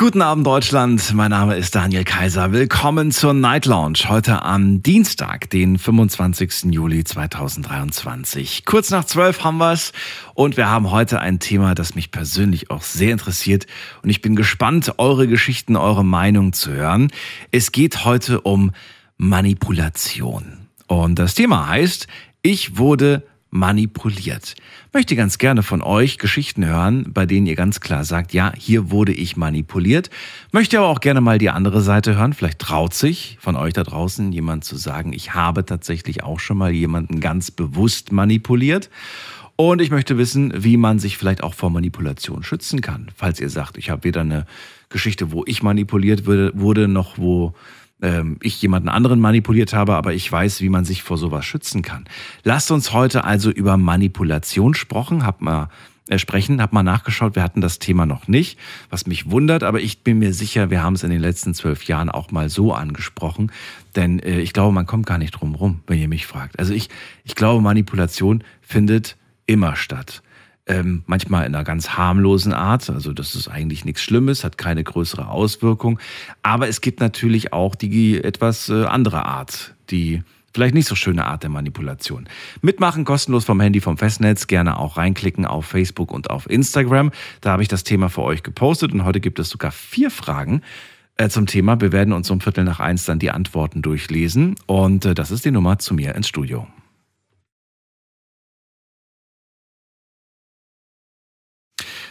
Guten Abend Deutschland, mein Name ist Daniel Kaiser. Willkommen zur Night Lounge heute am Dienstag, den 25. Juli 2023. Kurz nach zwölf haben wir's und wir haben heute ein Thema, das mich persönlich auch sehr interessiert und ich bin gespannt, eure Geschichten, eure Meinung zu hören. Es geht heute um Manipulation und das Thema heißt, ich wurde manipuliert. Möchte ganz gerne von euch Geschichten hören, bei denen ihr ganz klar sagt, ja, hier wurde ich manipuliert. Möchte aber auch gerne mal die andere Seite hören. Vielleicht traut sich von euch da draußen jemand zu sagen, ich habe tatsächlich auch schon mal jemanden ganz bewusst manipuliert. Und ich möchte wissen, wie man sich vielleicht auch vor Manipulation schützen kann. Falls ihr sagt, ich habe weder eine Geschichte, wo ich manipuliert wurde, noch wo ähm, ich jemanden anderen manipuliert habe, aber ich weiß, wie man sich vor sowas schützen kann. Lasst uns heute also über Manipulation sprechen. Hab mal äh, sprechen, hab mal nachgeschaut, wir hatten das Thema noch nicht, was mich wundert, aber ich bin mir sicher, wir haben es in den letzten zwölf Jahren auch mal so angesprochen, denn äh, ich glaube, man kommt gar nicht drum rum, wenn ihr mich fragt. Also ich, ich glaube, Manipulation findet immer statt ähm, manchmal in einer ganz harmlosen Art. Also das ist eigentlich nichts Schlimmes, hat keine größere Auswirkung. Aber es gibt natürlich auch die etwas äh, andere Art, die vielleicht nicht so schöne Art der Manipulation. Mitmachen kostenlos vom Handy vom Festnetz, gerne auch reinklicken auf Facebook und auf Instagram. Da habe ich das Thema für euch gepostet und heute gibt es sogar vier Fragen äh, zum Thema. Wir werden uns um Viertel nach eins dann die Antworten durchlesen und äh, das ist die Nummer zu mir ins Studio.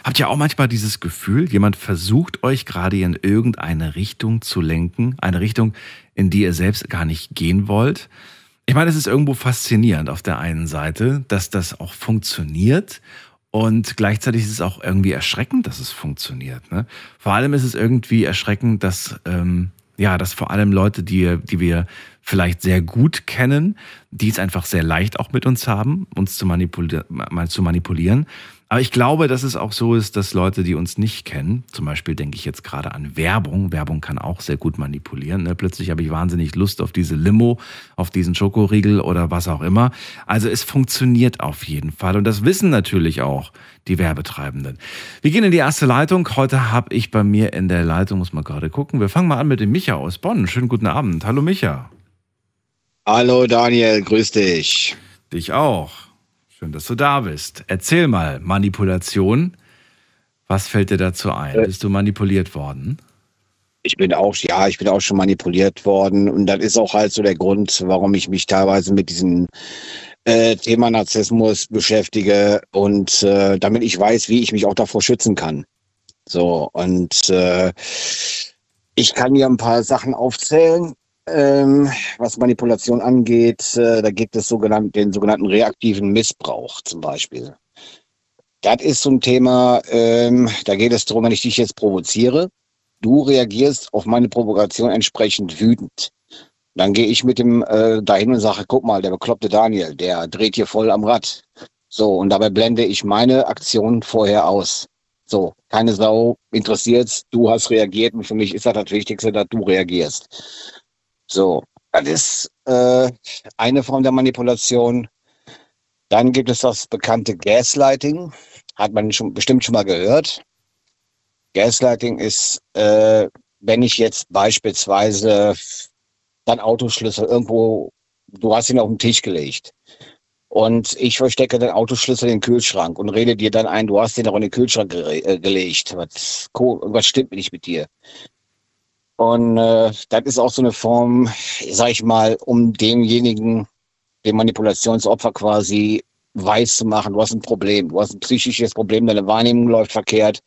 Habt ihr auch manchmal dieses Gefühl, jemand versucht euch gerade in irgendeine Richtung zu lenken, eine Richtung, in die ihr selbst gar nicht gehen wollt? Ich meine, es ist irgendwo faszinierend auf der einen Seite, dass das auch funktioniert und gleichzeitig ist es auch irgendwie erschreckend, dass es funktioniert. Ne? Vor allem ist es irgendwie erschreckend, dass ähm, ja, dass vor allem Leute, die, die wir vielleicht sehr gut kennen, die es einfach sehr leicht auch mit uns haben, uns zu, manipuli mal zu manipulieren, aber ich glaube, dass es auch so ist, dass Leute, die uns nicht kennen, zum Beispiel denke ich jetzt gerade an Werbung, Werbung kann auch sehr gut manipulieren. Ne? Plötzlich habe ich wahnsinnig Lust auf diese Limo, auf diesen Schokoriegel oder was auch immer. Also es funktioniert auf jeden Fall und das wissen natürlich auch die Werbetreibenden. Wir gehen in die erste Leitung. Heute habe ich bei mir in der Leitung, muss man gerade gucken. Wir fangen mal an mit dem Micha aus Bonn. Schönen guten Abend. Hallo Micha. Hallo Daniel, grüß dich. Dich auch. Schön, dass du da bist. Erzähl mal, Manipulation. Was fällt dir dazu ein? Äh, Bist du manipuliert worden? Ich bin auch, ja, ich bin auch schon manipuliert worden. Und das ist auch halt so der Grund, warum ich mich teilweise mit diesem äh, Thema Narzissmus beschäftige und äh, damit ich weiß, wie ich mich auch davor schützen kann. So, und äh, ich kann hier ein paar Sachen aufzählen, ähm, was Manipulation angeht, äh, da gibt es sogenannten, den sogenannten reaktiven Missbrauch zum Beispiel. Das ist so ein Thema, ähm, da geht es darum, wenn ich dich jetzt provoziere, du reagierst auf meine Provokation entsprechend wütend. Dann gehe ich mit dem äh, dahin und sage, guck mal, der bekloppte Daniel, der dreht hier voll am Rad. So, und dabei blende ich meine Aktion vorher aus. So, keine Sau interessiert's, du hast reagiert und für mich ist das das Wichtigste, dass du reagierst. So, das ist äh, eine Form der Manipulation. Dann gibt es das bekannte Gaslighting. Hat man schon, bestimmt schon mal gehört. Gaslighting ist, äh, wenn ich jetzt beispielsweise dein Autoschlüssel irgendwo, du hast ihn auf den Tisch gelegt und ich verstecke den Autoschlüssel in den Kühlschrank und rede dir dann ein, du hast den auch in den Kühlschrank ge äh, gelegt. Was, was stimmt nicht mit dir? Und äh, das ist auch so eine Form, sag ich mal, um demjenigen, dem Manipulationsopfer quasi weiß zu machen, du hast ein Problem, du hast ein psychisches Problem, deine Wahrnehmung läuft verkehrt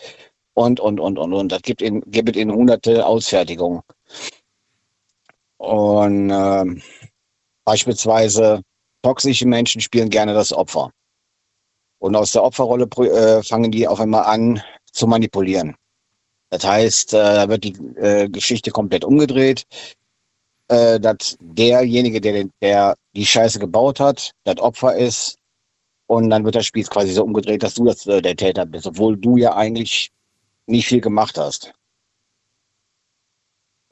und, und, und, und, und. Das gibt in, gibt in hunderte Ausfertigungen. Und äh, beispielsweise toxische Menschen spielen gerne das Opfer. Und aus der Opferrolle äh, fangen die auf einmal an zu manipulieren. Das heißt, äh, da wird die äh, Geschichte komplett umgedreht, äh, dass derjenige, der, der die Scheiße gebaut hat, das Opfer ist. Und dann wird das Spiel quasi so umgedreht, dass du das, der Täter bist, obwohl du ja eigentlich nicht viel gemacht hast.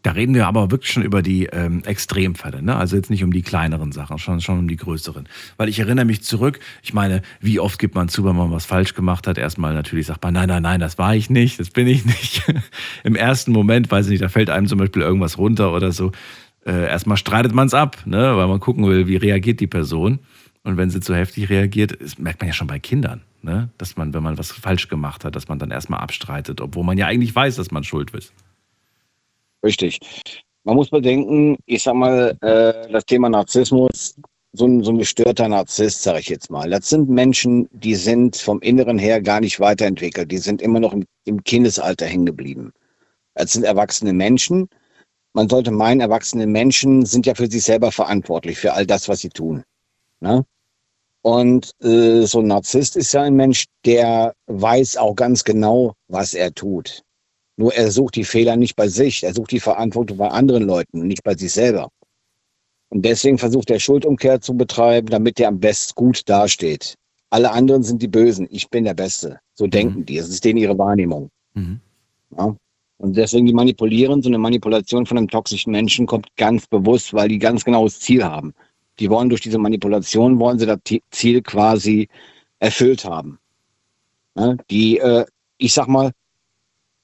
Da reden wir aber wirklich schon über die ähm, Extremfälle, ne? Also jetzt nicht um die kleineren Sachen, schon, schon um die größeren. Weil ich erinnere mich zurück, ich meine, wie oft gibt man zu, wenn man was falsch gemacht hat? Erstmal natürlich sagt man, nein, nein, nein, das war ich nicht, das bin ich nicht. Im ersten Moment, weiß ich nicht, da fällt einem zum Beispiel irgendwas runter oder so. Äh, erstmal streitet man es ab, ne? Weil man gucken will, wie reagiert die Person. Und wenn sie zu heftig reagiert, das merkt man ja schon bei Kindern, ne? Dass man, wenn man was falsch gemacht hat, dass man dann erstmal abstreitet, obwohl man ja eigentlich weiß, dass man schuld ist. Richtig. Man muss bedenken, ich sag mal, äh, das Thema Narzissmus, so ein, so ein gestörter Narzisst, sage ich jetzt mal, das sind Menschen, die sind vom Inneren her gar nicht weiterentwickelt. Die sind immer noch im, im Kindesalter hängen geblieben. Das sind erwachsene Menschen. Man sollte meinen, erwachsene Menschen sind ja für sich selber verantwortlich, für all das, was sie tun. Ne? Und äh, so ein Narzisst ist ja ein Mensch, der weiß auch ganz genau, was er tut. Nur er sucht die Fehler nicht bei sich, er sucht die Verantwortung bei anderen Leuten, nicht bei sich selber. Und deswegen versucht er Schuldumkehr zu betreiben, damit er am besten gut dasteht. Alle anderen sind die Bösen, ich bin der Beste. So mhm. denken die, das ist denen ihre Wahrnehmung. Mhm. Ja? Und deswegen die manipulieren, so eine Manipulation von einem toxischen Menschen kommt ganz bewusst, weil die ganz genaues Ziel haben. Die wollen durch diese Manipulation, wollen sie das Ziel quasi erfüllt haben. Ja? Die, äh, ich sag mal,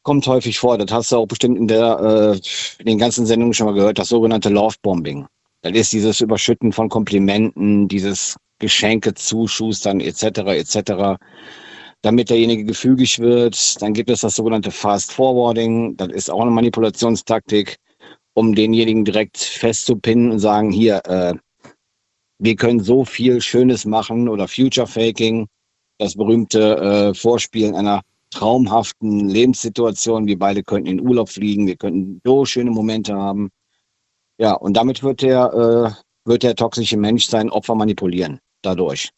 kommt häufig vor. Das hast du auch bestimmt in, der, äh, in den ganzen Sendungen schon mal gehört, das sogenannte Lovebombing. Das ist dieses Überschütten von Komplimenten, dieses Geschenke zuschustern etc. etc. Damit derjenige gefügig wird. Dann gibt es das sogenannte Fast Forwarding. Das ist auch eine Manipulationstaktik, um denjenigen direkt festzupinnen und sagen, hier, äh, wir können so viel Schönes machen oder Future Faking, das berühmte äh, Vorspielen einer traumhaften Lebenssituationen. Wir beide könnten in Urlaub fliegen, wir könnten so schöne Momente haben. Ja, und damit wird der, äh, wird der toxische Mensch sein Opfer manipulieren. Dadurch.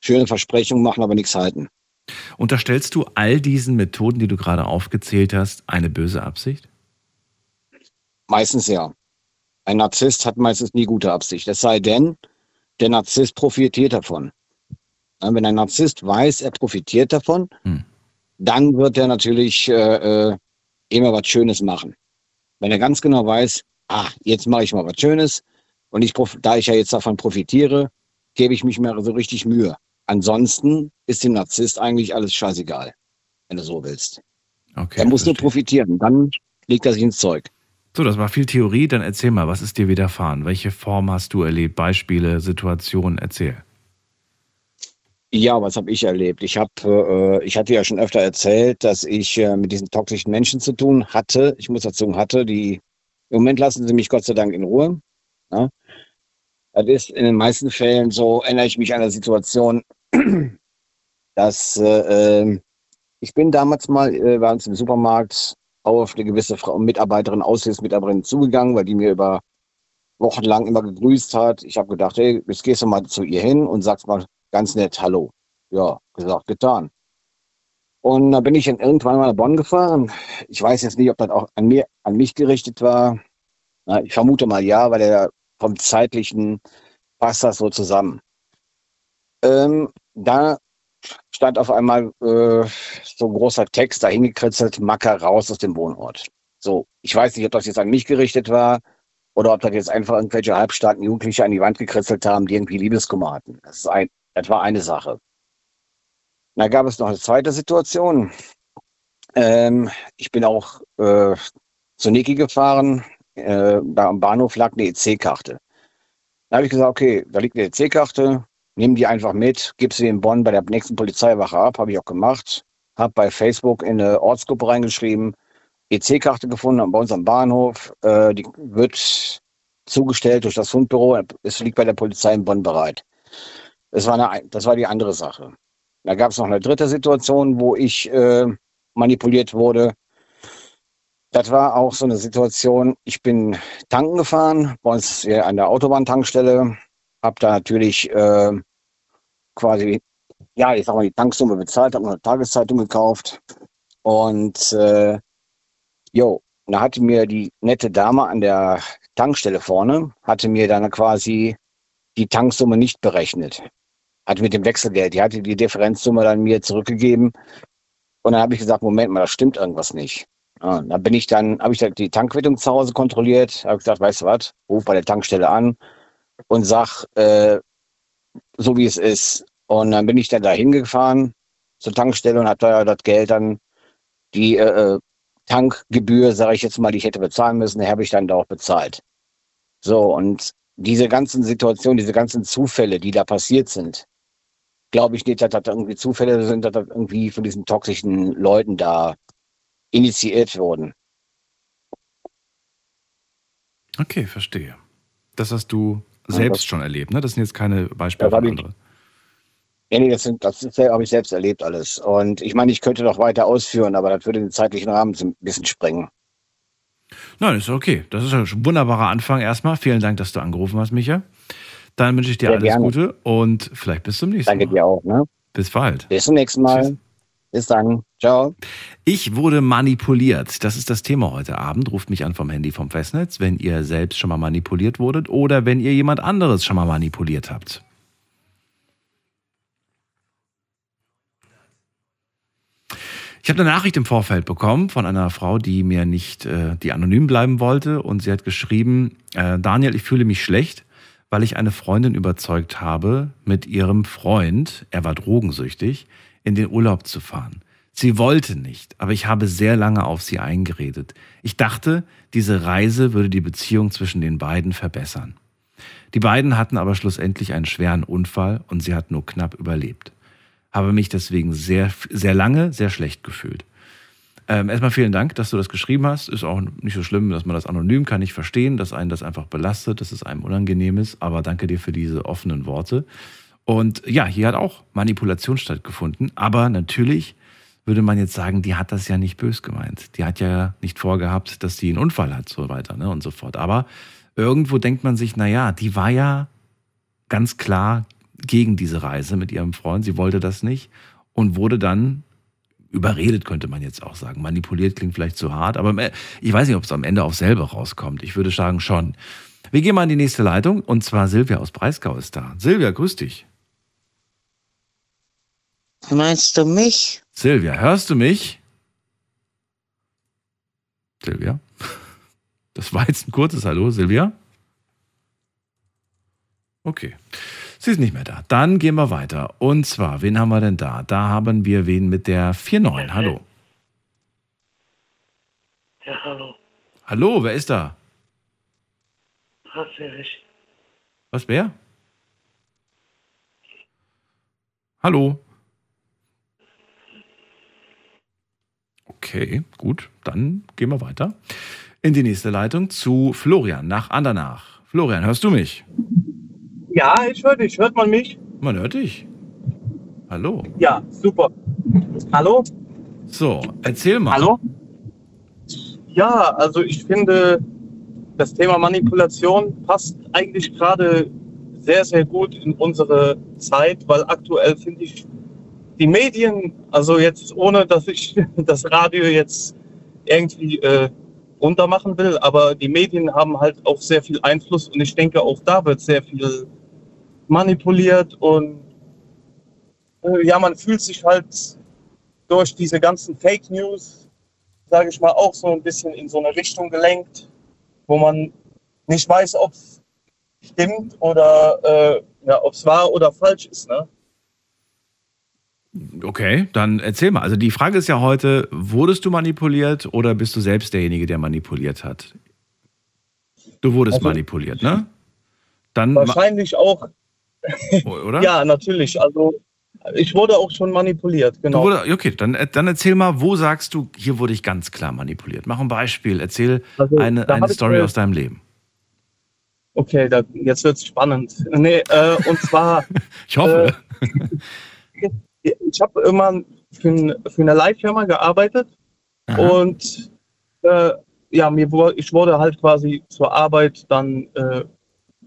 Schöne Versprechungen machen, aber nichts halten. Unterstellst du all diesen Methoden, die du gerade aufgezählt hast, eine böse Absicht? Meistens ja. Ein Narzisst hat meistens nie gute Absicht. Es sei denn, der Narzisst profitiert davon. Wenn ein Narzisst weiß, er profitiert davon, hm dann wird er natürlich äh, äh, immer was Schönes machen. Wenn er ganz genau weiß, ah, jetzt mache ich mal was Schönes und ich, da ich ja jetzt davon profitiere, gebe ich mich mir so richtig Mühe. Ansonsten ist dem Narzisst eigentlich alles scheißegal, wenn du so willst. Okay, er muss verstehe. nur profitieren, dann legt er sich ins Zeug. So, das war viel Theorie. Dann erzähl mal, was ist dir widerfahren? Welche Form hast du erlebt? Beispiele, Situationen? Erzähl. Ja, was habe ich erlebt? Ich habe, äh, ich hatte ja schon öfter erzählt, dass ich äh, mit diesen toxischen Menschen zu tun hatte. Ich muss dazu hatte, die im Moment lassen sie mich Gott sei Dank in Ruhe. Ja? Das ist in den meisten Fällen so, erinnere ich mich an eine Situation, dass äh, ähm, ich bin damals mal äh, bei uns im Supermarkt auf eine gewisse Frau, Mitarbeiterin, Aushilfsmitarbeiterin zugegangen, weil die mir über Wochen lang immer gegrüßt hat. Ich habe gedacht, hey, jetzt gehst du mal zu ihr hin und sagst mal, ganz nett, hallo. Ja, gesagt, getan. Und da bin ich dann irgendwann mal nach Bonn gefahren. Ich weiß jetzt nicht, ob das auch an mir, an mich gerichtet war. Na, ich vermute mal ja, weil der vom zeitlichen passt das so zusammen. Ähm, da stand auf einmal äh, so ein großer Text da hingekritzelt, Macker raus aus dem Wohnort. So, ich weiß nicht, ob das jetzt an mich gerichtet war oder ob das jetzt einfach irgendwelche halbstarken Jugendliche an die Wand gekritzelt haben, die irgendwie Liebeskummer hatten. Das ist ein, das war eine Sache. Da gab es noch eine zweite Situation. Ähm, ich bin auch äh, zu Niki gefahren. Äh, da am Bahnhof lag eine EC-Karte. Da habe ich gesagt, okay, da liegt eine EC-Karte, nimm die einfach mit, gib sie in Bonn bei der nächsten Polizeiwache ab, habe ich auch gemacht. Habe bei Facebook in eine Ortsgruppe reingeschrieben, EC-Karte gefunden bei uns am Bahnhof. Äh, die wird zugestellt durch das Fundbüro. Es liegt bei der Polizei in Bonn bereit. Das war, eine, das war die andere Sache. Da gab es noch eine dritte Situation, wo ich äh, manipuliert wurde. Das war auch so eine Situation, ich bin tanken gefahren, bei uns hier an der Autobahntankstelle, habe da natürlich äh, quasi, ja, ich sag mal, die Tanksumme bezahlt, habe eine Tageszeitung gekauft und äh, jo, da hatte mir die nette Dame an der Tankstelle vorne, hatte mir dann quasi die Tanksumme nicht berechnet hat mit dem Wechselgeld, die hatte die Differenzsumme dann mir zurückgegeben. Und dann habe ich gesagt, Moment mal, da stimmt irgendwas nicht. Ja, da bin ich dann, habe ich dann die Tankquittung zu Hause kontrolliert, habe gesagt, weißt du was, ruf bei der Tankstelle an und sag, äh, so wie es ist. Und dann bin ich dann da hingefahren zur Tankstelle und habe da das Geld dann, die äh, äh Tankgebühr, sage ich jetzt mal, die ich hätte bezahlen müssen, habe ich dann da auch bezahlt. So, und diese ganzen Situationen, diese ganzen Zufälle, die da passiert sind, glaube ich nicht, dass das irgendwie Zufälle sind, dass das irgendwie von diesen toxischen Leuten da initiiert wurden. Okay, verstehe. Das hast du selbst schon erlebt, ne? Das sind jetzt keine Beispiele von anderen. Ja, nee, das, sind, das habe ich selbst erlebt alles. Und ich meine, ich könnte noch weiter ausführen, aber das würde den zeitlichen Rahmen ein bisschen sprengen. Nein, ist okay. Das ist ein wunderbarer Anfang erstmal. Vielen Dank, dass du angerufen hast, Micha. Dann wünsche ich dir Sehr alles gerne. Gute und vielleicht bis zum nächsten Danke Mal. dir auch. Ne? Bis bald. Bis zum nächsten Mal. Tschüss. Bis dann. Ciao. Ich wurde manipuliert. Das ist das Thema heute Abend. Ruft mich an vom Handy vom Festnetz, wenn ihr selbst schon mal manipuliert wurdet oder wenn ihr jemand anderes schon mal manipuliert habt. Ich habe eine Nachricht im Vorfeld bekommen von einer Frau, die mir nicht, äh, die anonym bleiben wollte. Und sie hat geschrieben, äh, Daniel, ich fühle mich schlecht, weil ich eine Freundin überzeugt habe, mit ihrem Freund, er war drogensüchtig, in den Urlaub zu fahren. Sie wollte nicht, aber ich habe sehr lange auf sie eingeredet. Ich dachte, diese Reise würde die Beziehung zwischen den beiden verbessern. Die beiden hatten aber schlussendlich einen schweren Unfall und sie hat nur knapp überlebt. Habe mich deswegen sehr, sehr lange sehr schlecht gefühlt. Ähm, erstmal vielen Dank, dass du das geschrieben hast. Ist auch nicht so schlimm, dass man das anonym kann. Ich verstehen, dass einen das einfach belastet, dass es einem unangenehm ist. Aber danke dir für diese offenen Worte. Und ja, hier hat auch Manipulation stattgefunden. Aber natürlich würde man jetzt sagen, die hat das ja nicht bös gemeint. Die hat ja nicht vorgehabt, dass die einen Unfall hat, so weiter ne, und so fort. Aber irgendwo denkt man sich, naja, die war ja ganz klar gegen diese Reise mit ihrem Freund. Sie wollte das nicht und wurde dann überredet, könnte man jetzt auch sagen. Manipuliert klingt vielleicht zu hart, aber E- ich weiß nicht, ob es am Ende auf selber rauskommt. Ich würde sagen, schon. Wir gehen mal in die nächste Leitung und zwar Silvia aus Breisgau ist da. Silvia, grüß dich. Meinst du mich? Silvia, hörst du mich? Silvia? Das war jetzt ein kurzes Hallo, Silvia? Okay. Sie ist nicht mehr da. Dann gehen wir weiter. Und zwar, wen haben wir denn da? Da haben wir wen mit der 49. Hallo. Ja, hallo. Hallo, wer ist da? Tatsächlich. Was, wer? Hallo. Okay, gut. Dann gehen wir weiter. In die nächste Leitung zu Florian nach Andernach. Florian, hörst du mich? Ja, ich höre dich. Hört man mich? Man hört dich. Hallo. Ja, super. Hallo? So, erzähl mal. Hallo? Ja, also ich finde, das Thema Manipulation passt eigentlich gerade sehr, sehr gut in unsere Zeit, weil aktuell finde ich die Medien, also jetzt ohne, dass ich das Radio jetzt irgendwie äh, runtermachen will, aber die Medien haben halt auch sehr viel Einfluss und ich denke, auch da wird sehr viel manipuliert und äh, ja, man fühlt sich halt durch diese ganzen Fake News, sage ich mal, auch so ein bisschen in so eine Richtung gelenkt, wo man nicht weiß, ob es stimmt oder äh, ja, ob es wahr oder falsch ist. Ne? Okay, dann erzähl mal. Also die Frage ist ja heute, wurdest du manipuliert oder bist du selbst derjenige, der manipuliert hat? Du wurdest Also- manipuliert, ne? Dann, ma- Wahrscheinlich auch, oder? ja, natürlich. Also ich wurde auch schon manipuliert, genau. wurde, okay, dann, dann erzähl mal, wo sagst du, hier wurde ich ganz klar manipuliert. Mach ein Beispiel, erzähl Also, eine, eine Story aus deinem Leben. Okay, da, jetzt wird's spannend. Nee, äh, und zwar, Ich hoffe. ich habe immer für, ein, für eine Live-Firma gearbeitet Aha. Und äh, ja, mir ich wurde halt quasi zur Arbeit dann äh,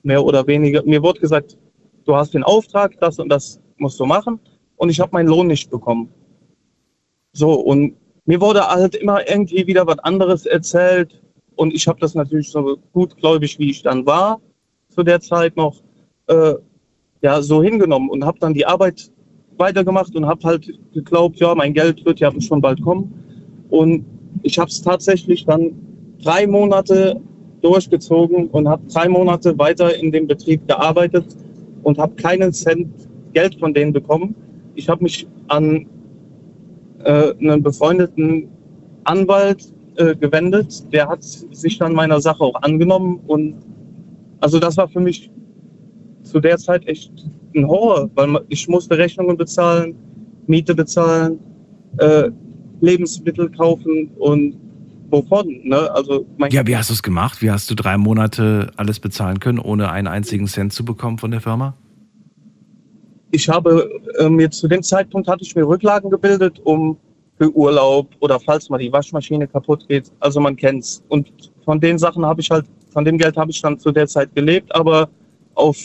mehr oder weniger, mir wurde gesagt, du hast den Auftrag, das und das musst du machen. Und ich habe meinen Lohn nicht bekommen. So, und mir wurde halt immer irgendwie wieder was anderes erzählt. Und ich habe das natürlich so gutgläubig, wie ich dann war, zu der Zeit noch, äh, ja, so hingenommen und habe dann die Arbeit weitergemacht und habe halt geglaubt, ja, mein Geld wird ja schon bald kommen. Und ich habe es tatsächlich dann drei Monate durchgezogen und habe drei Monate weiter in dem Betrieb gearbeitet und habe keinen Cent Geld von denen bekommen. Ich habe mich an äh, einen befreundeten Anwalt äh, gewendet. Der hat sich dann meiner Sache auch angenommen und also das war für mich zu der Zeit echt ein Horror, weil ich musste Rechnungen bezahlen, Miete bezahlen, äh, Lebensmittel kaufen und wovon. Ne? Also ja, wie hast du es gemacht? Wie hast du drei Monate alles bezahlen können, ohne einen einzigen Cent zu bekommen von der Firma? Ich habe äh, mir zu dem Zeitpunkt hatte ich mir Rücklagen gebildet, um für Urlaub oder falls mal die Waschmaschine kaputt geht. Also man kennt's. Und von den Sachen habe ich halt, von dem Geld habe ich dann zu der Zeit gelebt, aber auf,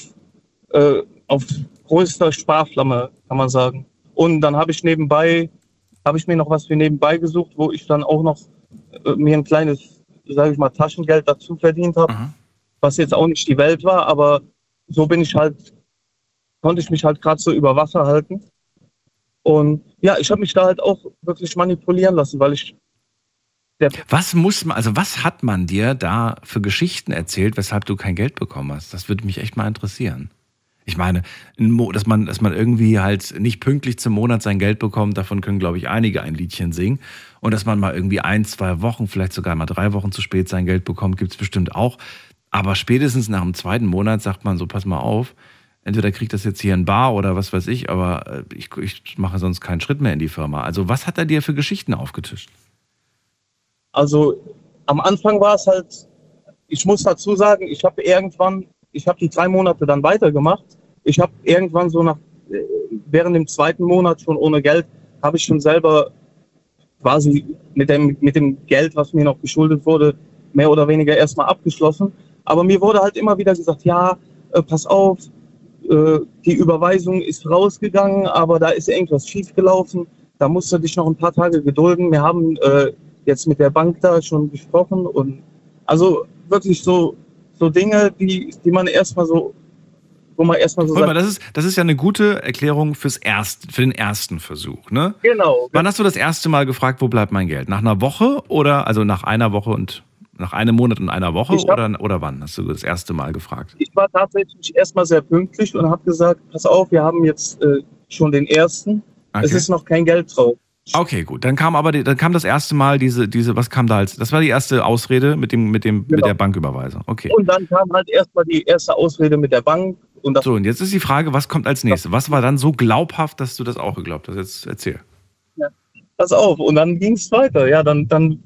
äh, auf größter Sparflamme, kann man sagen. Und dann habe ich nebenbei, habe ich mir noch was für nebenbei gesucht, wo ich dann auch noch mir ein kleines, sage ich mal, Taschengeld dazu verdient habe, mhm. was jetzt auch nicht die Welt war, aber so bin ich halt, konnte ich mich halt gerade so über Wasser halten. Und ja, ich habe mich da halt auch wirklich manipulieren lassen, weil ich was muss man, also was hat man dir da für Geschichten erzählt, weshalb du kein Geld bekommen hast? Das würde mich echt mal interessieren. Ich meine, dass man, dass man irgendwie halt nicht pünktlich zum Monat sein Geld bekommt, davon können, glaube ich, einige ein Liedchen singen. Und dass man mal irgendwie ein, zwei Wochen, vielleicht sogar mal drei Wochen zu spät sein Geld bekommt, gibt es bestimmt auch. Aber spätestens nach dem zweiten Monat sagt man so, pass mal auf, entweder kriegt das jetzt hier ein Bar oder was weiß ich, aber äh, ich, ich mache sonst keinen Schritt mehr in die Firma. Also was hat er dir für Geschichten aufgetischt? Also am Anfang war es halt, ich muss dazu sagen, ich habe irgendwann ich habe die drei Monate dann weitergemacht. Ich habe irgendwann so nach, äh, während dem zweiten Monat schon ohne Geld, habe ich schon selber quasi mit dem, mit dem Geld, was mir noch geschuldet wurde, mehr oder weniger erstmal abgeschlossen. Aber mir wurde halt immer wieder gesagt, ja, äh, pass auf, äh, die Überweisung ist rausgegangen, aber da ist irgendwas schiefgelaufen. Da musst du dich noch ein paar Tage gedulden. Wir haben äh, jetzt mit der Bank da schon gesprochen und also wirklich so so Dinge, die, die man erstmal so, wo man erstmal so sagt. Mal, das ist, das ist ja eine gute Erklärung fürs erst, für den ersten Versuch, ne? Genau. Wann hast du das erste Mal gefragt, wo bleibt mein Geld? Nach einer Woche oder, also nach einer Woche und nach einem Monat und einer Woche hab, oder, oder wann hast du das erste Mal gefragt? Ich war tatsächlich erstmal sehr pünktlich und habe gesagt, pass auf, wir haben jetzt äh, schon den ersten. Okay. Es ist noch kein Geld drauf. Okay, gut. Dann kam aber die, dann kam das erste Mal diese, diese, was kam da als, das war die erste Ausrede mit dem, mit dem, genau. mit der Banküberweisung. Okay. Und dann kam halt erstmal die erste Ausrede mit der Bank. Und so, und jetzt ist die Frage, was kommt als nächstes? Was war dann so glaubhaft, dass du das auch geglaubt hast? Jetzt erzähl. Ja, pass auf. Und dann ging es weiter. Ja, dann, dann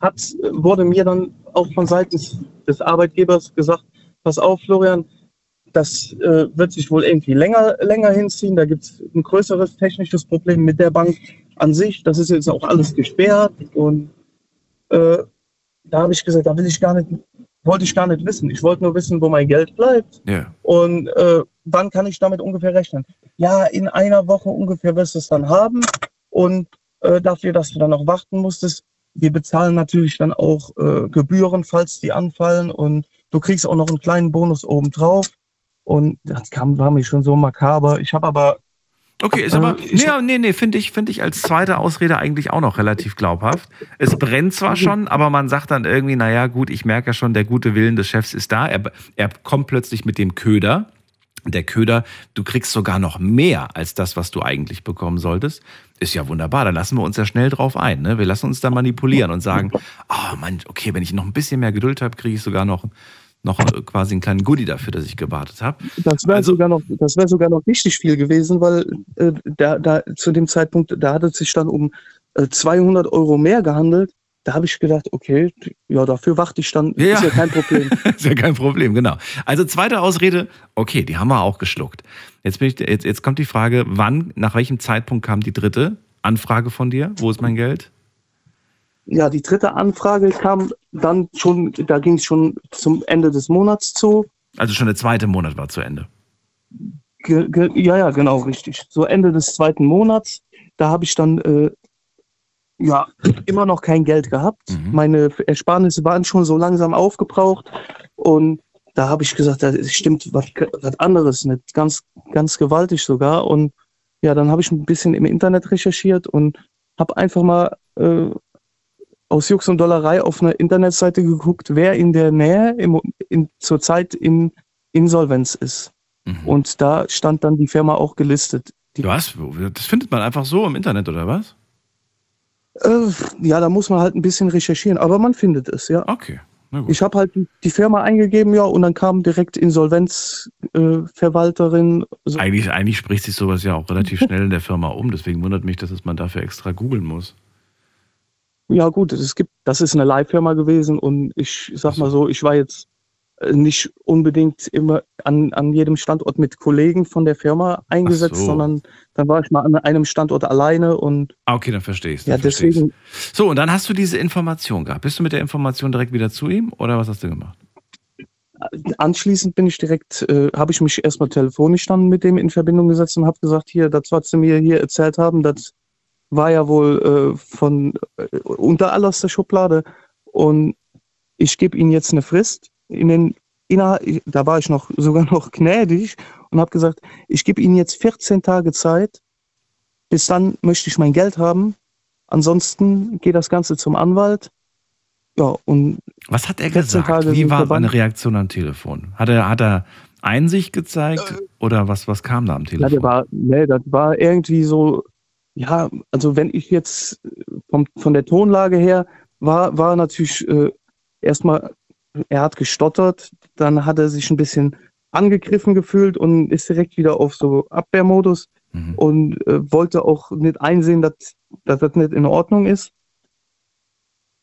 hat, wurde mir dann auch von Seiten des, des Arbeitgebers gesagt, pass auf, Florian, das äh, wird sich wohl irgendwie länger, länger hinziehen. Da gibt es ein größeres technisches Problem mit der Bank an sich. Das ist jetzt auch alles gesperrt. Und äh, da habe ich gesagt, da will ich gar nicht, wollte ich gar nicht wissen. Ich wollte nur wissen, wo mein Geld bleibt. Yeah. Und äh, wann kann ich damit ungefähr rechnen? Ja, in einer Woche ungefähr wirst du es dann haben. Und äh, dafür, dass du dann noch warten musstest, wir bezahlen natürlich dann auch äh, Gebühren, falls die anfallen. Und du kriegst auch noch einen kleinen Bonus obendrauf. Und das kam, war mir schon so makaber. Ich habe aber. Okay, ist aber. Äh, nee, nee, nee, finde ich, finde ich als zweite Ausrede eigentlich auch noch relativ glaubhaft. Es brennt zwar schon, aber man sagt dann irgendwie, naja, gut, ich merke ja schon, der gute Willen des Chefs ist da. Er, er kommt plötzlich mit dem Köder. Der Köder, du kriegst sogar noch mehr als das, was du eigentlich bekommen solltest. Ist ja wunderbar, da lassen wir uns ja schnell drauf ein. Ne? Wir lassen uns da manipulieren und sagen, oh Mann, okay, wenn ich noch ein bisschen mehr Geduld habe, kriege ich sogar noch noch quasi einen kleinen Goodie dafür, dass ich gewartet habe. Das wäre also, sogar noch, das wäre sogar noch richtig viel gewesen, weil äh, da, da zu dem Zeitpunkt, da hat es sich dann um äh, 200 Euro mehr gehandelt. Da habe ich gedacht, okay, ja, dafür warte ich dann. Ja. Ist ja kein Problem. ist ja kein Problem, genau. Also zweite Ausrede, okay, die haben wir auch geschluckt. Jetzt, bin ich, jetzt, jetzt kommt die Frage, wann, nach welchem Zeitpunkt kam die dritte Anfrage von dir? Wo ist mein Geld? Ja, die dritte Anfrage kam dann schon, da ging es schon zum Ende des Monats zu. Also schon der zweite Monat war zu Ende. Ge, ge, ja, ja, genau, richtig. So Ende des zweiten Monats, da habe ich dann äh, ja immer noch kein Geld gehabt. Mhm. Meine Ersparnisse waren schon so langsam aufgebraucht und da habe ich gesagt, da stimmt was, was anderes nicht, ganz, ganz gewaltig sogar. Und ja, dann habe ich ein bisschen im Internet recherchiert und habe einfach mal äh, aus Jux und Dollerei auf einer Internetseite geguckt, wer in der Nähe im, in, zurzeit in Insolvenz ist. Mhm. Und da stand dann die Firma auch gelistet. Die, hast, das findet man einfach so im Internet, oder was? äh, ja, da muss man halt ein bisschen recherchieren, aber man findet es, ja. Okay. Ich habe halt die- Firma eingegeben, ja, und dann kam direkt Insolvenzverwalterin. Äh, Eigentlich, eigentlich spricht sich sowas ja auch relativ schnell in der Firma um. Deswegen wundert mich, dass man dafür extra googeln muss. Ja, gut, es gibt, das ist eine Leihfirma gewesen und ich sag mal so, ich war jetzt äh, nicht unbedingt immer an, an jedem Standort mit Kollegen von der Firma eingesetzt, so. sondern dann war ich mal an einem Standort alleine und Ah, okay, dann verstehe ich ja, deswegen, So, und dann hast du diese Information gehabt. Bist du mit der Information direkt wieder zu ihm oder was hast du gemacht? anschließend bin ich direkt, äh, habe ich mich erstmal telefonisch dann mit dem in Verbindung gesetzt und habe gesagt, hier, das, was sie mir hier erzählt haben, das war ja wohl äh, von äh, unter allerster Schublade und ich gebe ihnen jetzt eine Frist. In den, innerhalb, da war ich noch sogar noch gnädig und habe gesagt, ich gebe ihnen jetzt 14 Tage Zeit, bis dann möchte ich mein Geld haben. Ansonsten geht das Ganze zum Anwalt. Ja, und Was hat er 14 gesagt? Tage Wie war seine Reaktion am Telefon? Hat er, hat er Einsicht gezeigt oder was, was kam da am Ja, Telefon? der war, nee, das war irgendwie so, ja, also wenn ich jetzt vom, von der Tonlage her war, war natürlich äh, erstmal, er hat gestottert, dann hat er sich ein bisschen angegriffen gefühlt und ist direkt wieder auf so Abwehrmodus Mhm. und äh, wollte auch nicht einsehen, dass, dass das nicht in Ordnung ist.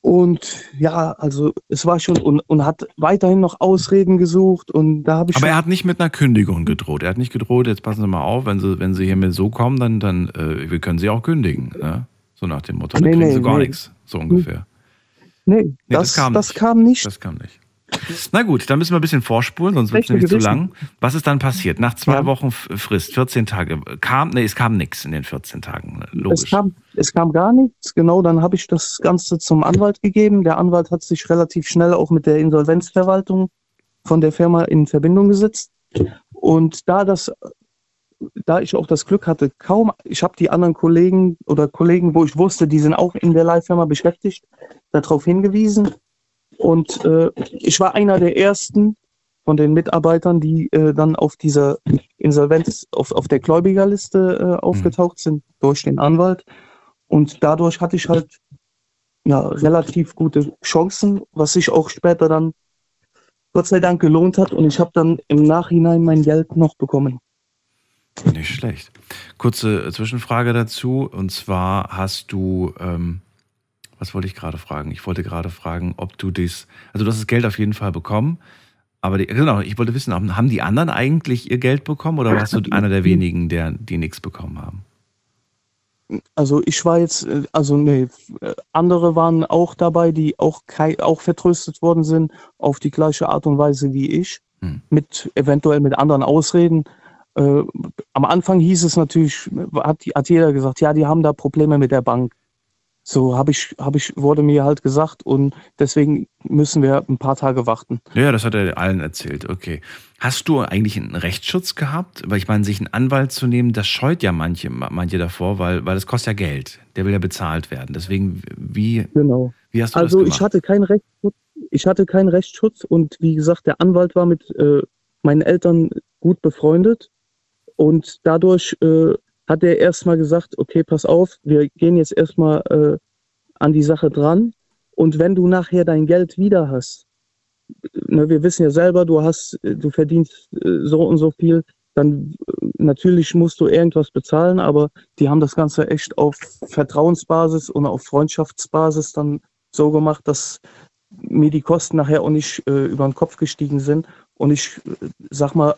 Und ja, also es war schon und, und hat weiterhin noch Ausreden gesucht und da habe ich Aber er hat nicht mit einer Kündigung gedroht. Er hat nicht gedroht, jetzt passen Sie mal auf, wenn Sie, wenn Sie hier mit so kommen, dann, dann äh, wir können Sie auch kündigen. Ne? So nach dem Motto, dann Nee, kriegen nee, Sie gar nee. nichts. So ungefähr. nee, das das, kam das, kam nicht. Das kam nicht. Na gut, dann müssen wir ein bisschen vorspulen, sonst wird es nämlich zu lang. Was ist dann passiert? Nach zwei Ja. Wochen Frist, 14 Tage, kam, nee, es kam nichts in den 14 Tagen. ne? Es Logisch. kam, es kam gar nichts, genau, dann habe ich das Ganze zum Anwalt gegeben. Der Anwalt hat sich relativ schnell auch mit der Insolvenzverwaltung von der Firma in Verbindung gesetzt. Und da das, da ich auch das Glück hatte, kaum, ich habe die anderen Kollegen oder Kollegen, wo ich wusste, die sind auch in der Leihfirma beschäftigt, darauf hingewiesen. Und äh, ich war einer der ersten von den Mitarbeitern, die äh, dann auf dieser Insolvenz, auf, auf der Gläubigerliste äh, aufgetaucht sind durch den Anwalt. Und dadurch hatte ich halt ja, relativ gute Chancen, was sich auch später dann Gott sei Dank gelohnt hat. Und ich habe dann im Nachhinein mein Geld noch bekommen. Nicht schlecht. Kurze äh, Zwischenfrage dazu. Und zwar hast du, ähm, was wollte ich gerade fragen? Ich wollte gerade fragen, ob du das, also du hast das Geld auf jeden Fall bekommen. Aber die, genau, ich wollte wissen, haben die anderen eigentlich ihr Geld bekommen oder warst du einer der wenigen, der, die nichts bekommen haben? Also ich war jetzt, äh, also nee, andere waren auch dabei, die auch, auch vertröstet worden sind auf die gleiche Art und Weise wie ich, Hm. mit eventuell mit anderen Ausreden. Äh, am Anfang hieß es natürlich, hat, hat jeder gesagt, ja, die haben da Probleme mit der Bank. So habe ich, habe ich, wurde mir halt gesagt und deswegen müssen wir ein paar Tage warten. Ja, das hat er allen erzählt. Okay. Hast du eigentlich einen Rechtsschutz gehabt? Weil ich meine, sich einen Anwalt zu nehmen, das scheut ja manche, manche davor, weil, weil das kostet ja Geld. Der will ja bezahlt werden. Deswegen, wie, Genau. wie hast du Also das ich gemacht? hatte keinen Rechtsschutz. Ich hatte keinen Rechtsschutz und wie gesagt, der Anwalt war mit äh, meinen Eltern gut befreundet und dadurch äh, hat er erstmal gesagt, okay, pass auf, wir gehen jetzt erstmal äh, an die Sache dran und wenn du nachher dein Geld wieder hast, ne, wir wissen ja selber, du hast, du verdienst äh, so und so viel, dann äh, natürlich musst du irgendwas bezahlen, aber die haben das Ganze echt auf Vertrauensbasis und auf Freundschaftsbasis dann so gemacht, dass mir die Kosten nachher auch nicht äh, über den Kopf gestiegen sind. Und ich äh, sag mal,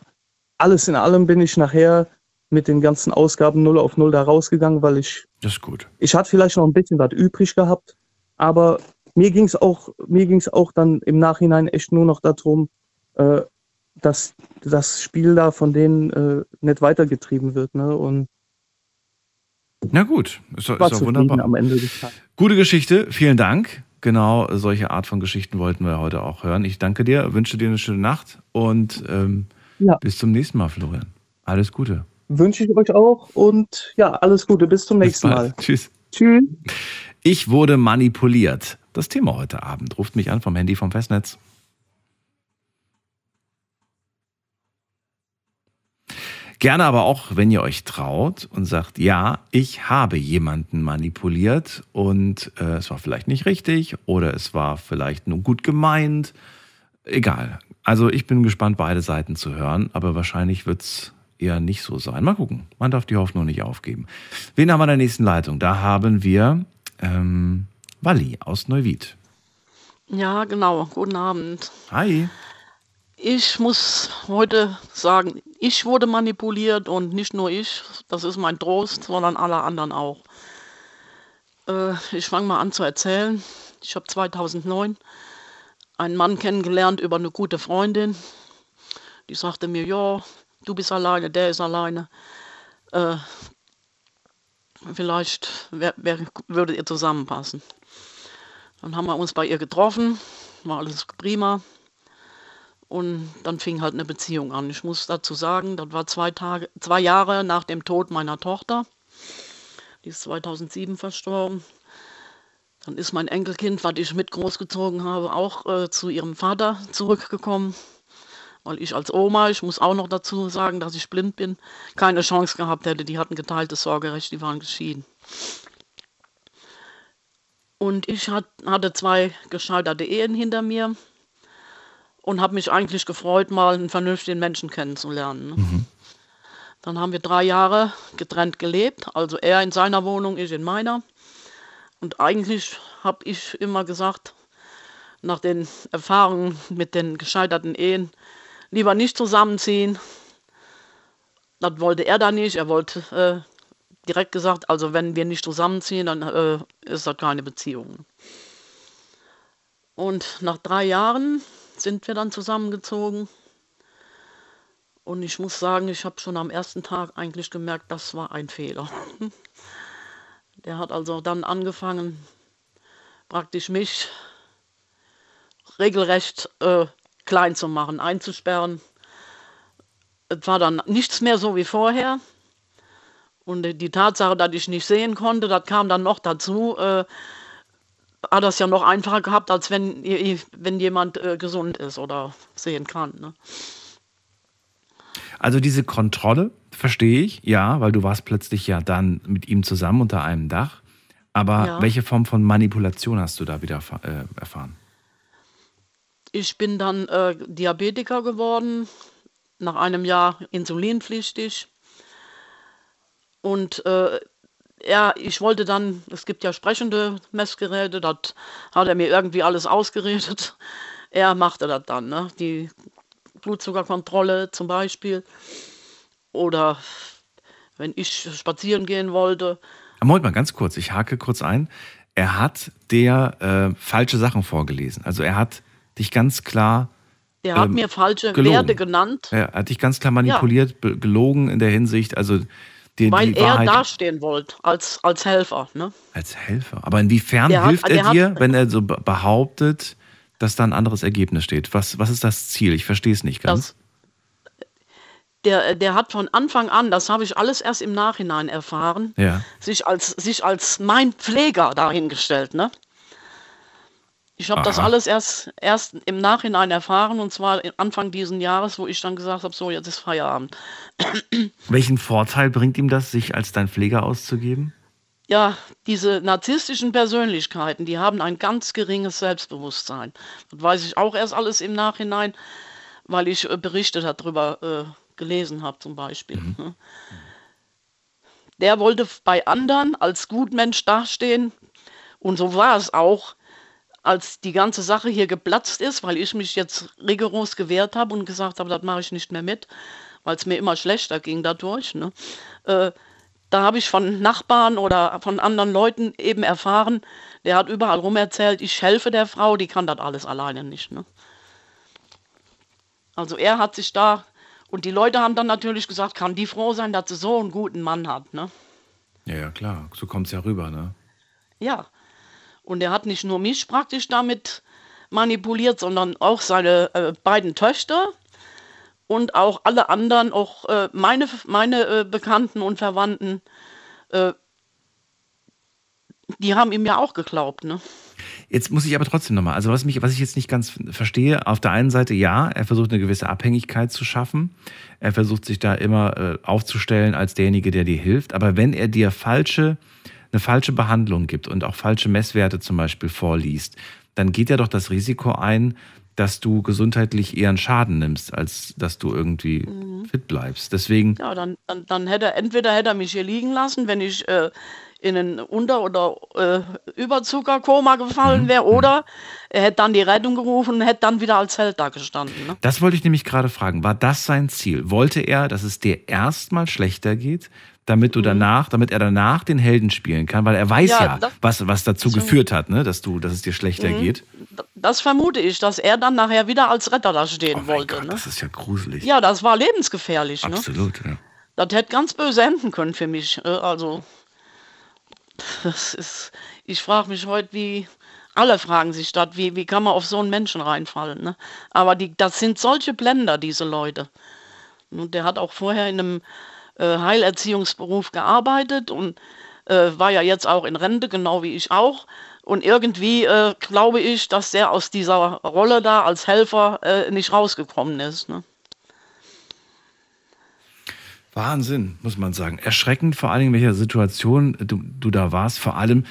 alles in allem bin ich nachher mit den ganzen Ausgaben null auf null da rausgegangen, weil ich, Das ist gut. ich hatte vielleicht noch ein bisschen was übrig gehabt, aber mir ging es auch, mir ging es auch dann im Nachhinein echt nur noch darum, äh, dass das Spiel da von denen äh, nicht weitergetrieben wird. Ne? Und Na gut, ist, ist zufrieden wunderbar. am Ende des Tages. Gute Geschichte, vielen Dank. Genau solche Art von Geschichten wollten wir heute auch hören. Ich danke dir, wünsche dir eine schöne Nacht und ähm, Ja. bis zum nächsten Mal, Florian. Alles Gute. Wünsche ich euch auch und ja, alles Gute. Bis zum Bis nächsten bald. Mal. Tschüss. Tschüss. Ich wurde manipuliert. das Thema heute Abend. Ruft mich an vom Handy vom Festnetz. Gerne aber auch, wenn ihr euch traut und sagt, ja, ich habe jemanden manipuliert und äh, es war vielleicht nicht richtig oder es war vielleicht nur gut gemeint. Egal. Also ich bin gespannt, beide Seiten zu hören, aber wahrscheinlich wird es eher nicht so sein. Mal gucken. Man darf die Hoffnung nicht aufgeben. Wen haben wir in der nächsten Leitung? Da haben wir ähm, Walli aus Neuwied. Ja, genau. Guten Abend. Hi. Ich muss heute sagen, ich wurde manipuliert und nicht nur ich, das ist mein Trost, sondern alle anderen auch. Äh, ich fange mal an zu erzählen. Ich habe 2009 einen Mann kennengelernt über eine gute Freundin. Die sagte mir, ja, du bist alleine, der ist alleine. Äh, vielleicht wär, wär, würdet ihr zusammenpassen. Dann haben wir uns bei ihr getroffen, war alles prima. Und dann fing halt eine Beziehung an. Ich muss dazu sagen, das war zwei, Tage, zwei Jahre nach dem Tod meiner Tochter. Die ist 2007 verstorben. Dann ist mein Enkelkind, was ich mit großgezogen habe, auch äh, zu ihrem Vater zurückgekommen. Weil ich als Oma, ich muss auch noch dazu sagen, dass ich blind bin, keine Chance gehabt hätte. Die hatten geteiltes Sorgerecht, die waren geschieden. Und ich hat, hatte zwei gescheiterte Ehen hinter mir und habe mich eigentlich gefreut, mal einen vernünftigen Menschen kennenzulernen. Ne? Mhm. Dann haben wir drei Jahre getrennt gelebt, also er in seiner Wohnung, ich in meiner. Und eigentlich habe ich immer gesagt, nach den Erfahrungen mit den gescheiterten Ehen, lieber nicht zusammenziehen. Das wollte er da nicht. Er wollte äh, direkt gesagt, also wenn wir nicht zusammenziehen, dann äh, ist das keine Beziehung. Und nach drei Jahren sind wir dann zusammengezogen. Und ich muss sagen, ich habe schon am ersten Tag eigentlich gemerkt, das war ein Fehler. Der hat also dann angefangen, praktisch mich regelrecht äh, klein zu machen, einzusperren. Es war dann nichts mehr so wie vorher. Und die Tatsache, dass ich nicht sehen konnte, das kam dann noch dazu. Äh, hat das ja noch einfacher gehabt, als wenn, wenn jemand äh, gesund ist oder sehen kann. Ne? Also diese Kontrolle verstehe ich, ja, weil du warst plötzlich ja dann mit ihm zusammen unter einem Dach. Aber ja. welche Form von Manipulation hast du da wieder äh, erfahren? Ich bin dann äh, Diabetiker geworden, nach einem Jahr insulinpflichtig. Und äh, ja, ich wollte dann, es gibt ja sprechende Messgeräte, das hat er mir irgendwie alles ausgeredet. Er machte das dann, ne? die Blutzuckerkontrolle zum Beispiel. Oder wenn ich spazieren gehen wollte. Moment mal ganz kurz, ich hake kurz ein. Er hat dir äh, falsche Sachen vorgelesen. Also er hat dich ganz klar. Er hat ähm, mir falsche gelogen. Werte genannt. Er hat dich ganz klar manipuliert, ja. gelogen in der Hinsicht. Also die, Weil die er dastehen wollte, als, als Helfer. Ne? Als Helfer. Aber inwiefern der hilft hat, er dir, hat, wenn er so behauptet, dass da ein anderes Ergebnis steht? Was, was ist das Ziel? Ich verstehe es nicht ganz. Das, der, der hat von Anfang an, das habe ich alles erst im Nachhinein erfahren, ja. sich, als, sich als mein Pfleger dahingestellt. Ne? Ich habe das alles erst, erst im Nachhinein erfahren und zwar Anfang dieses Jahres, wo ich dann gesagt habe, so jetzt ist Feierabend. Welchen Vorteil bringt ihm das, sich als dein Pfleger auszugeben? Ja, diese narzisstischen Persönlichkeiten, die haben ein ganz geringes Selbstbewusstsein. Das weiß ich auch erst alles im Nachhinein, weil ich äh, Berichte darüber äh, gelesen habe zum Beispiel. Mhm. Ne? Der wollte bei anderen als Gutmensch dastehen und so war es auch als die ganze Sache hier geplatzt ist, weil ich mich jetzt rigoros gewehrt habe und gesagt habe, das mache ich nicht mehr mit, weil es mir immer schlechter ging dadurch. Ne? Äh, da habe ich von Nachbarn oder von anderen Leuten eben erfahren, der hat überall rum erzählt, ich helfe der Frau, die kann das alles alleine nicht. Ne? Also er hat sich da, und die Leute haben dann natürlich gesagt, kann die froh sein, dass sie so einen guten Mann hat. Ne? Ja, ja, klar, so kommt es ja rüber, ne? Ja, und er hat nicht nur mich praktisch damit manipuliert, sondern auch seine äh, beiden Töchter und auch alle anderen, auch äh, meine, meine äh, Bekannten und Verwandten, äh, die haben ihm ja auch geglaubt. Ne? Jetzt muss ich aber trotzdem nochmal, also was, mich, was ich jetzt nicht ganz verstehe, auf der einen Seite ja, er versucht eine gewisse Abhängigkeit zu schaffen. Er versucht sich da immer äh, aufzustellen als derjenige, der dir hilft. Aber wenn er dir falsche, eine falsche Behandlung gibt und auch falsche Messwerte zum Beispiel vorliest, dann geht er doch das Risiko ein, dass du gesundheitlich eher einen Schaden nimmst, als dass du irgendwie mhm. fit bleibst. Deswegen. Ja, dann, dann, dann hätte er, entweder hätte er mich hier liegen lassen, wenn ich äh, in ein Unter- oder äh, Überzuckerkoma gefallen mhm. wäre, mhm. oder er hätte dann die Rettung gerufen und hätte dann wieder als Held da gestanden. Ne? Das wollte ich nämlich gerade fragen. War das sein Ziel? Wollte er, dass es dir erstmal schlechter geht, damit du mhm. danach, damit er danach den Helden spielen kann, weil er weiß ja, ja das, was, was dazu geführt hat, ne, dass du, dass es dir schlechter mhm. geht. Das vermute ich, dass er dann nachher wieder als Retter da stehen oh wollte. Gott, ne? Das ist ja gruselig. Ja, das war lebensgefährlich. Ne? Absolut, ne? ja. Das hätte ganz böse enden können für mich. Äh, also, das ist, ich frage mich heute, wie, alle fragen sich das, wie, wie kann man auf so einen Menschen reinfallen. Ne? Aber die, das sind solche Blender, diese Leute. Und der hat auch vorher in einem äh, Heilerziehungsberuf gearbeitet und äh, war ja jetzt auch in Rente, genau wie ich auch. Und irgendwie äh, glaube ich, dass der aus dieser Rolle da als Helfer äh, nicht rausgekommen ist. Ne? Wahnsinn, muss man sagen. Erschreckend vor allem, in welcher Situation du, du da warst. Vor allem,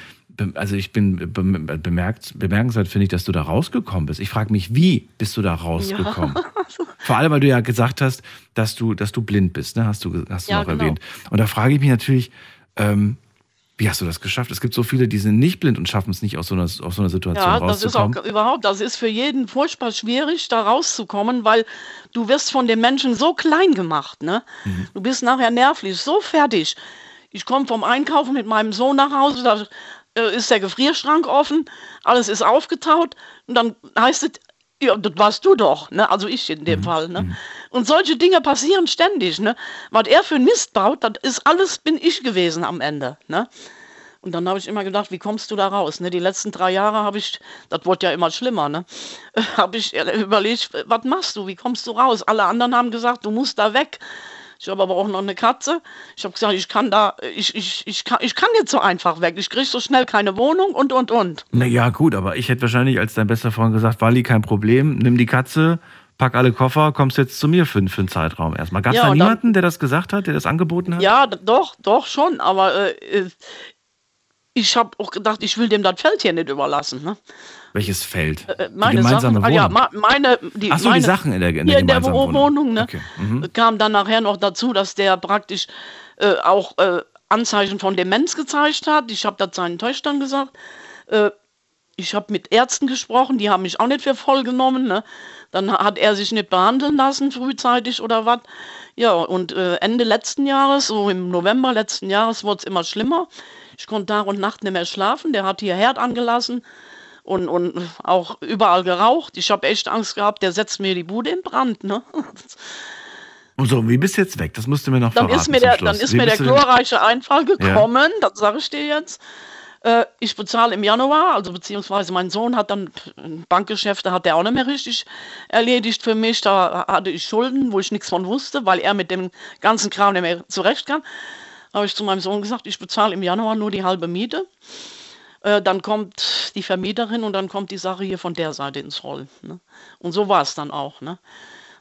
also ich bin bemerkt, bemerkenswert finde ich, dass du da rausgekommen bist. Ich frage mich, wie bist du da rausgekommen? Ja. Vor allem, weil du ja gesagt hast, dass du, dass du blind bist, ne? Hast du, hast du ja, noch genau. erwähnt. Und da frage ich mich natürlich, ähm, wie hast du das geschafft? Es gibt so viele, die sind nicht blind und schaffen es nicht aus so einer, aus so einer Situation ja, rauszukommen. Das ist auch überhaupt, das ist für jeden furchtbar schwierig, da rauszukommen, weil du wirst von den Menschen so klein gemacht, ne? Mhm. Du bist nachher nervlich, so fertig. Ich komme vom Einkaufen mit meinem Sohn nach Hause, da äh, ist der Gefrierschrank offen, alles ist aufgetaut und dann heißt es, ja, das warst du doch, ne? Also ich in dem mhm. Fall, ne? Mhm. Und solche Dinge passieren ständig, ne? Was er für Mist baut, das ist alles, bin ich gewesen am Ende, ne? Und dann habe ich immer gedacht, wie kommst du da raus? Ne? Die letzten drei Jahre habe ich, das wurde ja immer schlimmer, ne? habe ich überlegt, was machst du? Wie kommst du raus? Alle anderen haben gesagt, du musst da weg. Ich habe aber auch noch eine Katze. Ich habe gesagt, ich kann da, ich, ich, ich, kann, ich kann jetzt so einfach weg. Ich kriege so schnell keine Wohnung und, und, und. Naja, gut, aber ich hätte wahrscheinlich als dein bester Freund gesagt, Wally, kein Problem, nimm die Katze, pack alle Koffer, kommst jetzt zu mir für, für einen Zeitraum erstmal. Gab es ja, da niemanden, dann, der das gesagt hat, der das angeboten hat? Ja, doch, doch schon, aber äh, ich habe auch gedacht, ich will dem das Feld hier nicht überlassen. Ne? Welches Feld? Äh, meine gemeinsame Sachen, ah Wohnung? Ja, meine, die, Ach so, meine, die Sachen in der, in der, in der Wohnung. ne? Okay. Mhm. Kam dann nachher noch dazu, dass der praktisch äh, auch äh, Anzeichen von Demenz gezeigt hat. Ich habe das seinen Töchtern gesagt. Äh, ich habe mit Ärzten gesprochen, die haben mich auch nicht für voll genommen. Ne? Dann hat er sich nicht behandeln lassen frühzeitig oder was. Ja, und äh, Ende letzten Jahres, so im November letzten Jahres, wurde es immer schlimmer. Ich konnte Tag und Nacht nicht mehr schlafen. Der hat hier Herd angelassen und, und auch überall geraucht. Ich habe echt Angst gehabt, der setzt mir die Bude in Brand. Ne? Und so, wie bist du jetzt weg? Das musst du mir noch dann verraten. Ist mir der, dann ist wie mir der glorreiche Einfall gekommen, ja. das sage ich dir jetzt. Äh, ich bezahle im Januar, also beziehungsweise mein Sohn hat dann Bankgeschäfte, hat der auch nicht mehr richtig erledigt für mich. Da hatte ich Schulden, wo ich nichts von wusste, weil er mit dem ganzen Kram nicht mehr zurechtkam habe ich zu meinem Sohn gesagt, ich bezahle im Januar nur die halbe Miete. Äh, dann kommt die Vermieterin und dann kommt die Sache hier von der Seite ins Rollen. Ne? Und so war es dann auch. Ne?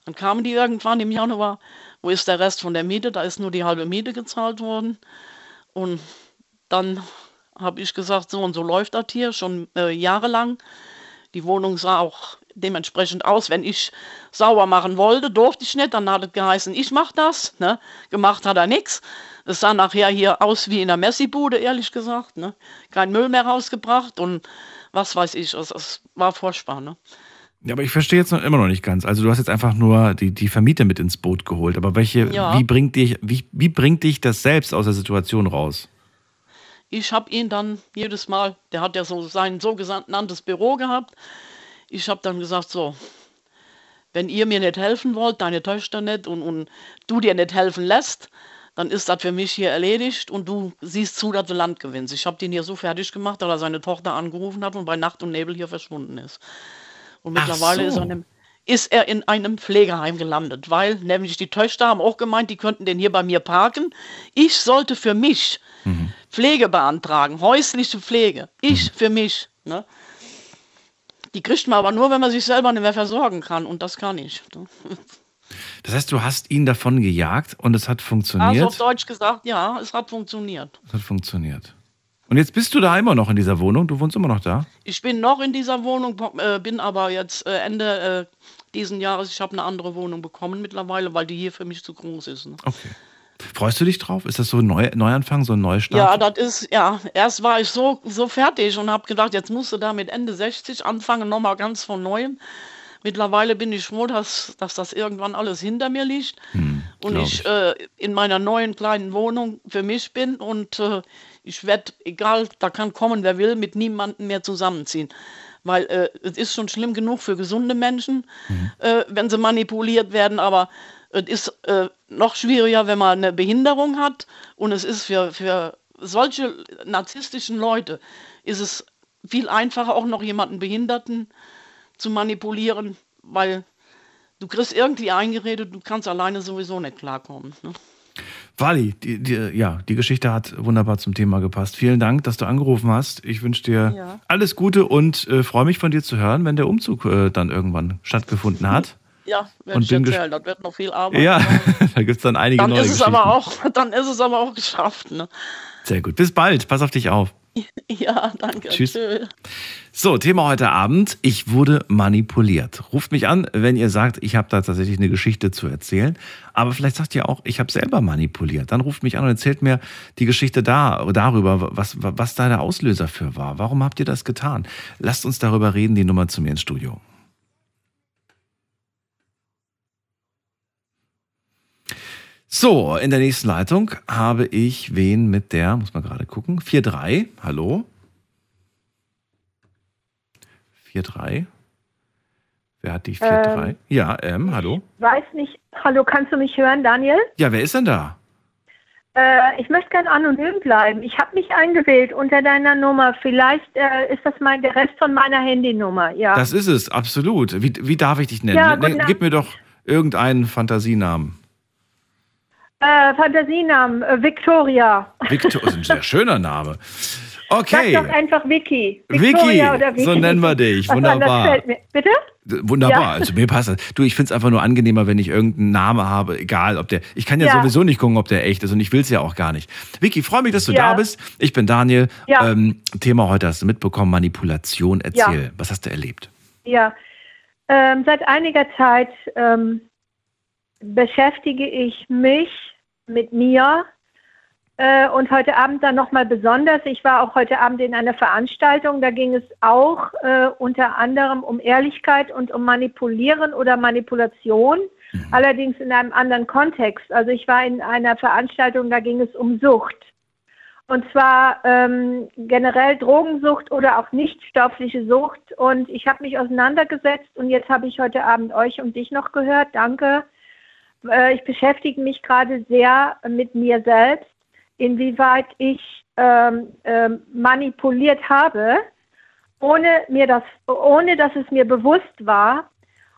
Dann kamen die irgendwann im Januar, wo ist der Rest von der Miete? Da ist nur die halbe Miete gezahlt worden. Und dann habe ich gesagt, so und so läuft das hier schon äh, jahrelang. Die Wohnung sah auch dementsprechend aus. Wenn ich sauber machen wollte, durfte ich nicht. Dann hat es geheißen, ich mache das. Ne? Gemacht hat er nichts. Es sah nachher hier aus wie in der Messi-Bude, ehrlich gesagt. Ne? Kein Müll mehr rausgebracht und was weiß ich. Es, es war furchtbar. Ne? Ja, aber ich verstehe jetzt noch immer noch nicht ganz. Also du hast jetzt einfach nur die, die Vermieter mit ins Boot geholt. Aber welche, ja. wie, bringt dich, wie, wie bringt dich das selbst aus der Situation raus? Ich habe ihn dann jedes Mal, der hat ja so sein so genanntes Büro gehabt. Ich habe dann gesagt, so, wenn ihr mir nicht helfen wollt, deine Töchter nicht und, und du dir nicht helfen lässt, dann ist das für mich hier erledigt und du siehst zu, dass du Land gewinnst. Ich habe den hier so fertig gemacht, dass er seine Tochter angerufen hat und bei Nacht und Nebel hier verschwunden ist. Und mittlerweile so. ist, er in, ist, er in einem Pflegeheim gelandet, weil nämlich die Töchter haben auch gemeint, die könnten den hier bei mir parken. Ich sollte für mich mhm. Pflege beantragen, häusliche Pflege. Ich mhm. für mich. Ne? Die kriegt man aber nur, wenn man sich selber nicht mehr versorgen kann. Und das kann ich. Das heißt, du hast ihn davon gejagt und es hat funktioniert? Also auf Deutsch gesagt, ja, es hat funktioniert. Es hat funktioniert. Und jetzt bist du da immer noch in dieser Wohnung? Du wohnst immer noch da? Ich bin noch in dieser Wohnung, äh, bin aber jetzt äh, Ende äh, diesen Jahres, ich habe eine andere Wohnung bekommen mittlerweile, weil die hier für mich zu groß ist. Ne? Okay. Freust du dich drauf? Ist das so ein Neu Neuanfang, so ein Neustart? Ja, das ist, ja, erst war ich so, so fertig und habe gedacht, jetzt musst du da mit Ende 60 anfangen, nochmal ganz von neuem. Mittlerweile bin ich froh, dass, dass das irgendwann alles hinter mir liegt hm, und ich, ich. Äh, in meiner neuen kleinen Wohnung für mich bin und äh, ich werde, egal, da kann kommen, wer will, mit niemandem mehr zusammenziehen. Weil äh, es ist schon schlimm genug für gesunde Menschen, mhm. äh, wenn sie manipuliert werden, aber es ist äh, noch schwieriger, wenn man eine Behinderung hat. Und es ist für, für solche narzisstischen Leute, ist es viel einfacher, auch noch jemanden Behinderten zu manipulieren, weil du kriegst irgendwie eingeredet, du kannst alleine sowieso nicht klarkommen. Ne? Wally, die, die, ja, die Geschichte hat wunderbar zum Thema gepasst. Vielen Dank, dass du angerufen hast. Ich wünsche dir ja. alles Gute und äh, freue mich von dir zu hören, wenn der Umzug äh, dann irgendwann stattgefunden hat. Ja, werde ich erzählen, das wird noch viel Arbeit. Ja, da gibt es dann einige dann neue ist es aber auch, Dann ist es aber auch geschafft. Ne? Sehr gut. Bis bald. Pass auf dich auf. Ja, danke. Tschüss. Tschüss. So, Thema heute Abend. Ich wurde manipuliert. Ruft mich an, wenn ihr sagt, ich habe da tatsächlich eine Geschichte zu erzählen. Aber vielleicht sagt ihr auch, ich habe selber manipuliert. Dann ruft mich an und erzählt mir die Geschichte da, darüber, was, was da der Auslöser für war. Warum habt ihr das getan? Lasst uns darüber reden. Die Nummer zu mir ins Studio. So, in der nächsten Leitung habe ich wen mit der, muss man gerade gucken, 4-3. Hallo? 4-3. Wer hat die 4-3? Ähm, ja, ähm, hallo? Weiß nicht. Hallo, kannst du mich hören, Daniel? Ja, wer ist denn da? Äh, ich möchte gerne anonym bleiben. Ich habe mich eingewählt unter deiner Nummer. Vielleicht äh, ist das mein, der Rest von meiner Handynummer, ja. Das ist es, absolut. Wie, wie darf ich dich nennen? Ja, ne, gib mir doch irgendeinen Fantasienamen. Äh, Fantasienamen, äh, Victoria. Victoria ist ein sehr schöner Name. Okay. Sag doch einfach Vicky. Vicky, Vicky, so nennen wir dich. Wunderbar. Bitte? Wunderbar, ja. also mir passt das. Du, ich finde es einfach nur angenehmer, wenn ich irgendeinen Namen habe, egal ob der. Ich kann ja, ja, sowieso nicht gucken, ob der echt ist und ich will es ja auch gar nicht. Vicky, freue mich, dass du ja. da bist. Ich bin Daniel. Ähm, Thema heute hast du mitbekommen: Manipulation. Erzähl, was hast du erlebt? Ja, ähm, seit einiger Zeit ähm, beschäftige ich mich mit mir äh, und heute Abend dann nochmal besonders. Ich war auch heute Abend in einer Veranstaltung, da ging es auch äh, unter anderem um Ehrlichkeit und um Manipulieren oder Manipulation, mhm. allerdings in einem anderen Kontext. Also ich war in einer Veranstaltung, da ging es um Sucht. Und zwar ähm, generell Drogensucht oder auch nicht stoffliche Sucht. Und ich habe mich auseinandergesetzt und jetzt habe ich heute Abend euch und dich noch gehört. Danke äh, ich beschäftige mich gerade sehr mit mir selbst, inwieweit ich ähm, ähm, manipuliert habe, ohne mir das, ohne dass es mir bewusst war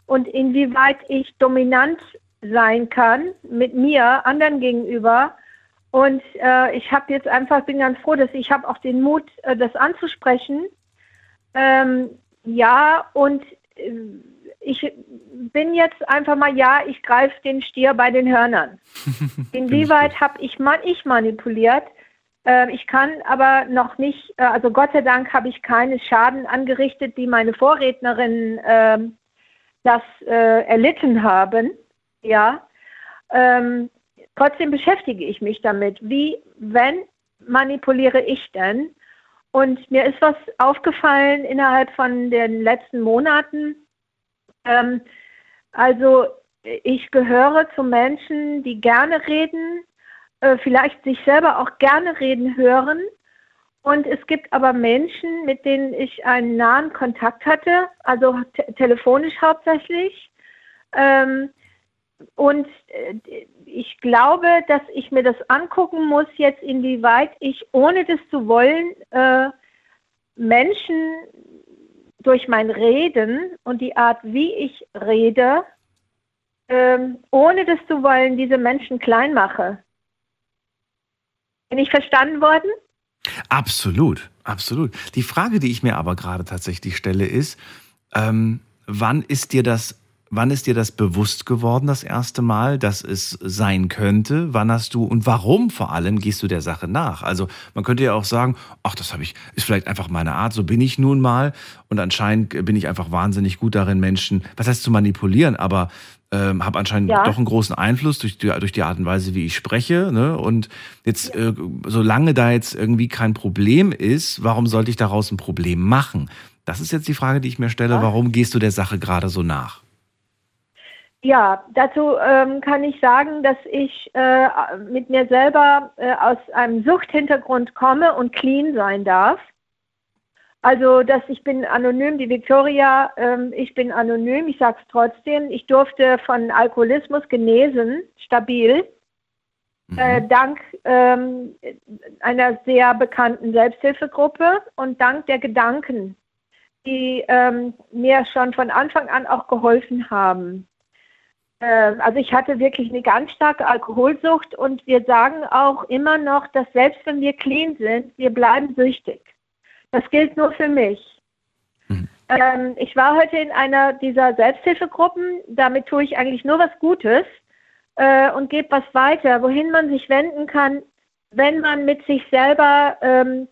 und inwieweit ich dominant sein kann mit mir anderen gegenüber. Und äh, ich habe jetzt einfach bin ganz froh, dass ich habe auch den Mut, äh, das anzusprechen. Ähm, ja und äh, ich bin jetzt einfach mal, ja, ich greife den Stier bei den Hörnern. Inwieweit habe ich, man, ich manipuliert? Äh, ich kann aber noch nicht, äh, also Gott sei Dank habe ich keine Schaden angerichtet, die meine Vorrednerinnen äh, das erlitten haben. Ja. Ähm, trotzdem beschäftige ich mich damit. Wie, wenn manipuliere ich denn? Und mir ist was aufgefallen innerhalb von den letzten Monaten, ähm, also ich gehöre zu Menschen, die gerne reden, äh, vielleicht sich selber auch gerne reden hören. Und es gibt aber Menschen, mit denen ich einen nahen Kontakt hatte, also te telefonisch hauptsächlich. Ähm, und äh, ich glaube, dass ich mir das angucken muss jetzt, inwieweit ich, ohne das zu wollen, äh, Menschen durch mein Reden und die Art, wie ich rede, ähm, ohne das zu wollen, diese Menschen klein mache. Bin ich verstanden worden? Absolut, absolut. Die Frage, die ich mir aber gerade tatsächlich stelle, ist, Ähm, wann ist dir das Wann ist dir das bewusst geworden, das erste Mal, dass es sein könnte? Wann hast du und warum vor allem gehst du der Sache nach? Also man könnte ja auch sagen, ach, das habe ich, ist vielleicht einfach meine Art, so bin ich nun mal und anscheinend bin ich einfach wahnsinnig gut darin, Menschen, was heißt zu manipulieren, aber ähm, habe anscheinend ja. doch einen großen Einfluss durch die, durch die Art und Weise, wie ich spreche. Ne? Und jetzt, äh, solange da jetzt irgendwie kein Problem ist, warum sollte ich daraus ein Problem machen? Das ist jetzt die Frage, die ich mir stelle. Warum gehst du der Sache gerade so nach? Ja, dazu ähm, kann ich sagen, dass ich äh, mit mir selber äh, aus einem Suchthintergrund komme und clean sein darf. Also, dass ich bin anonym, die Victoria, ähm, ich bin anonym, ich sage es trotzdem. Ich durfte von Alkoholismus genesen, stabil, mhm. äh, dank ähm, einer sehr bekannten Selbsthilfegruppe und dank der Gedanken, die ähm, mir schon von Anfang an auch geholfen haben. Ähm, also ich hatte wirklich eine ganz starke Alkoholsucht und wir sagen auch immer noch, dass selbst wenn wir clean sind, wir bleiben süchtig. Das gilt nur für mich. Mhm. Ähm, ich war heute in einer dieser Selbsthilfegruppen, damit tue ich eigentlich nur was Gutes äh, und gebe was weiter, wohin man sich wenden kann, wenn man mit sich selber ähm,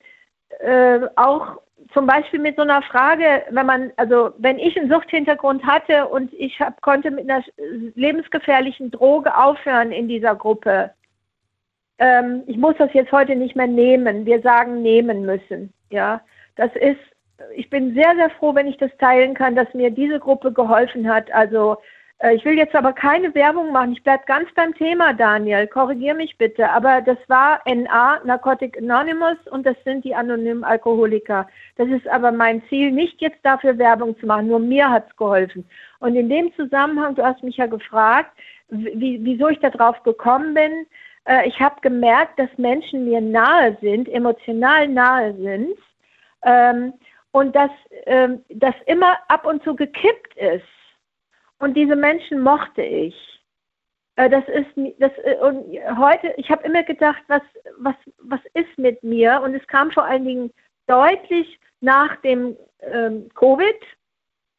äh, auch zum Beispiel mit so einer Frage, wenn man, also wenn ich einen Suchthintergrund hatte und ich hab, konnte mit einer lebensgefährlichen Droge aufhören in dieser Gruppe, ähm, ich muss das jetzt heute nicht mehr nehmen. Wir sagen nehmen müssen. Ja, das ist, ich bin sehr, sehr froh, wenn ich das teilen kann, dass mir diese Gruppe geholfen hat. Also ich will jetzt aber keine Werbung machen. Ich bleibe ganz beim Thema, Daniel. Korrigier mich bitte. Aber das war NA, Narcotic Anonymous, und das sind die anonymen Alkoholiker. Das ist aber mein Ziel, nicht jetzt dafür Werbung zu machen. Nur mir hat es geholfen. Und in dem Zusammenhang, du hast mich ja gefragt, wie, wieso ich darauf gekommen bin. Äh, ich habe gemerkt, dass Menschen mir nahe sind, emotional nahe sind. Ähm, und dass ähm, das immer ab und zu gekippt ist und diese Menschen mochte ich. Äh, das ist das äh, und heute, ich habe immer gedacht, was, was, was ist mit mir? Und es kam vor allen Dingen deutlich nach dem ähm, Covid,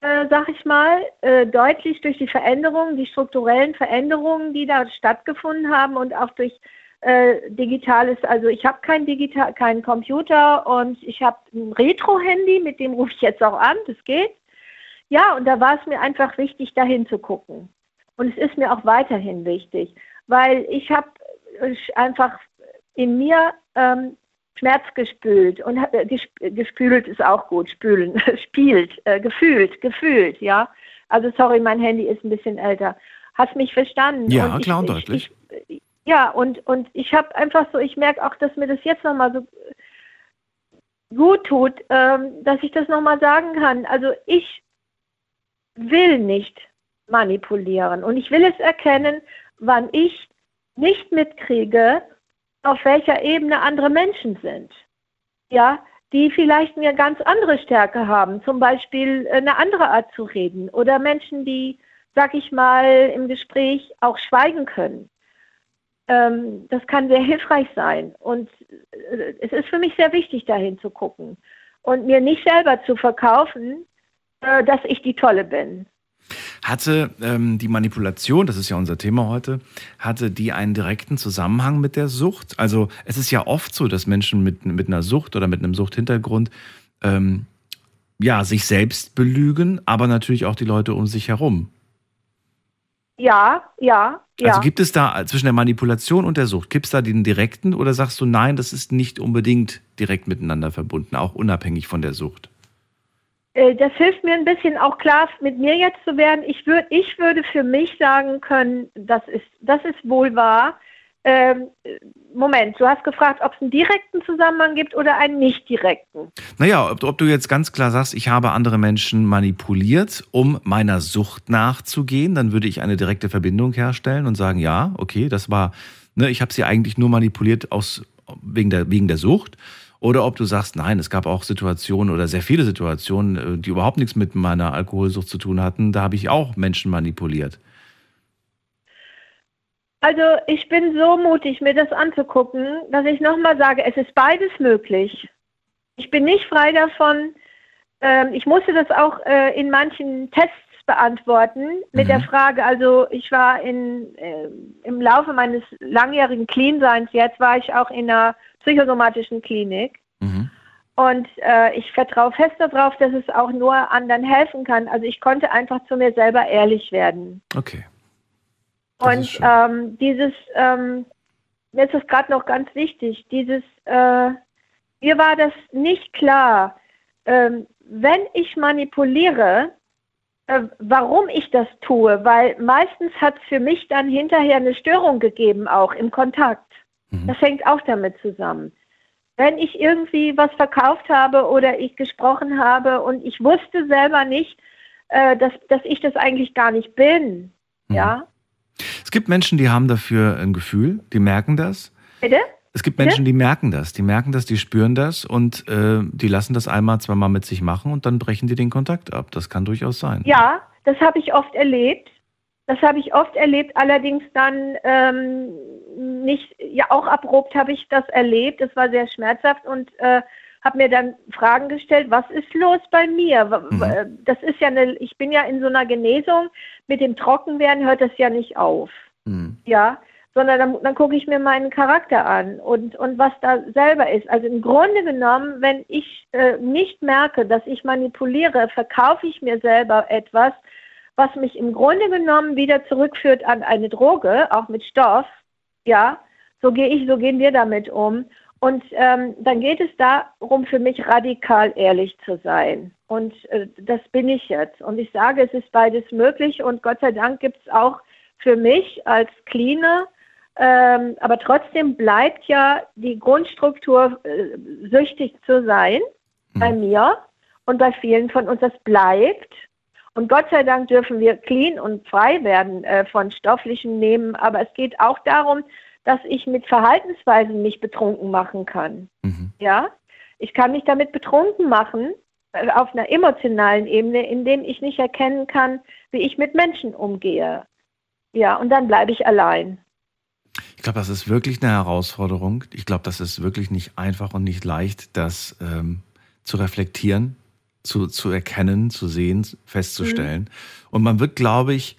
äh, sag ich mal, äh, deutlich durch die Veränderungen, die strukturellen Veränderungen, die da stattgefunden haben und auch durch äh, digitales, also ich habe kein digital, keinen Computer und ich habe ein Retro-Handy, mit dem rufe ich jetzt auch an, das geht. Ja, und da war es mir einfach wichtig, dahin zu gucken. Und es ist mir auch weiterhin wichtig, weil ich habe einfach in mir ähm, Schmerz gespült und äh, gespült ist auch gut, spülen, spielt, äh, gefühlt, gefühlt, ja. Also sorry, mein Handy ist ein bisschen älter. Hast mich verstanden? Ja, und klar und deutlich. Ich, ja, und, und ich habe einfach so, ich merke auch, dass mir das jetzt nochmal so gut tut, ähm, dass ich das nochmal sagen kann. Also ich will nicht manipulieren. Und ich will es erkennen, wann ich nicht mitkriege, auf welcher Ebene andere Menschen sind. Ja, die vielleicht eine ganz andere Stärke haben, zum Beispiel eine andere Art zu reden oder Menschen, die, sag ich mal, im Gespräch auch schweigen können. Ähm, das kann sehr hilfreich sein und äh, es ist für mich sehr wichtig, dahin zu gucken und mir nicht selber zu verkaufen, äh, dass ich die Tolle bin. Hatte ähm, die Manipulation, das ist ja unser Thema heute, hatte die einen direkten Zusammenhang mit der Sucht? Also es ist ja oft so, dass Menschen mit, mit einer Sucht oder mit einem Suchthintergrund ähm, ja, sich selbst belügen, aber natürlich auch die Leute um sich herum. Ja, ja, ja. Also gibt es da zwischen der Manipulation und der Sucht, gibt es da den direkten oder sagst du nein, das ist nicht unbedingt direkt miteinander verbunden, auch unabhängig von der Sucht? Äh, das hilft mir ein bisschen auch klar, mit mir jetzt zu werden. Ich, würd, ich würde für mich sagen können, das ist, das ist wohl wahr. Ähm, Moment, du hast gefragt, ob es einen direkten Zusammenhang gibt oder einen nicht direkten. Naja, ob, ob du jetzt ganz klar sagst, ich habe andere Menschen manipuliert, um meiner Sucht nachzugehen, dann würde ich eine direkte Verbindung herstellen und sagen, ja, okay, das war, ne, ich habe sie eigentlich nur manipuliert aus, wegen, der, wegen der Sucht. Oder ob du sagst, nein, es gab auch Situationen oder sehr viele Situationen, äh, die überhaupt nichts mit meiner Alkoholsucht zu tun hatten. Da habe ich auch Menschen manipuliert. Also ich bin so mutig, mir das anzugucken, dass ich nochmal sage, es ist beides möglich. Ich bin nicht frei davon, ähm, ich musste das auch äh, in manchen Tests beantworten mit Mhm. der Frage, also ich war in, äh, im Laufe meines langjährigen Clean-Seins jetzt, war ich auch in einer psychosomatischen Klinik. Mhm. Und äh, ich vertraue fest darauf, dass es auch nur anderen helfen kann. Also ich konnte einfach zu mir selber ehrlich werden. Okay. Das Und ähm, dieses, ähm, mir ist das gerade noch ganz wichtig, dieses, äh, mir war das nicht klar, ähm, wenn ich manipuliere, äh, warum ich das tue, weil meistens hat es für mich dann hinterher eine Störung gegeben, auch im Kontakt. Mhm. Das hängt auch damit zusammen. Wenn ich irgendwie was verkauft habe oder ich gesprochen habe und ich wusste selber nicht, äh, dass, dass ich das eigentlich gar nicht bin, Mhm. ja, Es gibt Menschen, die haben dafür ein Gefühl, die merken das. bitte? Es gibt? Menschen, die merken das, die merken das, die spüren das und äh, die lassen das einmal, zweimal mit sich machen und dann brechen die den Kontakt ab. Das kann durchaus sein. Ja, das habe ich oft erlebt. Das habe ich oft erlebt, allerdings dann ähm, nicht, ja auch abrupt habe ich das erlebt. Das war sehr schmerzhaft und äh, habe mir dann Fragen gestellt, was ist los bei mir? Mhm. Das ist ja eine, ich bin ja in so einer Genesung, mit dem Trockenwerden hört das ja nicht auf. Mhm. ja, sondern dann, dann gucke ich mir meinen Charakter an und, und was da selber ist. Also im Grunde genommen, wenn ich äh, nicht merke, dass ich manipuliere, verkaufe ich mir selber etwas, was mich im Grunde genommen wieder zurückführt an eine Droge, auch mit Stoff, ja, so gehe ich, so gehen wir damit um. Und ähm, dann geht es darum, für mich radikal ehrlich zu sein. Und äh, das bin ich jetzt. Und ich sage, es ist beides möglich. Und Gott sei Dank gibt es auch für mich als Cleaner, ähm, aber trotzdem bleibt ja die Grundstruktur, äh, süchtig zu sein bei mir und bei vielen von uns. Das bleibt. Und Gott sei Dank dürfen wir clean und frei werden äh, von stofflichen Nehmen. Aber es geht auch darum, dass ich mit Verhaltensweisen mich betrunken machen kann. Mhm. Ja, ich kann mich damit betrunken machen äh, auf einer emotionalen Ebene, indem ich nicht erkennen kann, wie ich mit Menschen umgehe. Ja, und dann bleibe ich allein. Ich glaube, das ist wirklich eine Herausforderung. Ich glaube, das ist wirklich nicht einfach und nicht leicht, das ähm, zu reflektieren, zu, zu erkennen, zu sehen, festzustellen. Und man wird, glaube ich,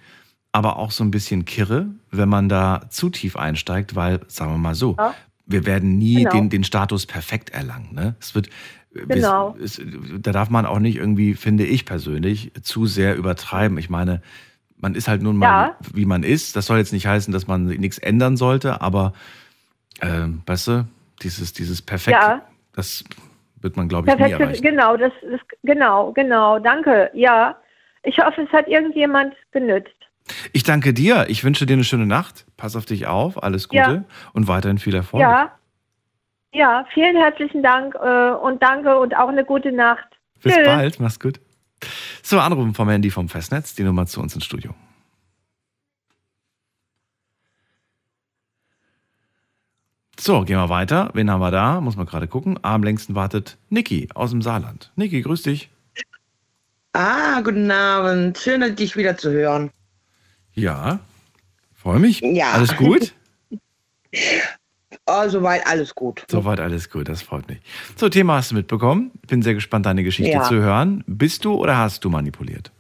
aber auch so ein bisschen kirre, wenn man da zu tief einsteigt, weil, sagen wir mal so, Ja. wir werden nie Genau. den, den Status perfekt erlangen. Ne? Es wird, Genau. es, es, da darf man auch nicht irgendwie, finde ich persönlich, zu sehr übertreiben. Ich meine, man ist halt nun mal, Ja. wie man ist. Das soll jetzt nicht heißen, dass man nichts ändern sollte, aber ähm, weißt du, dieses, dieses Perfekt, Ja. das wird man, glaube ich, nie Perfekte, erreichen. genau, das ist genau, genau, danke. Ja, ich hoffe, es hat irgendjemand genützt. Ich danke dir. Ich wünsche dir eine schöne Nacht. Pass auf dich auf. Alles Gute Ja. und weiterhin viel Erfolg. Ja, ja, vielen herzlichen Dank äh, und danke und auch eine gute Nacht. Bis Tschüss. bald. Mach's gut. So, Anrufen vom Handy vom Festnetz. Die Nummer zu uns ins Studio. So, gehen wir weiter. Wen haben wir da? Muss man gerade gucken. Am längsten wartet Niki aus dem Saarland. Niki, grüß dich. Ah, guten Abend. Schön, dich wieder zu hören. Ja, freue mich. Ja. Alles gut? Oh, soweit alles gut. Soweit alles gut, das freut mich. So, Thema hast du mitbekommen. Bin sehr gespannt, deine Geschichte Ja. zu hören. Bist du oder hast du manipuliert?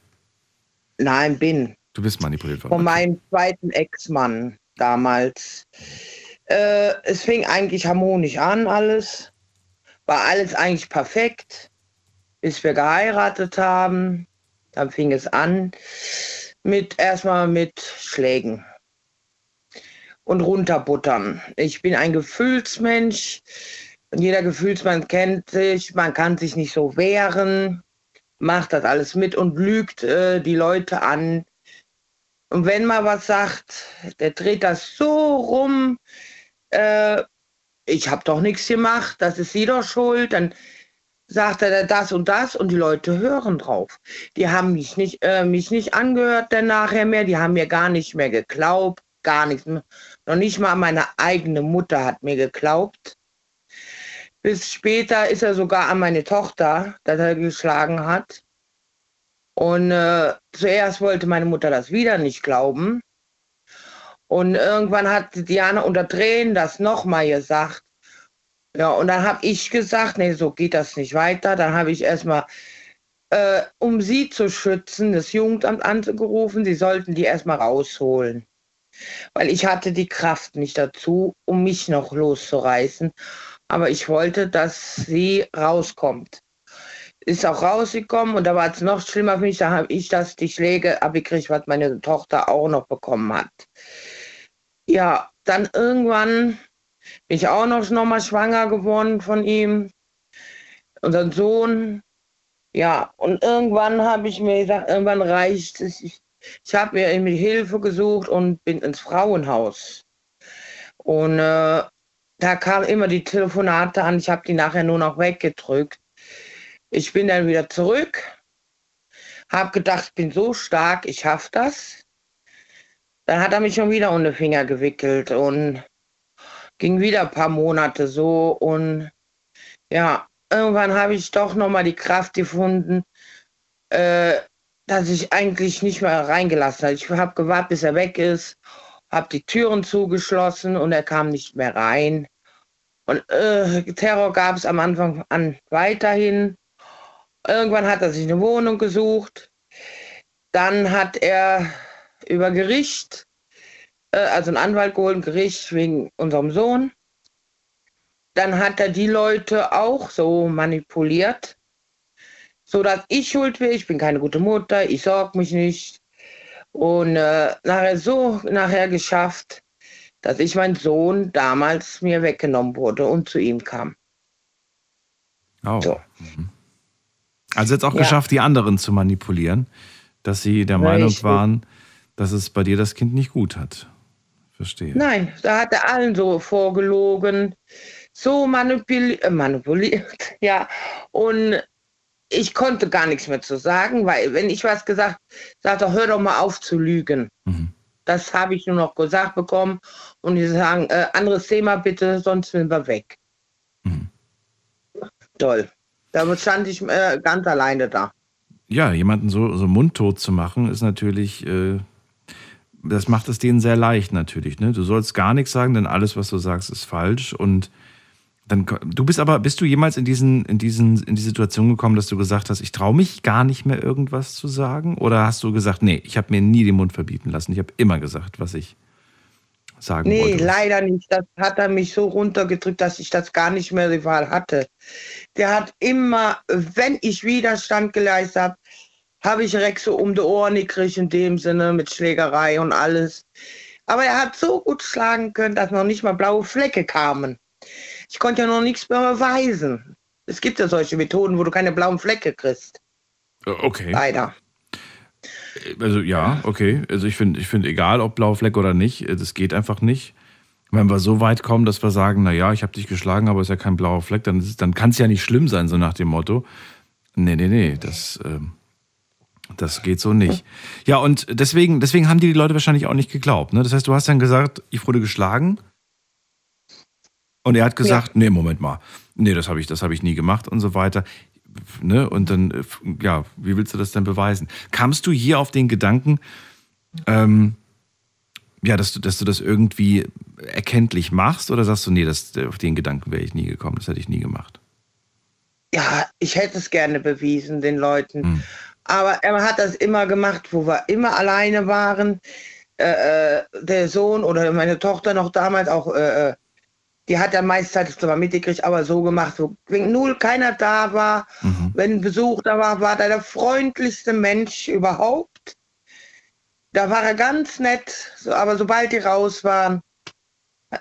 Nein, bin. Du bist manipuliert worden. Von meinem zweiten Ex-Mann damals. Äh, es fing eigentlich harmonisch an, alles. War alles eigentlich perfekt, bis wir geheiratet haben. Dann fing es an mit erstmal mit Schlägen und runterbuttern. Ich bin ein Gefühlsmensch. Und jeder Gefühlsmann kennt sich. Man kann sich nicht so wehren. Macht das alles mit und lügt äh, die Leute an. Und wenn man was sagt, der dreht das so rum, äh, ich habe doch nichts gemacht, das ist sie doch schuld, dann sagt er das und das und die Leute hören drauf. Die haben mich nicht, äh, mich nicht angehört dann nachher mehr, die haben mir gar nicht mehr geglaubt, gar nichts mehr. Noch nicht mal meine eigene Mutter hat mir geglaubt. Bis später ist er sogar an meine Tochter, dass er geschlagen hat. Und äh, zuerst wollte meine Mutter das wieder nicht glauben. Und irgendwann hat Diana unter Tränen das nochmal gesagt. Ja, und dann habe ich gesagt, nee, so geht das nicht weiter. Dann habe ich erstmal äh, um sie zu schützen, das Jugendamt angerufen, sie sollten die erstmal rausholen. Weil ich hatte die Kraft nicht dazu, um mich noch loszureißen. Aber ich wollte, dass sie rauskommt. Ist auch rausgekommen und da war es noch schlimmer für mich. Da habe ich das, die Schläge abgekriegt, was meine Tochter auch noch bekommen hat. Ja, dann irgendwann bin ich auch noch, noch mal schwanger geworden von ihm. Unseren Sohn, ja, und irgendwann habe ich mir gesagt, irgendwann reicht es. Ich, ich habe mir irgendwie Hilfe gesucht und bin ins Frauenhaus. Und äh, da kamen immer die Telefonate an. Ich habe die nachher nur noch weggedrückt. Ich bin dann wieder zurück, habe gedacht, ich bin so stark, ich schaffe das. Dann hat er mich schon wieder unter den Finger gewickelt und ging wieder ein paar Monate so. Und ja, irgendwann habe ich doch nochmal die Kraft gefunden, äh, dass ich eigentlich nicht mehr reingelassen habe. Ich habe gewartet, bis er weg ist, habe die Türen zugeschlossen und er kam nicht mehr rein. Und äh, Terror gab es am Anfang an weiterhin. Irgendwann hat er sich eine Wohnung gesucht. Dann hat er über Gericht, äh, also einen Anwalt geholt, Gericht wegen unserem Sohn dann hat er die Leute auch so manipuliert, so dass ich schuld wäre. Ich bin keine gute Mutter, ich sorge mich nicht. Und äh, nachher so nachher geschafft, dass ich mein Sohn damals mir weggenommen wurde und zu ihm kam. Oh. So. Mhm. Also jetzt auch ja. geschafft, die anderen zu manipulieren, dass sie der Richtig. Meinung waren, dass es bei dir das Kind nicht gut hat. Verstehe. Nein, da hat er allen so vorgelogen so manipuli äh, manipuliert, ja. Und ich konnte gar nichts mehr zu sagen, weil wenn ich was gesagt, sagt er, hör doch mal auf zu lügen. Mhm. Das habe ich nur noch gesagt bekommen und die sagen, äh, anderes Thema bitte, sonst sind wir weg. Mhm. Toll. Da stand ich äh, ganz alleine da. Ja, jemanden so, so mundtot zu machen, ist natürlich, äh, das macht es denen sehr leicht natürlich. Ne? Du sollst gar nichts sagen, denn alles, was du sagst, ist falsch und dann, du bist aber, bist du jemals in diesen, in diesen, in die Situation gekommen, dass du gesagt hast, ich traue mich gar nicht mehr irgendwas zu sagen? Oder hast du gesagt, nee, ich habe mir nie den Mund verbieten lassen. Ich habe immer gesagt, was ich sagen nee, wollte. Nee, leider nicht. Das hat er mich so runtergedrückt, dass ich das gar nicht mehr die Wahl hatte. Der hat immer, wenn ich Widerstand geleistet habe, habe ich Rex so um die Ohren gekriegt, in dem Sinne, mit Schlägerei und alles. Aber er hat so gut schlagen können, dass noch nicht mal blaue Flecke kamen. Ich konnte ja noch nichts mehr beweisen. Es gibt ja solche Methoden, wo du keine blauen Flecke kriegst. Äh, okay. Leider. Also ja, okay. Also ich finde, ich finde, egal ob blaue Flecke oder nicht, äh, das geht einfach nicht. Wenn wir so weit kommen, dass wir sagen, naja, ich habe dich geschlagen, aber es ist ja kein blauer Fleck, dann, dann kann es ja nicht schlimm sein, so nach dem Motto. Nee, nee, nee, das, ähm, das geht so nicht. Ja, und deswegen, deswegen haben die, die Leute wahrscheinlich auch nicht geglaubt. Ne? Das heißt, du hast dann gesagt, ich wurde geschlagen und er hat gesagt, ja. nee, Moment mal, nee, das habe ich, das ich nie gemacht und so weiter. Ne? Und dann, ja, wie willst du das denn beweisen? Kamst du hier auf den Gedanken, ähm, ja, dass du, dass du das irgendwie erkenntlich machst oder sagst du, nee, das, auf den Gedanken wäre ich nie gekommen, das hätte ich nie gemacht? Ja, ich hätte es gerne bewiesen den Leuten. Hm. Aber er hat das immer gemacht, wo wir immer alleine waren. Äh, äh der Sohn oder meine Tochter noch damals auch äh, äh die hat er meistens zwar mitgekriegt, aber so gemacht, so, wenn null keiner da war, mhm. wenn Besuch da war, war er der freundlichste Mensch überhaupt. Da war er ganz nett, so, aber sobald die raus waren,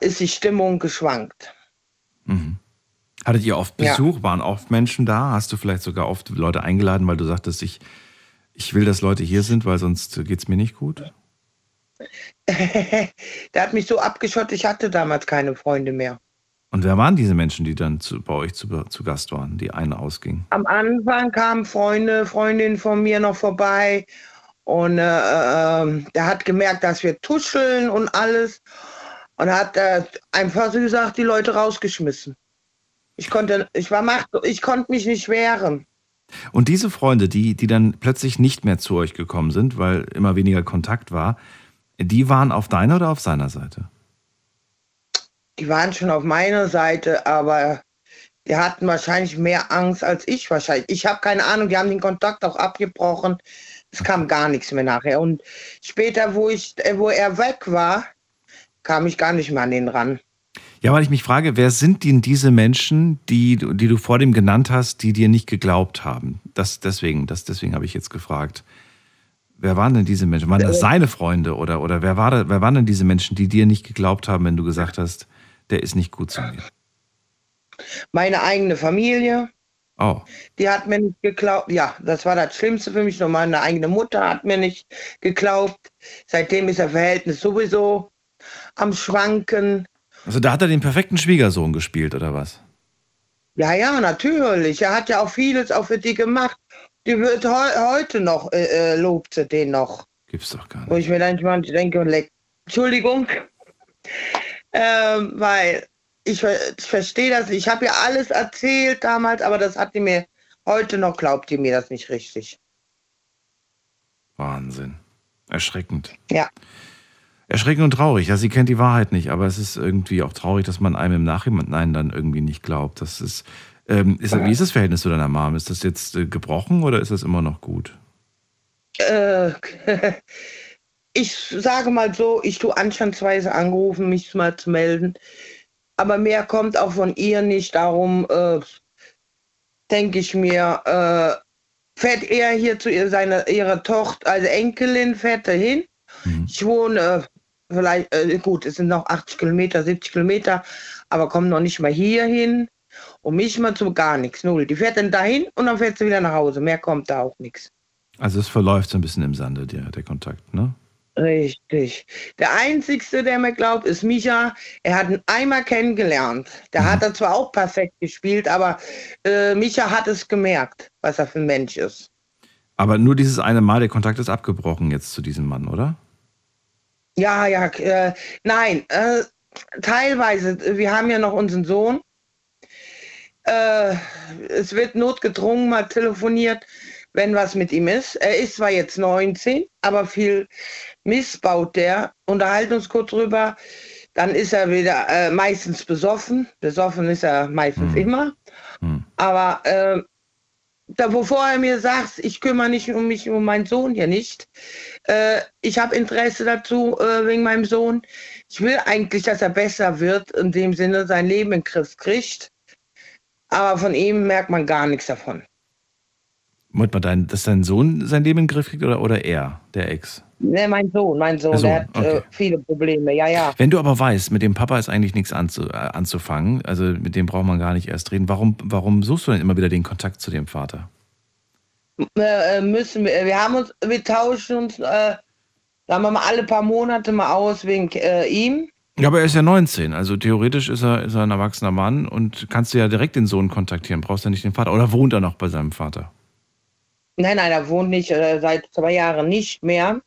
ist die Stimmung geschwankt. Hattet ihr oft Besuch? Ja. Waren oft Menschen da? Hast du vielleicht sogar oft Leute eingeladen, weil du sagtest, ich, ich will, dass Leute hier sind, weil sonst geht es mir nicht gut? der hat mich so abgeschottet, ich hatte damals keine Freunde mehr. Und wer waren diese Menschen, die dann zu, bei euch zu, zu Gast waren, die einen ausgingen? Am Anfang kamen Freunde, Freundinnen von mir noch vorbei. Und äh, äh, der hat gemerkt, dass wir tuscheln und alles. Und hat äh, einfach so gesagt, die Leute rausgeschmissen. Ich konnte, ich war macht, ich konnte mich nicht wehren. Und diese Freunde, die, die dann plötzlich nicht mehr zu euch gekommen sind, weil immer weniger Kontakt war, die waren auf deiner oder auf seiner Seite? Die waren schon auf meiner Seite, aber Die hatten wahrscheinlich mehr Angst als ich wahrscheinlich. Ich habe keine Ahnung, die haben den Kontakt auch abgebrochen. Es kam gar nichts mehr nachher. Und später, wo, ich, wo er weg war, kam ich gar nicht mehr an den ran. Ja, weil ich mich frage, wer sind denn diese Menschen, die, die du vor dem genannt hast, die dir nicht geglaubt haben? Das, deswegen, das, deswegen habe ich jetzt gefragt. Wer waren denn diese Menschen? Waren das seine Freunde oder, oder wer, war da, wer waren denn diese Menschen, die dir nicht geglaubt haben, wenn du gesagt hast, der ist nicht gut zu mir? Meine eigene Familie, Oh, die hat mir nicht geglaubt. Ja, das war das Schlimmste für mich. Nur meine eigene Mutter hat mir nicht geglaubt. Seitdem ist das Verhältnis sowieso am Schwanken. Also da hat er den perfekten Schwiegersohn gespielt, oder was? Ja, ja, natürlich. Er hat ja auch vieles auch für die gemacht. Die wird heu heute noch, äh, äh, lobt sie den noch. Gibt's doch gar nicht. Wo ich mir dann manchmal denke, leck, Entschuldigung, ähm, weil ich, ich verstehe das. Ich habe ja alles erzählt damals, aber das hat die mir heute noch, glaubt die mir das nicht richtig. Wahnsinn. Erschreckend. Ja. Erschreckend und traurig. Ja, sie kennt die Wahrheit nicht, aber es ist irgendwie auch traurig, dass man einem im Nachhinein dann irgendwie nicht glaubt. Das ist, ähm, ist wie ist das Verhältnis zu deiner Mom? Ist das jetzt äh, gebrochen oder ist das immer noch gut? Äh, ich sage mal so, ich tue anstandsweise angerufen, mich mal zu melden. Aber mehr kommt auch von ihr nicht. Darum äh, denke ich mir, äh, fährt er hier zu ihr, seine, ihrer Tochter, also Enkelin, fährt er hin. Ich wohne vielleicht, äh, gut, es sind noch 80 Kilometer, 70 Kilometer, aber kommt noch nicht mal hier hin. Und mich mal zu gar nichts, null. Die fährt dann dahin und dann fährt sie wieder nach Hause. Mehr kommt da auch nichts. Also es verläuft so ein bisschen im Sande, der, der Kontakt, ne? Richtig. Der Einzigste, der mir glaubt, ist Micha. Er hat ihn einmal kennengelernt. Da hat er zwar auch perfekt gespielt, aber äh, Micha hat es gemerkt, was er für ein Mensch ist. Aber nur dieses eine Mal, der Kontakt ist abgebrochen jetzt zu diesem Mann, oder? Ja, ja, äh, nein, äh, teilweise. Wir haben ja noch unseren Sohn. Äh, es wird notgedrungen mal telefoniert, wenn was mit ihm ist. Er ist zwar jetzt 19, aber viel missbaut der. Unterhalten uns kurz drüber. Dann ist er wieder äh, meistens besoffen. Besoffen ist er meistens immer. Aber äh, da, wovor er mir sagt, ich kümmere nicht um mich, um meinen Sohn hier nicht. Äh, ich habe Interesse dazu äh, wegen meinem Sohn. Ich will eigentlich, dass er besser wird, in dem Sinne sein Leben in den Griff kriegt. Aber von ihm merkt man gar nichts davon. Moment mal, dein, dass dein Sohn sein Leben in den Griff kriegt oder, oder er, der Ex? Ne, mein Sohn, mein Sohn, Der Sohn, der hat okay. äh, viele Probleme, ja, ja. Wenn du aber weißt, mit dem Papa ist eigentlich nichts anzu, äh, anzufangen, also mit dem braucht man gar nicht erst reden, warum, warum suchst du denn immer wieder den Kontakt zu dem Vater? Äh, müssen wir, wir haben uns, wir tauschen uns, äh, sagen wir mal, alle paar Monate mal aus wegen äh, ihm. Ja, aber er ist ja 19, also theoretisch ist er, ist er ein erwachsener Mann und kannst du ja direkt den Sohn kontaktieren, brauchst ja nicht den Vater. Oder wohnt er noch bei seinem Vater? Nein, nein, er wohnt nicht, äh, seit zwei Jahren nicht mehr.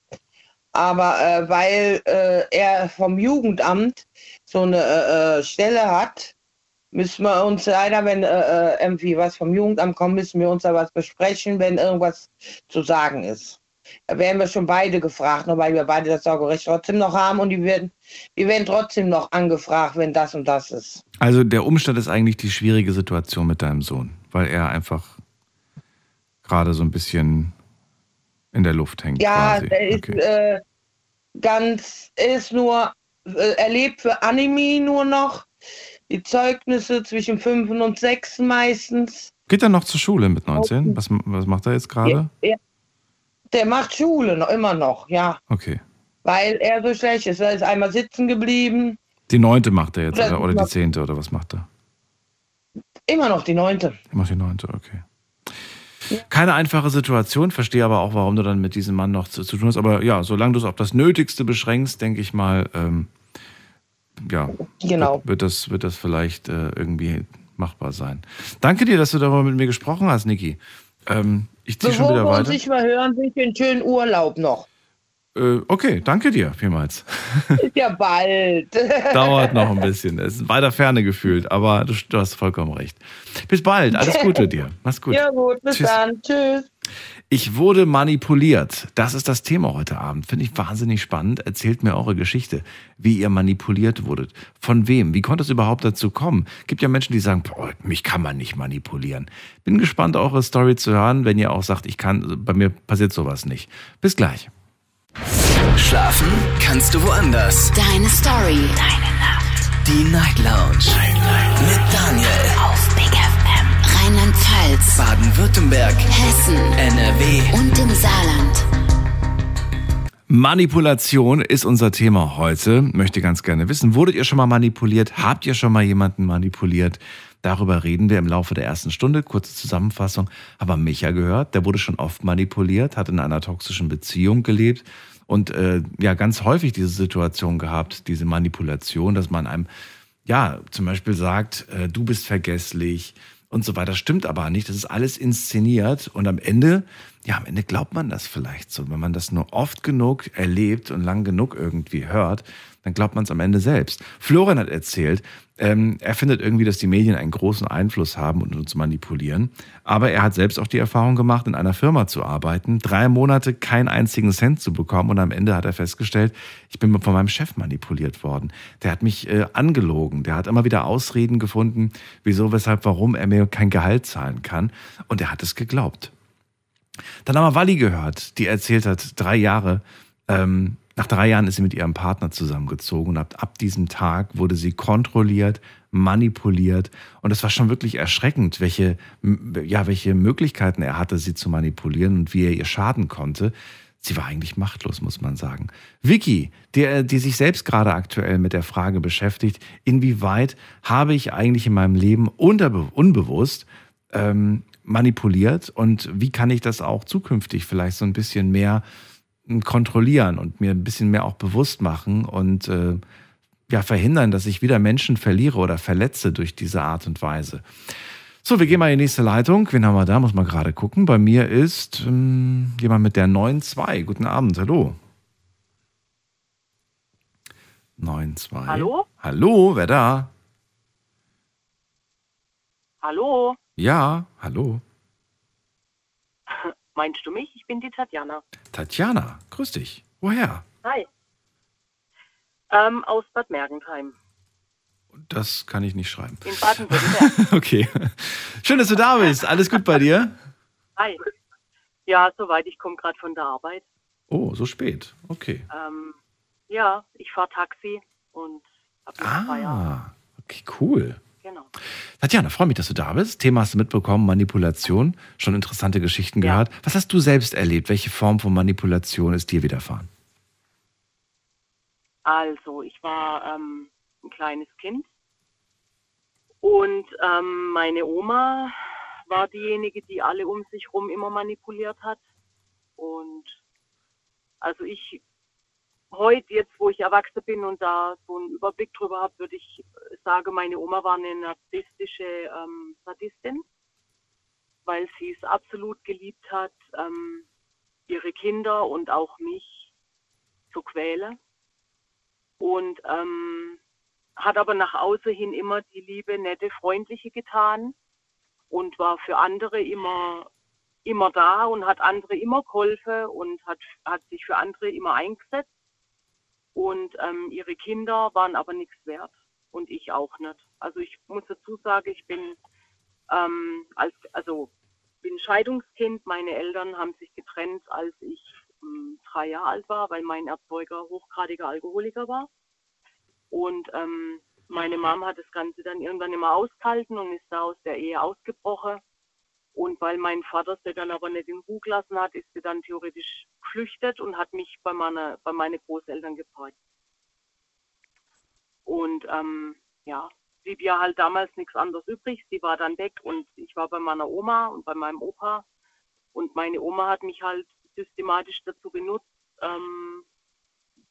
Aber äh, weil äh, er vom Jugendamt so eine äh, äh, Stelle hat, müssen wir uns leider, wenn äh, äh, irgendwie was vom Jugendamt kommt, müssen wir uns da was besprechen, wenn irgendwas zu sagen ist. Da werden wir schon beide gefragt, nur weil wir beide das Sorgerecht trotzdem noch haben und die werden, die werden trotzdem noch angefragt, wenn das und das ist. Also der Umstand ist eigentlich die schwierige Situation mit deinem Sohn, weil er einfach gerade so ein bisschen in der Luft hängt. Ja, quasi. er ist Okay. äh, ganz, er ist nur, äh, er lebt für Anime nur noch. Die Zeugnisse zwischen 5 und 6 meistens. Geht er noch zur Schule mit 19? Was, was macht er jetzt gerade? Ja, der macht Schule noch immer noch, ja. Okay. Weil er so schlecht ist. Er ist einmal sitzen geblieben. Die neunte macht er jetzt, Oder- oder, oder die zehnte, oder was macht er? Immer noch die neunte. Er macht die neunte, okay. Keine einfache Situation, verstehe aber auch, warum du dann mit diesem Mann noch zu, zu tun hast. Aber ja, solange du es auf das Nötigste beschränkst, denke ich mal, ähm, ja, Genau. wird, das, wird das vielleicht äh, irgendwie machbar sein. Danke dir, dass du darüber mit mir gesprochen hast, Niki. Ähm, ich ziehe schon Bevor wieder wir uns weiter. nicht mehr hören, wünsche ich einen schönen Urlaub noch. Äh, okay, danke dir vielmals. Ist ja bald. Dauert noch ein bisschen. Es ist weiter Ferne gefühlt, aber du, du hast vollkommen recht. Bis bald. Alles Gute dir. Mach's gut. Ja gut, bis Tschüss. dann. Tschüss. Ich wurde manipuliert. Das ist das Thema heute Abend. Finde ich wahnsinnig spannend. Erzählt mir eure Geschichte, wie ihr manipuliert wurdet. Von wem? Wie konnte es überhaupt dazu kommen? Gibt ja Menschen, die sagen, boah, mich kann man nicht manipulieren. Bin gespannt, eure Story zu hören, wenn ihr auch sagt, ich kann, bei mir passiert sowas nicht. Bis gleich. Schlafen kannst du woanders. Deine Story. Deine Nacht. Die Night Lounge. Night, Night. Mit Daniel. Rheinland-Pfalz. Baden-Württemberg. Hessen. NRW. Und im Saarland. Manipulation ist unser Thema heute. Möchte ganz gerne wissen, wurdet ihr schon mal manipuliert? Habt ihr schon mal jemanden manipuliert? Darüber reden wir im Laufe der ersten Stunde. Kurze Zusammenfassung. Aber Micha gehört, der wurde schon oft manipuliert, hat in einer toxischen Beziehung gelebt und äh, ja ganz häufig diese Situation gehabt, diese Manipulation, dass man einem ja zum Beispiel sagt, äh, du bist vergesslich und so weiter. Stimmt aber nicht. Das ist alles inszeniert und am Ende ja, am Ende glaubt man das vielleicht so. Wenn man das nur oft genug erlebt und lang genug irgendwie hört, dann glaubt man es am Ende selbst. Florian hat erzählt, ähm, er findet irgendwie, dass die Medien einen großen Einfluss haben und uns manipulieren. Aber er hat selbst auch die Erfahrung gemacht, in einer Firma zu arbeiten, drei Monate keinen einzigen Cent zu bekommen und am Ende hat er festgestellt, ich bin von meinem Chef manipuliert worden. Der hat mich äh, angelogen. Der hat immer wieder Ausreden gefunden, wieso, weshalb, warum er mir kein Gehalt zahlen kann. Und er hat es geglaubt. Dann haben wir Wally gehört, die erzählt hat, drei Jahre, ähm, nach drei Jahren ist sie mit ihrem Partner zusammengezogen und ab, ab diesem Tag wurde sie kontrolliert, manipuliert und es war schon wirklich erschreckend, welche, ja, welche Möglichkeiten er hatte, sie zu manipulieren und wie er ihr schaden konnte. Sie war eigentlich machtlos, muss man sagen. Vicky, die, die sich selbst gerade aktuell mit der Frage beschäftigt, inwieweit habe ich eigentlich in meinem Leben unterbe unbewusst ähm, manipuliert und wie kann ich das auch zukünftig vielleicht so ein bisschen mehr hm, kontrollieren und mir ein bisschen mehr auch bewusst machen und äh, ja verhindern, dass ich wieder Menschen verliere oder verletze durch diese Art und Weise. So, wir gehen mal in die nächste Leitung. Wen haben wir da? Muss man gerade gucken. Bei mir ist ähm, jemand mit der 9.2. Guten Abend, hallo. 9.2. Hallo? Hallo, wer da? Hallo? Ja, hallo. Meinst du mich? Ich bin die Tatjana. Tatjana, grüß dich. Woher? Hi. Ähm, aus Bad Mergentheim. Das kann ich nicht schreiben. In Baden-Württemberg. okay. Schön, dass du da bist. Alles gut bei dir? Hi. Ja, soweit. Ich komme gerade von der Arbeit. Oh, so spät. Okay. Ähm, ja, ich fahre Taxi und habe Ah, okay, cool. Genau. Tatjana, freue mich, dass du da bist. Thema hast du mitbekommen, Manipulation. Schon interessante Geschichten gehört. Was hast du selbst erlebt? Welche Form von Manipulation ist dir widerfahren? Also, ich war ähm, ein kleines Kind und ähm, meine Oma war diejenige, die alle um sich herum immer manipuliert hat. Und also ich heute, jetzt wo ich erwachsen bin und da so einen Überblick drüber habe, würde ich sagen, meine Oma war eine narzisstische ähm, Sadistin, weil sie es absolut geliebt hat, ähm, ihre Kinder und auch mich zu quälen. Und ähm, hat aber nach außen hin immer die liebe, nette, freundliche getan und war für andere immer immer da und hat andere immer geholfen und hat, hat sich für andere immer eingesetzt. Und ähm, ihre Kinder waren aber nichts wert und ich auch nicht. Also ich muss dazu sagen, ich bin ähm, als also bin Scheidungskind. Meine Eltern haben sich getrennt, als ich ähm, drei Jahre alt war, weil mein Erzeuger hochgradiger Alkoholiker war. Und ähm, meine Mom hat das Ganze dann irgendwann immer ausgehalten und ist da aus der Ehe ausgebrochen. Und weil mein Vater sie dann aber nicht in Ruhe gelassen hat, ist sie dann theoretisch geflüchtet und hat mich bei, meiner, bei meinen Großeltern gebracht. Und ähm, ja, blieb ja halt damals nichts anderes übrig. Sie war dann weg und ich war bei meiner Oma und bei meinem Opa. Und meine Oma hat mich halt systematisch dazu benutzt, ähm,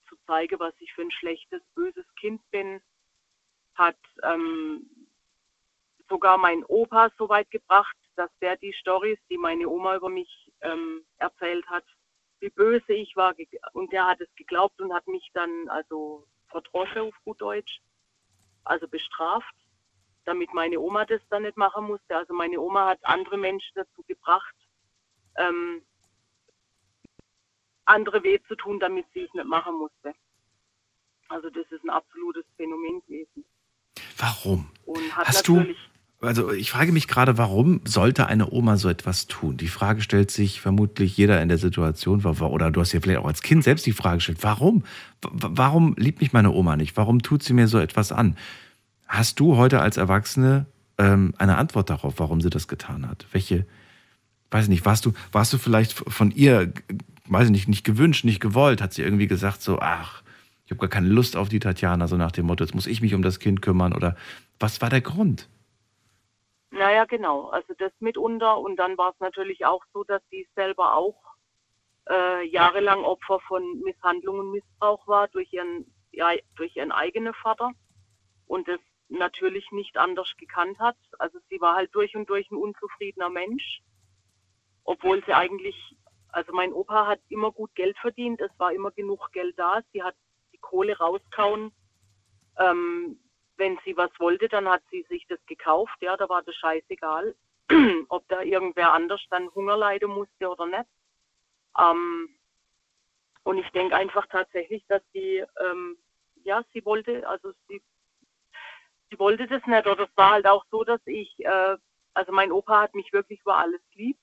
zu zeigen, was ich für ein schlechtes, böses Kind bin. Hat ähm, sogar mein Opa so weit gebracht, dass der die Stories, die meine Oma über mich ähm, erzählt hat, wie böse ich war, und der hat es geglaubt und hat mich dann also verdroschen auf gut Deutsch, also bestraft, damit meine Oma das dann nicht machen musste. Also meine Oma hat andere Menschen dazu gebracht, ähm, andere weh zu tun, damit sie es nicht machen musste. Also das ist ein absolutes Phänomen gewesen. Warum? Und hat Hast du, natürlich, also ich frage mich gerade, warum sollte eine Oma so etwas tun? Die Frage stellt sich vermutlich jeder in der Situation, oder du hast dir vielleicht auch als Kind selbst die Frage gestellt, warum? Warum liebt mich meine Oma nicht? Warum tut sie mir so etwas an? Hast du heute als Erwachsene ähm, eine Antwort darauf, warum sie das getan hat? Welche, weiß ich nicht, warst du, warst du vielleicht von ihr, weiß ich nicht, nicht gewünscht, nicht gewollt? Hat sie irgendwie gesagt so, ach, ich habe gar keine Lust auf die Tatjana, so nach dem Motto, jetzt muss ich mich um das Kind kümmern oder was war der Grund? Naja genau, also das mitunter. Und dann war es natürlich auch so, dass sie selber auch äh, jahrelang Opfer von Misshandlung und Missbrauch war durch ihren, ja, durch ihren eigenen Vater. Und das natürlich nicht anders gekannt hat. Also sie war halt durch und durch ein unzufriedener Mensch, obwohl sie eigentlich, also mein Opa hat immer gut Geld verdient, es war immer genug Geld da, sie hat die Kohle rauskauen. Ähm, wenn sie was wollte, dann hat sie sich das gekauft, ja, da war das scheißegal, ob da irgendwer anders dann Hunger leiden musste oder nicht. Ähm, und ich denke einfach tatsächlich, dass sie, ähm, ja, sie wollte, also sie, sie wollte das nicht. Oder es war halt auch so, dass ich, äh, also mein Opa hat mich wirklich über alles lieb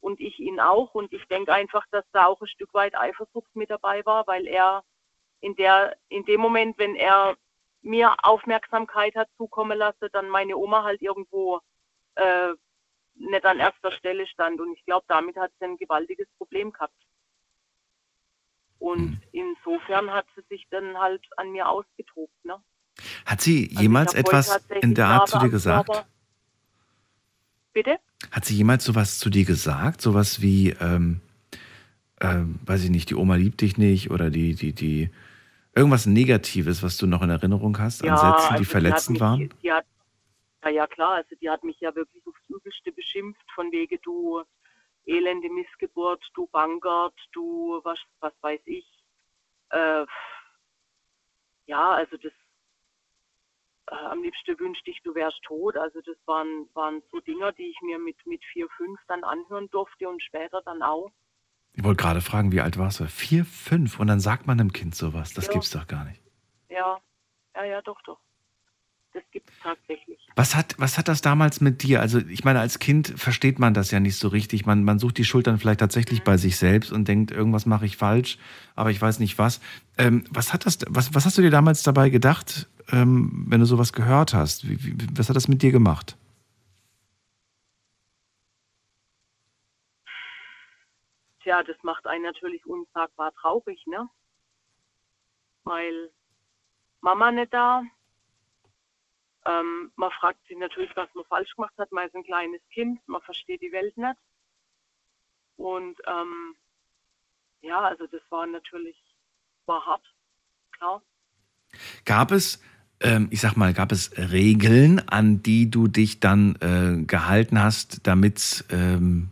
und ich ihn auch. Und ich denke einfach, dass da auch ein Stück weit Eifersucht mit dabei war, weil er in der, in dem Moment, wenn er mir Aufmerksamkeit hat zukommen lassen, dann meine Oma halt irgendwo äh, nicht an erster Stelle stand. Und ich glaube, damit hat sie ein gewaltiges Problem gehabt. Und insofern hat sie sich dann halt an mir ausgetobt. Ne? Hat sie Also jemals wohl etwas in der Art zu dir gesagt? Körper. Bitte? Hat sie jemals sowas zu dir gesagt? Sowas wie, ähm, ähm, weiß ich nicht, die Oma liebt dich nicht oder die, die, die, irgendwas Negatives, was du noch in Erinnerung hast an Sätzen, die also verletzend waren? Die hat, ja, ja klar, also die hat mich ja wirklich aufs Übelste beschimpft, von wegen du elende Missgeburt, du Bankert, du was, was weiß ich. Äh, ja, also das äh, am liebsten wünschte ich, du wärst tot. Also das waren, waren so Dinger, die ich mir mit, mit vier, fünf dann anhören durfte und später dann auch. Ich wollte gerade fragen, wie alt warst du? Vier, fünf und dann sagt man einem Kind sowas. Das Ja. gibt's doch gar nicht. Ja, ja, ja, doch, doch. Das gibt es tatsächlich. Was hat, was hat das damals mit dir? Also, ich meine, als Kind versteht man das ja nicht so richtig. Man, man sucht die Schultern vielleicht tatsächlich Mhm. bei sich selbst und denkt, irgendwas mache ich falsch, aber ich weiß nicht was. Ähm, was, hat das, was, was hast du dir damals dabei gedacht, ähm, wenn du sowas gehört hast? Wie, wie, was hat das mit dir gemacht? Tja, das macht einen natürlich unsagbar traurig, ne? Weil Mama nicht da. Ähm, man fragt sich natürlich, was man falsch gemacht hat. Man ist ein kleines Kind, man versteht die Welt nicht. Und ähm, ja, also das war natürlich, war hart, klar. Gab es, ähm, ich sag mal, gab es Regeln, an die du dich dann äh, gehalten hast, damit ähm,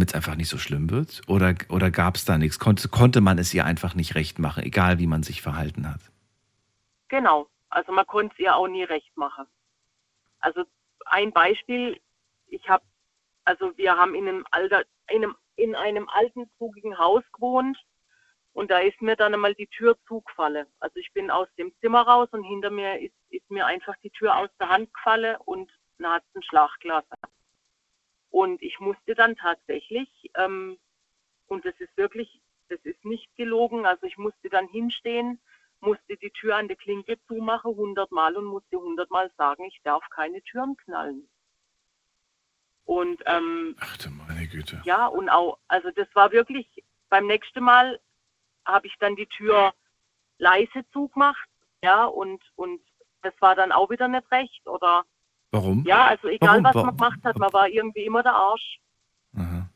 es einfach nicht so schlimm wird? Oder, oder gab es da nichts? Konnte, konnte man es ihr einfach nicht recht machen, egal wie man sich verhalten hat? Genau. Also man konnte es ihr auch nie recht machen. Also ein Beispiel, ich habe, also wir haben in einem Alter, in einem, in einem alten zugigen Haus gewohnt und da ist mir dann einmal die Tür zugefallen. Also ich bin aus dem Zimmer raus und hinter mir ist, ist mir einfach die Tür aus der Hand gefallen und dann hat es ein Schlag gelassen. Und ich musste dann tatsächlich, ähm, und das ist wirklich, das ist nicht gelogen, also ich musste dann hinstehen, musste die Tür an der Klinke zumachen, hundertmal und musste hundertmal sagen, ich darf keine Türen knallen. Und ähm, Ach du meine Güte. ja, und auch, also das war wirklich, beim nächsten Mal habe ich dann die Tür leise zugemacht, ja, und, und das war dann auch wieder nicht recht. Oder Warum? ja, also egal Warum? was Wa- man gemacht hat, man war irgendwie immer der Arsch. Aha.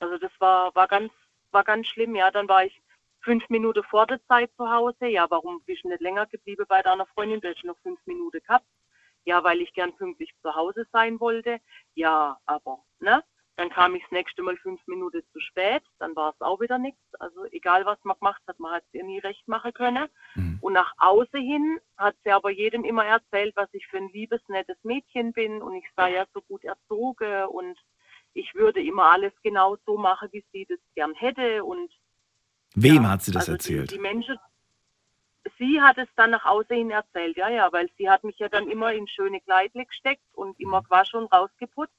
Also das war, war ganz, war ganz schlimm, ja. Dann war ich fünf Minuten vor der Zeit zu Hause. Ja, warum bist du nicht länger geblieben bei deiner Freundin? Du hast noch fünf Minuten gehabt. Ja, weil ich gern pünktlich zu Hause sein wollte. Ja, aber, ne? Dann kam ich das nächste Mal fünf Minuten zu spät, dann war es auch wieder nichts. Also egal was man gemacht hat, man hat es ihr nie recht machen können. Und nach außen hin hat sie aber jedem immer erzählt, was ich für ein liebes, nettes Mädchen bin und ich sei ja so gut erzogen und ich würde immer alles genau so machen, wie sie das gern hätte. Und Wem hat sie das also erzählt? Die, die Menschen, sie hat es dann nach außen hin erzählt, ja, ja, weil sie hat mich ja dann immer in schöne Kleidle gesteckt und immer gewaschen und rausgeputzt.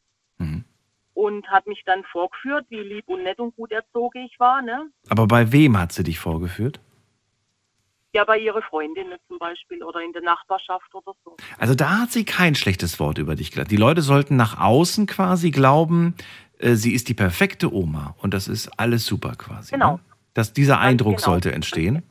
Und hat mich dann vorgeführt, wie lieb und nett und gut erzogen ich war, ne? Aber bei wem hat sie dich vorgeführt? Ja, bei ihrer Freundin zum Beispiel oder in der Nachbarschaft oder so. Also da hat sie kein schlechtes Wort über dich gesagt. Die Leute sollten nach außen quasi glauben, äh, sie ist die perfekte Oma und das ist alles super quasi. Genau. Ne? Dass dieser Ganz Eindruck genau. sollte entstehen.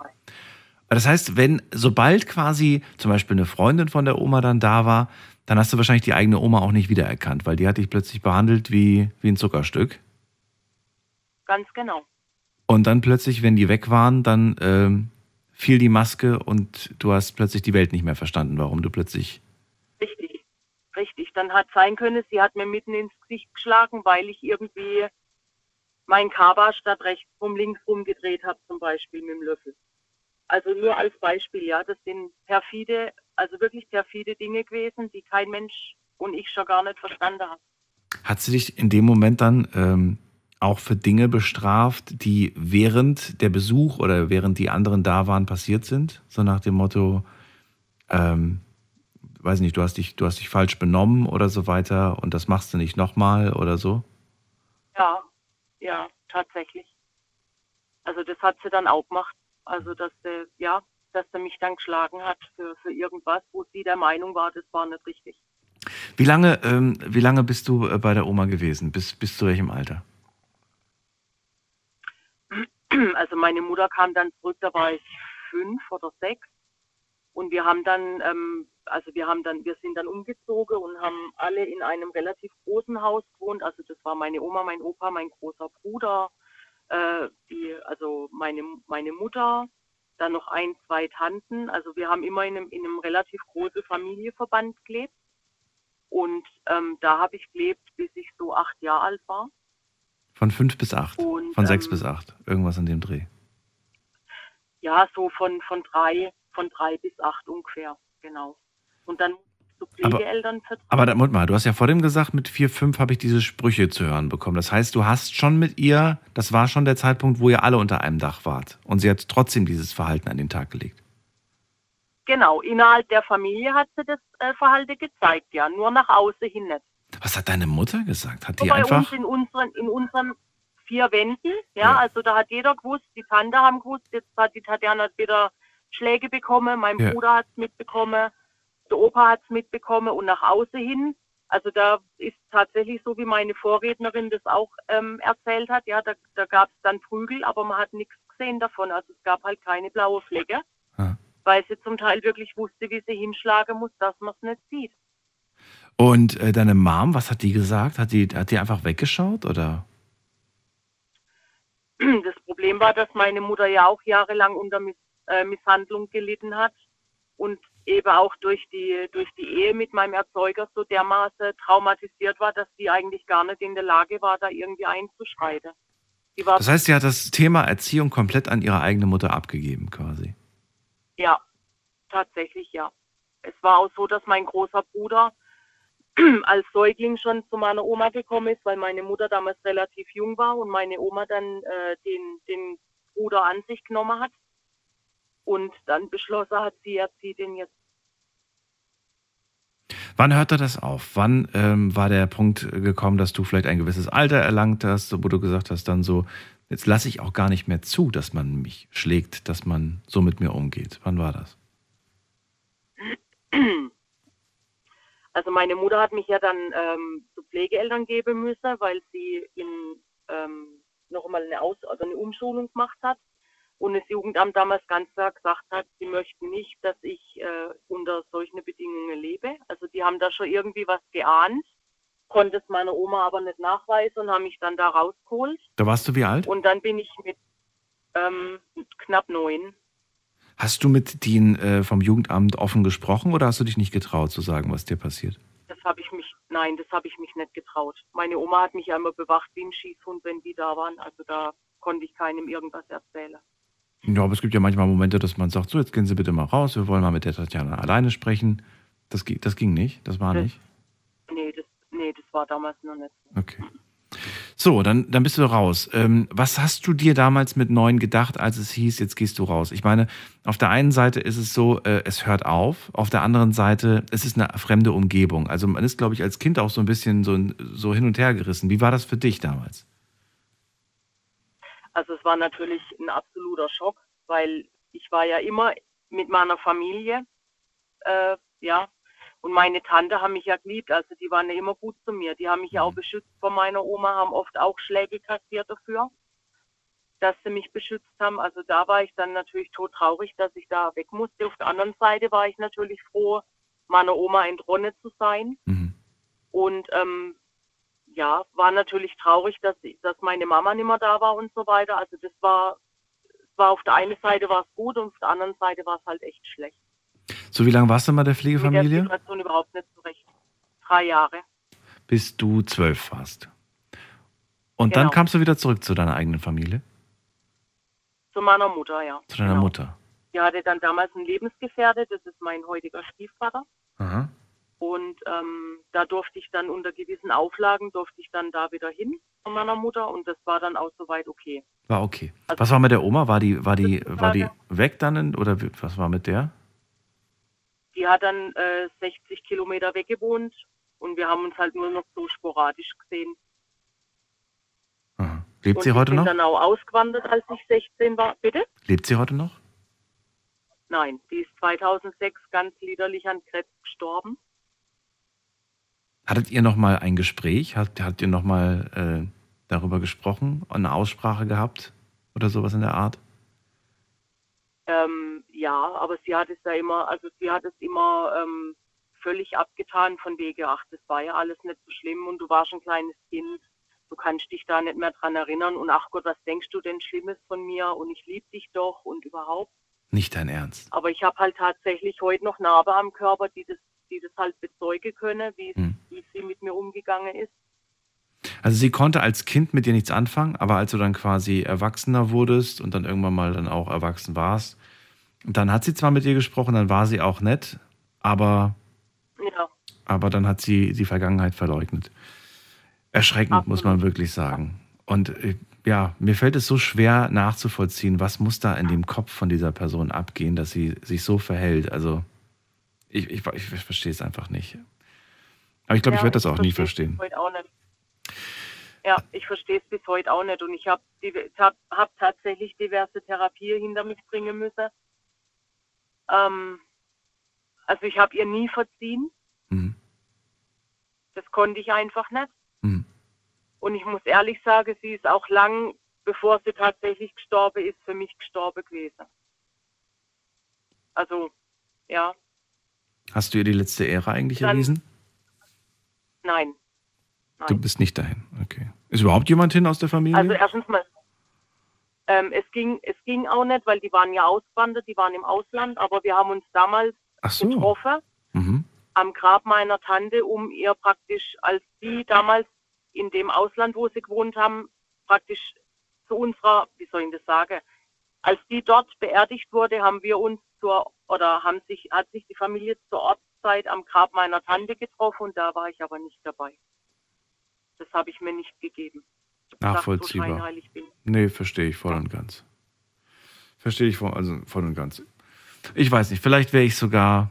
Das heißt, wenn sobald quasi zum Beispiel eine Freundin von der Oma dann da war, dann hast du wahrscheinlich die eigene Oma auch nicht wiedererkannt, weil die hat dich plötzlich behandelt wie, wie ein Zuckerstück. Ganz genau. Und dann plötzlich, wenn die weg waren, dann ähm, fiel die Maske und du hast plötzlich die Welt nicht mehr verstanden, warum du plötzlich. Richtig. Richtig. Dann hat sein können, sie hat mir mitten ins Gesicht geschlagen, weil ich irgendwie mein Kaba statt rechts rum links rumgedreht habe, zum Beispiel mit dem Löffel. Also nur als Beispiel, ja, das sind perfide, also wirklich perfide Dinge gewesen, die kein Mensch und ich schon gar nicht verstanden haben. Hat sie dich in dem Moment dann ähm, auch für Dinge bestraft, die während der Besuch oder während die anderen da waren passiert sind? So nach dem Motto, ähm, weiß nicht, du hast dich, du hast dich falsch benommen oder so weiter und das machst du nicht nochmal oder so? Ja, ja, tatsächlich. Also das hat sie dann auch gemacht. Also dass sie, ja, dass sie mich dann geschlagen hat für, für irgendwas, wo sie der Meinung war, das war nicht richtig. Wie lange, ähm, wie lange bist du äh, bei der Oma gewesen? Bis, bis zu welchem Alter? Also meine Mutter kam dann zurück, da war ich fünf oder sechs. Und wir haben dann, ähm, also wir haben dann, wir sind dann umgezogen und haben alle in einem relativ großen Haus gewohnt. Also das war meine Oma, mein Opa, mein großer Bruder, äh, die, also meine, meine Mutter, dann noch ein, zwei Tanten. Also wir haben immer in einem, in einem relativ großen Familienverband gelebt. Und ähm, da habe ich gelebt, bis ich so acht Jahre alt war. Von fünf bis acht? Und, Von sechs ähm, bis acht? Irgendwas in dem Dreh. Ja, so von, von drei, von drei bis acht ungefähr, genau. Und dann Aber- Pflegeeltern vertraut. Aber da, Moment mal, du hast ja vor dem gesagt, mit vier, fünf habe ich diese Sprüche zu hören bekommen. Das heißt, du hast schon mit ihr, das war schon der Zeitpunkt, wo ihr alle unter einem Dach wart. Und sie hat trotzdem dieses Verhalten an den Tag gelegt. Genau, innerhalb der Familie hat sie das äh, Verhalten gezeigt, ja, nur nach außen hin nicht. Was hat deine Mutter gesagt? Hat die bei einfach. uns in unseren, in unseren vier Wänden, ja, Ja. also da hat jeder gewusst, die Tante haben gewusst, jetzt hat die Tatjana wieder Schläge bekommen, mein Ja. Bruder hat es mitbekommen, der Opa hat es mitbekommen und nach außen hin, also da ist tatsächlich so, wie meine Vorrednerin das auch ähm, erzählt hat, ja, da, da gab es dann Prügel, aber man hat nichts gesehen davon, also es gab halt keine blaue Flecke, Ah. weil sie zum Teil wirklich wusste, wie sie hinschlagen muss, dass man es nicht sieht. Und äh, deine Mom, was hat die gesagt? Hat die, hat die einfach weggeschaut oder? Das Problem war, dass meine Mutter ja auch jahrelang unter Miss, äh, Misshandlung gelitten hat und eben auch durch die, durch die Ehe mit meinem Erzeuger so dermaßen traumatisiert war, dass sie eigentlich gar nicht in der Lage war, da irgendwie einzuschreiten. Das heißt, sie hat das Thema Erziehung komplett an ihre eigene Mutter abgegeben, quasi. ja, tatsächlich ja. Es war auch so, dass mein großer Bruder als Säugling schon zu meiner Oma gekommen ist, weil meine Mutter damals relativ jung war und meine Oma dann äh, den, den Bruder an sich genommen hat und dann beschlossen hat, sie erzieht ihn jetzt. Wann hörte das auf? Wann ähm, war der Punkt gekommen, dass du vielleicht ein gewisses Alter erlangt hast, wo du gesagt hast, dann so, jetzt lasse ich auch gar nicht mehr zu, dass man mich schlägt, dass man so mit mir umgeht. Wann war das? Also meine Mutter hat mich ja dann ähm, zu Pflegeeltern geben müssen, weil sie in, ähm, noch einmal eine, Aus also eine Umschulung gemacht hat und das Jugendamt damals ganz klar gesagt hat, sie möchten nicht, dass ich äh, unter solchen Bedingungen lebe. Also die haben da schon irgendwie was geahnt, konnte es meiner Oma aber nicht nachweisen und haben mich dann da rausgeholt. Da warst du wie alt? Und dann bin ich mit ähm, knapp neun Hast du mit denen äh, vom Jugendamt offen gesprochen oder hast du dich nicht getraut zu sagen, was dir passiert? Das habe ich mich, nein, das habe ich mich nicht getraut. Meine Oma hat mich einmal bewacht wie ein Schießhund, wenn die da waren. Also da konnte ich keinem irgendwas erzählen. Ja, aber es gibt ja manchmal Momente, dass man sagt, so, jetzt gehen Sie bitte mal raus, wir wollen mal mit der Tatjana alleine sprechen. Das, gi- das ging nicht, das war Das- nicht. Nee, das, nee, das war damals noch nicht. Okay. So, dann, dann bist du raus. Ähm, was hast du dir damals mit neun gedacht, als es hieß, jetzt gehst du raus? Ich meine, auf der einen Seite ist es so, äh, es hört auf, auf der anderen Seite, es ist eine fremde Umgebung. Also man ist, glaube ich, als Kind auch so ein bisschen so, so hin und her gerissen. Wie war das für dich damals? Also es war natürlich ein absoluter Schock, weil ich war ja immer mit meiner Familie, äh, ja, und meine Tante haben mich ja geliebt, also die waren ja immer gut zu mir. Die haben mich ja auch beschützt von meiner Oma, haben oft auch Schläge kassiert dafür, dass sie mich beschützt haben. Also da war ich dann natürlich tot traurig, dass ich da weg musste. Auf der anderen Seite war ich natürlich froh, meiner Oma entronnen zu sein. Mhm. Und ähm, ja, war natürlich traurig, dass, dass meine Mama nicht mehr da war und so weiter. Also das war, es war auf der einen Seite war es gut und auf der anderen Seite war es halt echt schlecht. So, wie lange warst du mal der Mit der Pflegefamilie? Situation überhaupt nicht zurecht. Drei Jahre. Bis du zwölf warst. Und dann Genau. kamst du wieder zurück zu deiner eigenen Familie, Zu meiner Mutter, ja. zu deiner Mutter. Die hatte dann damals einen Lebensgefährte, das ist mein heutiger Stiefvater. Aha. Und ähm, da durfte ich dann unter gewissen Auflagen, durfte ich dann da wieder hin von meiner Mutter und das war dann auch soweit okay. War okay. Also- Was war mit der Oma? War die, war die, war die weg dann oder was war mit der? Die hat dann äh, 60 Kilometer weg gewohnt und wir haben uns halt nur noch so sporadisch gesehen. Lebt und sie heute ich bin noch? dann auch ausgewandert, als ich 16 war. Bitte? Lebt sie heute noch? Nein, die ist 2006 ganz liederlich an Krebs gestorben. Hattet ihr noch mal ein Gespräch? Habt, habt ihr noch mal äh, darüber gesprochen? Eine Aussprache gehabt? Oder sowas in der Art? Ähm, ja, aber sie hat es ja immer, also sie hat es immer ähm, völlig abgetan von wegen, ach, das war ja alles nicht so schlimm und du warst ein kleines Kind, du kannst dich da nicht mehr dran erinnern und ach Gott, was denkst du denn Schlimmes von mir und ich liebe dich doch und überhaupt. Nicht dein Ernst. Aber ich habe halt tatsächlich heute noch Narbe am Körper, die das, die das halt bezeugen können, wie, Hm. wie sie mit mir umgegangen ist. Also sie konnte als Kind mit dir nichts anfangen, aber als du dann quasi erwachsener wurdest und dann irgendwann mal dann auch erwachsen warst, dann hat sie zwar mit dir gesprochen, dann war sie auch nett, aber, Ja, aber dann hat sie die Vergangenheit verleugnet. Erschreckend, muss man wirklich sagen. Und äh, ja, mir fällt es so schwer nachzuvollziehen, was muss da in dem Kopf von dieser Person abgehen, dass sie sich so verhält. Also ich, ich, ich verstehe es einfach nicht. Aber ich glaube, ich Ja, werde das auch nie verstehen. auch. Ja, ich verstehe es bis heute auch nicht. Und ich habe hab, hab tatsächlich diverse Therapien hinter mich bringen müssen. Ähm, also ich habe ihr nie verziehen. Mhm. Das konnte ich einfach nicht. Mhm. Und ich muss ehrlich sagen, sie ist auch lang, bevor sie tatsächlich gestorben ist, für mich gestorben gewesen. Also, ja, Hast du ihr die letzte Ehre eigentlich Dann- erwiesen? nein. Du bist nicht dahin. Okay. Ist überhaupt jemand hin aus der Familie? Also erstens mal, ähm, es, ging, es ging auch nicht, weil die waren ja ausgewandert, die waren im Ausland, aber wir haben uns damals so. getroffen Mhm. am Grab meiner Tante, um ihr praktisch, als die damals in dem Ausland, wo sie gewohnt haben, praktisch zu unserer, wie soll ich das sagen, als die dort beerdigt wurde, haben wir uns zur, oder haben sich, hat sich die Familie zur Ortszeit am Grab meiner Tante getroffen und da war ich aber nicht dabei. Das habe ich mir nicht gegeben. So Nachvollziehbar. Nee, verstehe ich voll und ganz. Verstehe ich voll, also voll und ganz. Ich weiß nicht, vielleicht wäre ich sogar,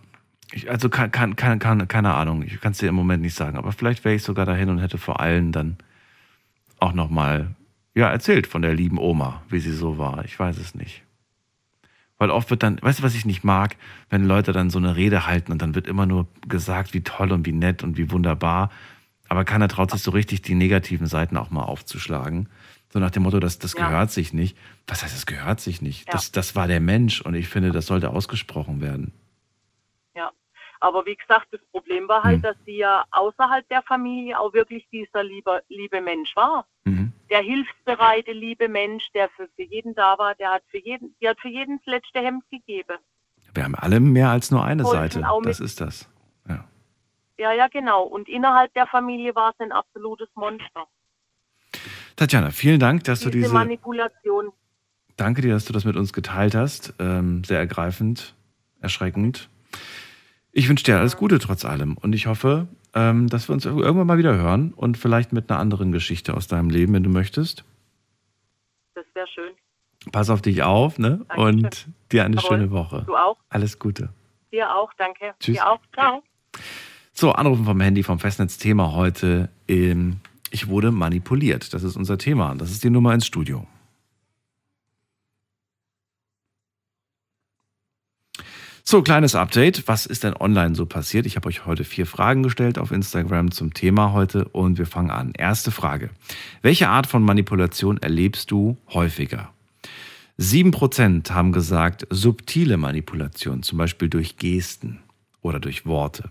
ich, also kann, kann, kann, kann, keine Ahnung, ich kann es dir im Moment nicht sagen, aber vielleicht wäre ich sogar dahin und hätte vor allen dann auch nochmal, ja, erzählt von der lieben Oma, wie sie so war. Ich weiß es nicht. Weil oft wird dann, weißt du, was ich nicht mag, wenn Leute dann so eine Rede halten und dann wird immer nur gesagt, wie toll und wie nett und wie wunderbar. Aber keiner traut sich so richtig, die negativen Seiten auch mal aufzuschlagen. So nach dem Motto, das, das Ja. gehört sich nicht. Was heißt, das gehört sich nicht? Ja. Das, das war der Mensch und ich finde, das sollte ausgesprochen werden. Ja, aber wie gesagt, das Problem war halt, Hm. dass sie ja außerhalb der Familie auch wirklich dieser liebe, liebe Mensch war. Mhm. Der hilfsbereite, liebe Mensch, der für, für jeden da war, der hat für jeden, die hat für jeden das letzte Hemd gegeben. Wir haben alle mehr als nur eine Voll, Seite. Das ist das. Ja, ja, genau. Und innerhalb der Familie war es ein absolutes Monster. Tatjana, vielen Dank, dass du Diese diese. Manipulation. Danke dir, dass du das mit uns geteilt hast. Ähm, sehr ergreifend, erschreckend. Ich wünsche dir alles Gute trotz allem und ich hoffe, ähm, dass wir uns irgendwann mal wieder hören und vielleicht mit einer anderen Geschichte aus deinem Leben, wenn du möchtest. Das wäre schön. Pass auf dich auf, ne? Dankeschön. Und dir eine Jawohl. schöne Woche. Du auch. Alles Gute. Dir auch, danke. Tschüss. Dir auch. Ciao. So, Anrufen vom Handy vom Festnetzthema heute. Ich wurde manipuliert. Das ist unser Thema. Das ist die Nummer ins Studio. So, kleines Update. Was ist denn online so passiert? Ich habe euch heute vier Fragen gestellt auf Instagram zum Thema heute und wir fangen an. Erste Frage. Welche Art von Manipulation erlebst du häufiger? 7% haben gesagt, subtile Manipulation, zum Beispiel durch Gesten oder durch Worte.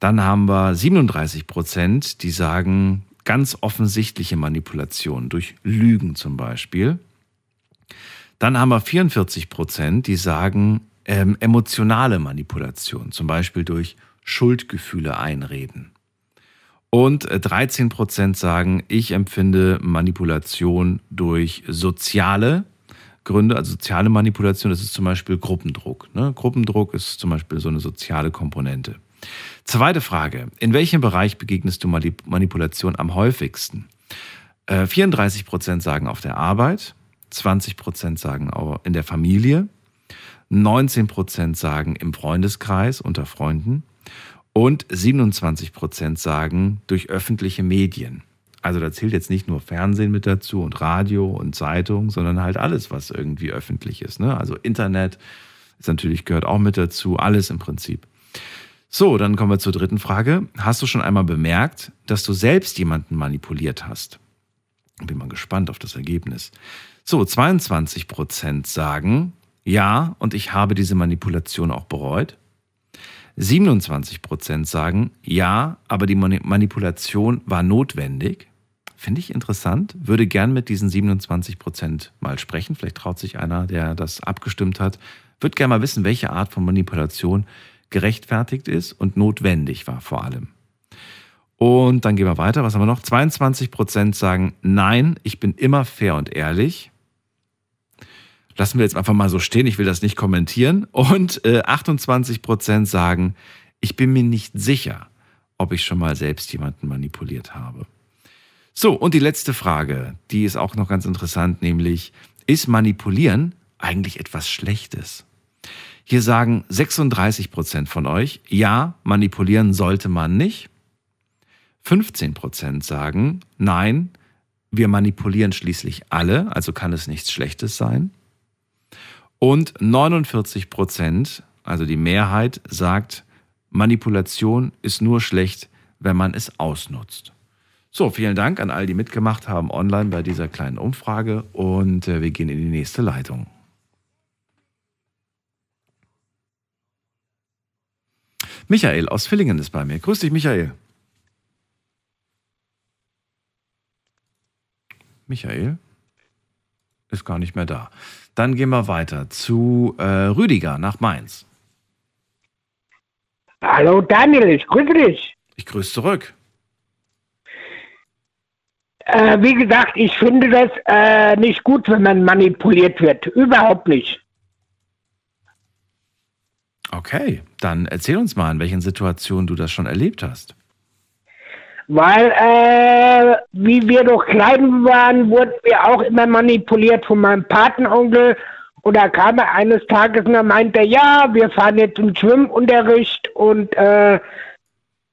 Dann haben wir 37 Prozent, die sagen ganz offensichtliche Manipulation durch Lügen zum Beispiel. Dann haben wir 44 Prozent, die sagen ähm, emotionale Manipulation, zum Beispiel durch Schuldgefühle einreden. Und äh, 13 Prozent sagen, ich empfinde Manipulation durch soziale Gründe, also soziale Manipulation, das ist zum Beispiel Gruppendruck. Ne? Gruppendruck ist zum Beispiel so eine soziale Komponente. Zweite Frage. In welchem Bereich begegnest du Manip- Manipulation am häufigsten? Äh, 34 Prozent sagen auf der Arbeit, 20 Prozent sagen auch in der Familie, 19 Prozent sagen im Freundeskreis unter Freunden und 27 Prozent sagen durch öffentliche Medien. Also da zählt jetzt nicht nur Fernsehen mit dazu und Radio und Zeitung, sondern halt alles, was irgendwie öffentlich ist. Ne? Also Internet ist natürlich gehört auch mit dazu, alles im Prinzip. So, dann kommen wir zur dritten Frage. Hast du schon einmal bemerkt, dass du selbst jemanden manipuliert hast? Bin mal gespannt auf das Ergebnis. So, 22 Prozent sagen, ja, und ich habe diese Manipulation auch bereut. 27 Prozent sagen, ja, aber die Mani- Manipulation war notwendig. Finde ich interessant. Würde gern mit diesen 27 Prozent mal sprechen. Vielleicht traut sich einer, der das abgestimmt hat. Würde gern mal wissen, welche Art von Manipulation gerechtfertigt ist und notwendig war vor allem. Und dann gehen wir weiter. Was haben wir noch? 22 Prozent sagen, nein, ich bin immer fair und ehrlich. Lassen wir jetzt einfach mal so stehen, ich will das nicht kommentieren. Und äh, 28 Prozent sagen, ich bin mir nicht sicher, ob ich schon mal selbst jemanden manipuliert habe. So, und die letzte Frage, die ist auch noch ganz interessant, nämlich, ist Manipulieren eigentlich etwas Schlechtes? Hier sagen 36 Prozent von euch, ja, manipulieren sollte man nicht. 15 Prozent sagen, nein, wir manipulieren schließlich alle, also kann es nichts Schlechtes sein. Und 49 Prozent, also die Mehrheit, sagt, Manipulation ist nur schlecht, wenn man es ausnutzt. So, vielen Dank an all die mitgemacht haben online bei dieser kleinen Umfrage und äh, wir gehen in die nächste Leitung. Michael aus Villingen ist bei mir. Grüß dich, Michael. Michael ist gar nicht mehr da. Dann gehen wir weiter zu äh, Rüdiger nach Mainz. Hallo Daniel, ich grüße dich. Ich grüße zurück. Äh, wie gesagt, ich finde das äh, nicht gut, wenn man manipuliert wird. Überhaupt nicht. Okay, dann erzähl uns mal, in welchen Situationen du das schon erlebt hast. Weil, äh, wie wir noch klein waren, wurden wir auch immer manipuliert von meinem Patenonkel. Und da kam er eines Tages und er meinte, ja, wir fahren jetzt im Schwimmunterricht. Und äh,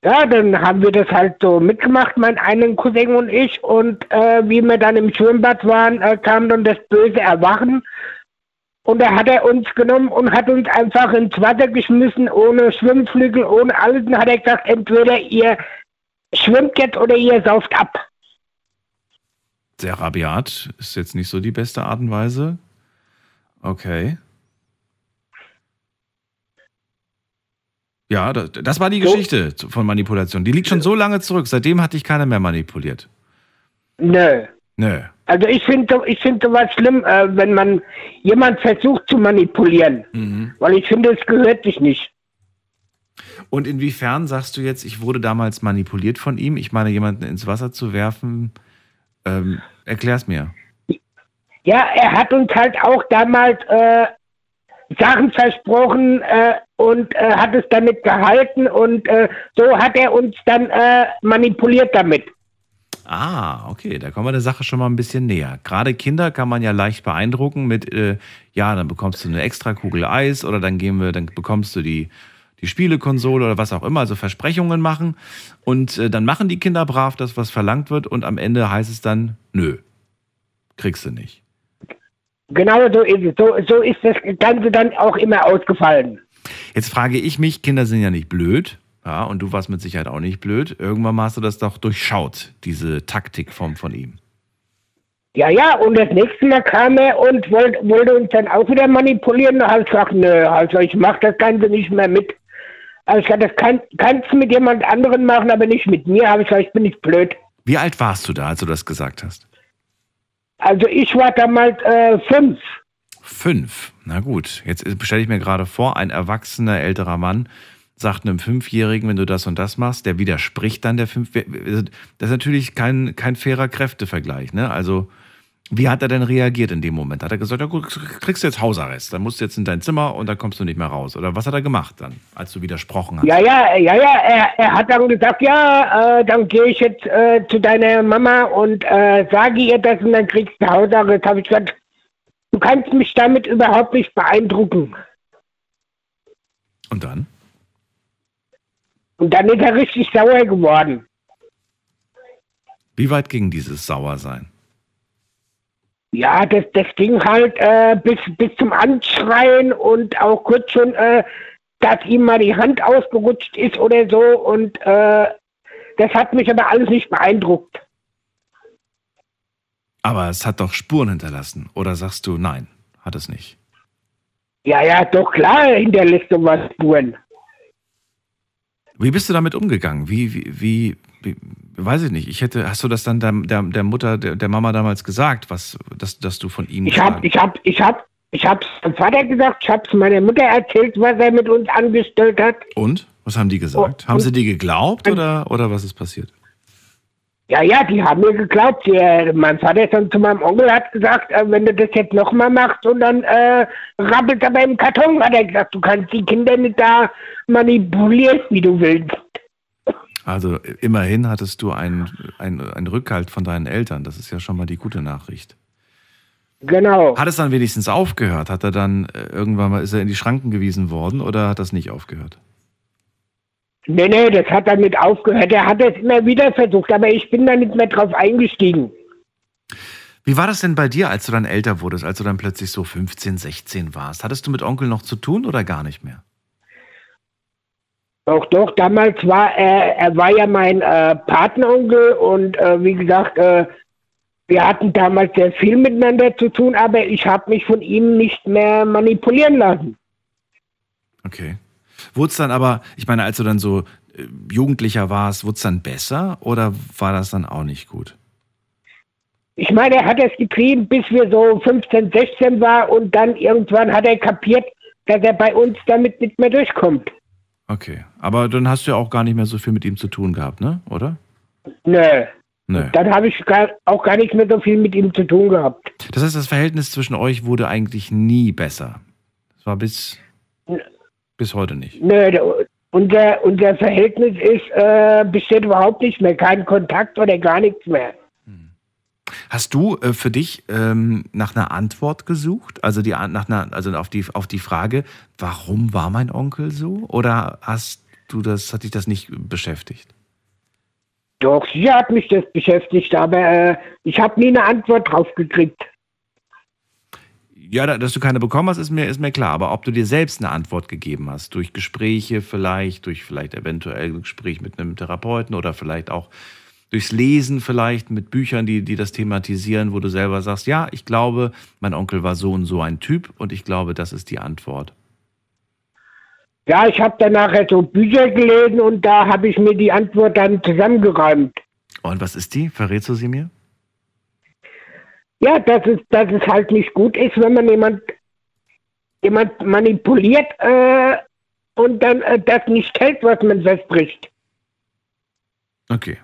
ja, dann haben wir das halt so mitgemacht, mein einen Cousin und ich. Und äh, wie wir dann im Schwimmbad waren, äh, kam dann das böse Erwachen. Und da hat er uns genommen und hat uns einfach ins Wasser geschmissen, ohne Schwimmflügel, ohne alles. Und hat er gesagt, entweder ihr schwimmt jetzt oder ihr sauft ab. Sehr rabiat, ist jetzt nicht so die beste Art und Weise. Okay. Ja, das, das war die So. Geschichte von Manipulation. Die liegt schon so lange zurück. Seitdem hat dich keiner mehr manipuliert. Nö. Nö. Also ich finde ich finde sowas schlimm, äh, wenn man jemand versucht zu manipulieren. Mhm. Weil ich finde, es gehört sich nicht. Und inwiefern sagst du jetzt, ich wurde damals manipuliert von ihm? Ich meine, jemanden ins Wasser zu werfen. Ähm, erklär's mir. Ja, er hat uns halt auch damals äh, Sachen versprochen, äh, und äh, hat es damit gehalten und äh, so hat er uns dann äh, manipuliert damit. Ah, okay, da kommen wir der Sache schon mal ein bisschen näher. Gerade Kinder kann man ja leicht beeindrucken mit, äh, ja, dann bekommst du eine extra Kugel Eis oder dann gehen wir, dann bekommst du die, die Spielekonsole oder was auch immer, also Versprechungen machen. Und äh, dann machen die Kinder brav das, was verlangt wird und am Ende heißt es dann, nö, kriegst du nicht. Genau so ist es. So, so ist das Ganze dann auch immer ausgefallen. Jetzt frage ich mich, Kinder sind ja nicht blöd. Ja, und du warst mit Sicherheit auch nicht blöd. Irgendwann mal hast du das doch durchschaut, diese Taktikform von ihm. Ja, ja, und das nächste Mal kam er und wollte, wollte uns dann auch wieder manipulieren. Da habe ich gesagt, nö, also ich mache das Ganze nicht mehr mit. Also ich gesagt, das kann, kannst du mit jemand anderen machen, aber nicht mit mir. Habe ich gesagt, ich bin nicht blöd. Wie alt warst du da, als du das gesagt hast? Also ich war damals äh, fünf. Fünf. Na gut, jetzt stelle ich mir gerade vor, ein erwachsener älterer Mann sagt einem Fünfjährigen, wenn du das und das machst, der widerspricht dann der Fünf. Das ist natürlich kein, kein fairer Kräftevergleich. Ne? Also, wie hat er denn reagiert in dem Moment? Hat er gesagt, ja gut, kriegst du jetzt Hausarrest, dann musst du jetzt in dein Zimmer und dann kommst du nicht mehr raus. Oder was hat er gemacht dann, als du widersprochen hast? Ja, ja, ja, ja, er, er hat dann gesagt, ja, äh, dann gehe ich jetzt äh, zu deiner Mama und äh, sage ihr das und dann kriegst du Hausarrest. Habe ich gesagt, du kannst mich damit überhaupt nicht beeindrucken. Und dann? Und dann ist er richtig sauer geworden. Wie weit ging dieses Sauersein? Ja, das, das ging halt äh, bis, bis zum Anschreien und auch kurz schon, äh, dass ihm mal die Hand ausgerutscht ist oder so. Und äh, das hat mich aber alles nicht beeindruckt. Aber es hat doch Spuren hinterlassen. Oder sagst du, nein, hat es nicht? Ja, ja, doch klar hinterlässt sowas Spuren. Wie bist du damit umgegangen? Wie, wie, wie, wie, weiß ich nicht. Ich hätte, hast du das dann der, der, der Mutter, der, der, Mama damals gesagt, was, dass, dass du von ihm. Ich habe, ich habe, ich habe, ich habe meinem Vater gesagt, ich habe es meiner Mutter erzählt, was er mit uns angestellt hat. Und? Was haben die gesagt? Oh, haben sie dir geglaubt oder, oder was ist passiert? Ja, ja, die haben mir geglaubt. Die, äh, mein Vater ist dann zu meinem Onkel hat gesagt, äh, wenn du das jetzt nochmal machst und dann äh, rappelt er beim Karton, hat er gesagt, du kannst die Kinder nicht da manipulieren, wie du willst. Also immerhin hattest du einen ein Rückhalt von deinen Eltern. Das ist ja schon mal die gute Nachricht. Genau. Hat es dann wenigstens aufgehört? Hat er dann äh, irgendwann mal, ist er in die Schranken gewiesen worden oder hat das nicht aufgehört? Nee, nee, das hat damit aufgehört. Er hat es immer wieder versucht, aber ich bin da nicht mehr drauf eingestiegen. Wie war das denn bei dir, als du dann älter wurdest, als du dann plötzlich so 15, 16 warst? Hattest du mit Onkel noch zu tun oder gar nicht mehr? Doch, doch, damals war er, er war ja mein äh, Patenonkel und äh, wie gesagt, äh, wir hatten damals sehr viel miteinander zu tun, aber ich habe mich von ihm nicht mehr manipulieren lassen. Okay. Wurde es dann aber, ich meine, als du dann so äh, Jugendlicher warst, wurde es dann besser oder war das dann auch nicht gut? Ich meine, er hat es getrieben, bis wir so 15, 16 waren und dann irgendwann hat er kapiert, dass er bei uns damit nicht mehr durchkommt. Okay, aber dann hast du ja auch gar nicht mehr so viel mit ihm zu tun gehabt, ne? Oder? Nö. Nö. Dann habe ich gar, auch gar nicht mehr so viel mit ihm zu tun gehabt. Das heißt, das Verhältnis zwischen euch wurde eigentlich nie besser. Es war bis. Nö. Bis heute nicht. Nö, unser, unser Verhältnis ist, äh, besteht überhaupt nicht mehr. Kein Kontakt oder gar nichts mehr. Hm. Hast du äh, für dich ähm, nach einer Antwort gesucht? Also, die, nach einer, also auf, die, auf die Frage, warum war mein Onkel so? Oder hast du das, hat dich das nicht beschäftigt? Doch, sie hat mich das beschäftigt, aber äh, ich habe nie eine Antwort drauf gekriegt. Ja, dass du keine bekommen hast, ist mir, ist mir klar. Aber ob du dir selbst eine Antwort gegeben hast, durch Gespräche vielleicht, durch vielleicht eventuell ein Gespräch mit einem Therapeuten oder vielleicht auch durchs Lesen vielleicht mit Büchern, die, die das thematisieren, wo du selber sagst, ja, ich glaube, mein Onkel war so und so ein Typ und ich glaube, das ist die Antwort. Ja, ich habe dann nachher so Bücher gelesen und da habe ich mir die Antwort dann zusammengeräumt. Und was ist die? Verrätst du sie mir? Ja, dass es, dass es halt nicht gut ist, wenn man jemand, jemand manipuliert äh, und dann äh, das nicht hält, was man verspricht. Okay.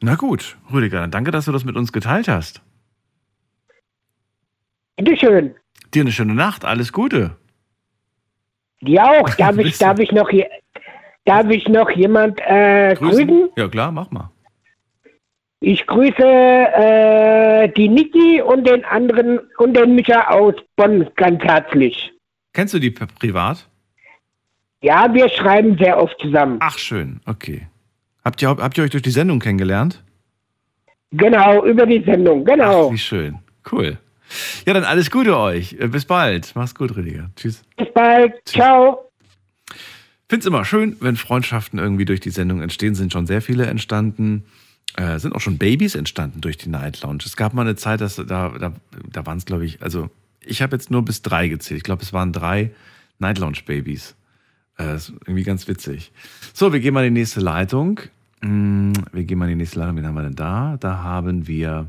Na gut, Rüdiger, danke, dass du das mit uns geteilt hast. Bitte schön. Dir eine schöne Nacht, alles Gute. Die auch. Darf ich, darf ich noch hier, darf ich noch jemand äh, grüßen? Ja klar, mach mal. Ich grüße äh, die Niki und den anderen und den Micha aus Bonn ganz herzlich. Kennst du die pri- privat? Ja, wir schreiben sehr oft zusammen. Ach schön, okay. Habt ihr, habt ihr euch durch die Sendung kennengelernt? Genau, über die Sendung, genau. Ach, wie schön. Cool. Ja, dann alles Gute euch. Äh, Bis bald. Mach's gut, Rüdiger. Tschüss. Bis bald. Ciao. Find's immer schön, wenn Freundschaften irgendwie durch die Sendung entstehen. Sind schon sehr viele entstanden. Äh, sind auch schon Babys entstanden durch die Night Lounge. Es gab mal eine Zeit, dass da, da, da waren es, glaube ich, also ich habe jetzt nur bis drei gezählt. Ich glaube, es waren drei Night Lounge Babys. Äh, ist irgendwie ganz witzig. So, wir gehen mal in die nächste Leitung. Mm, Wir gehen mal in die nächste Leitung. Wen haben wir denn da? Da haben wir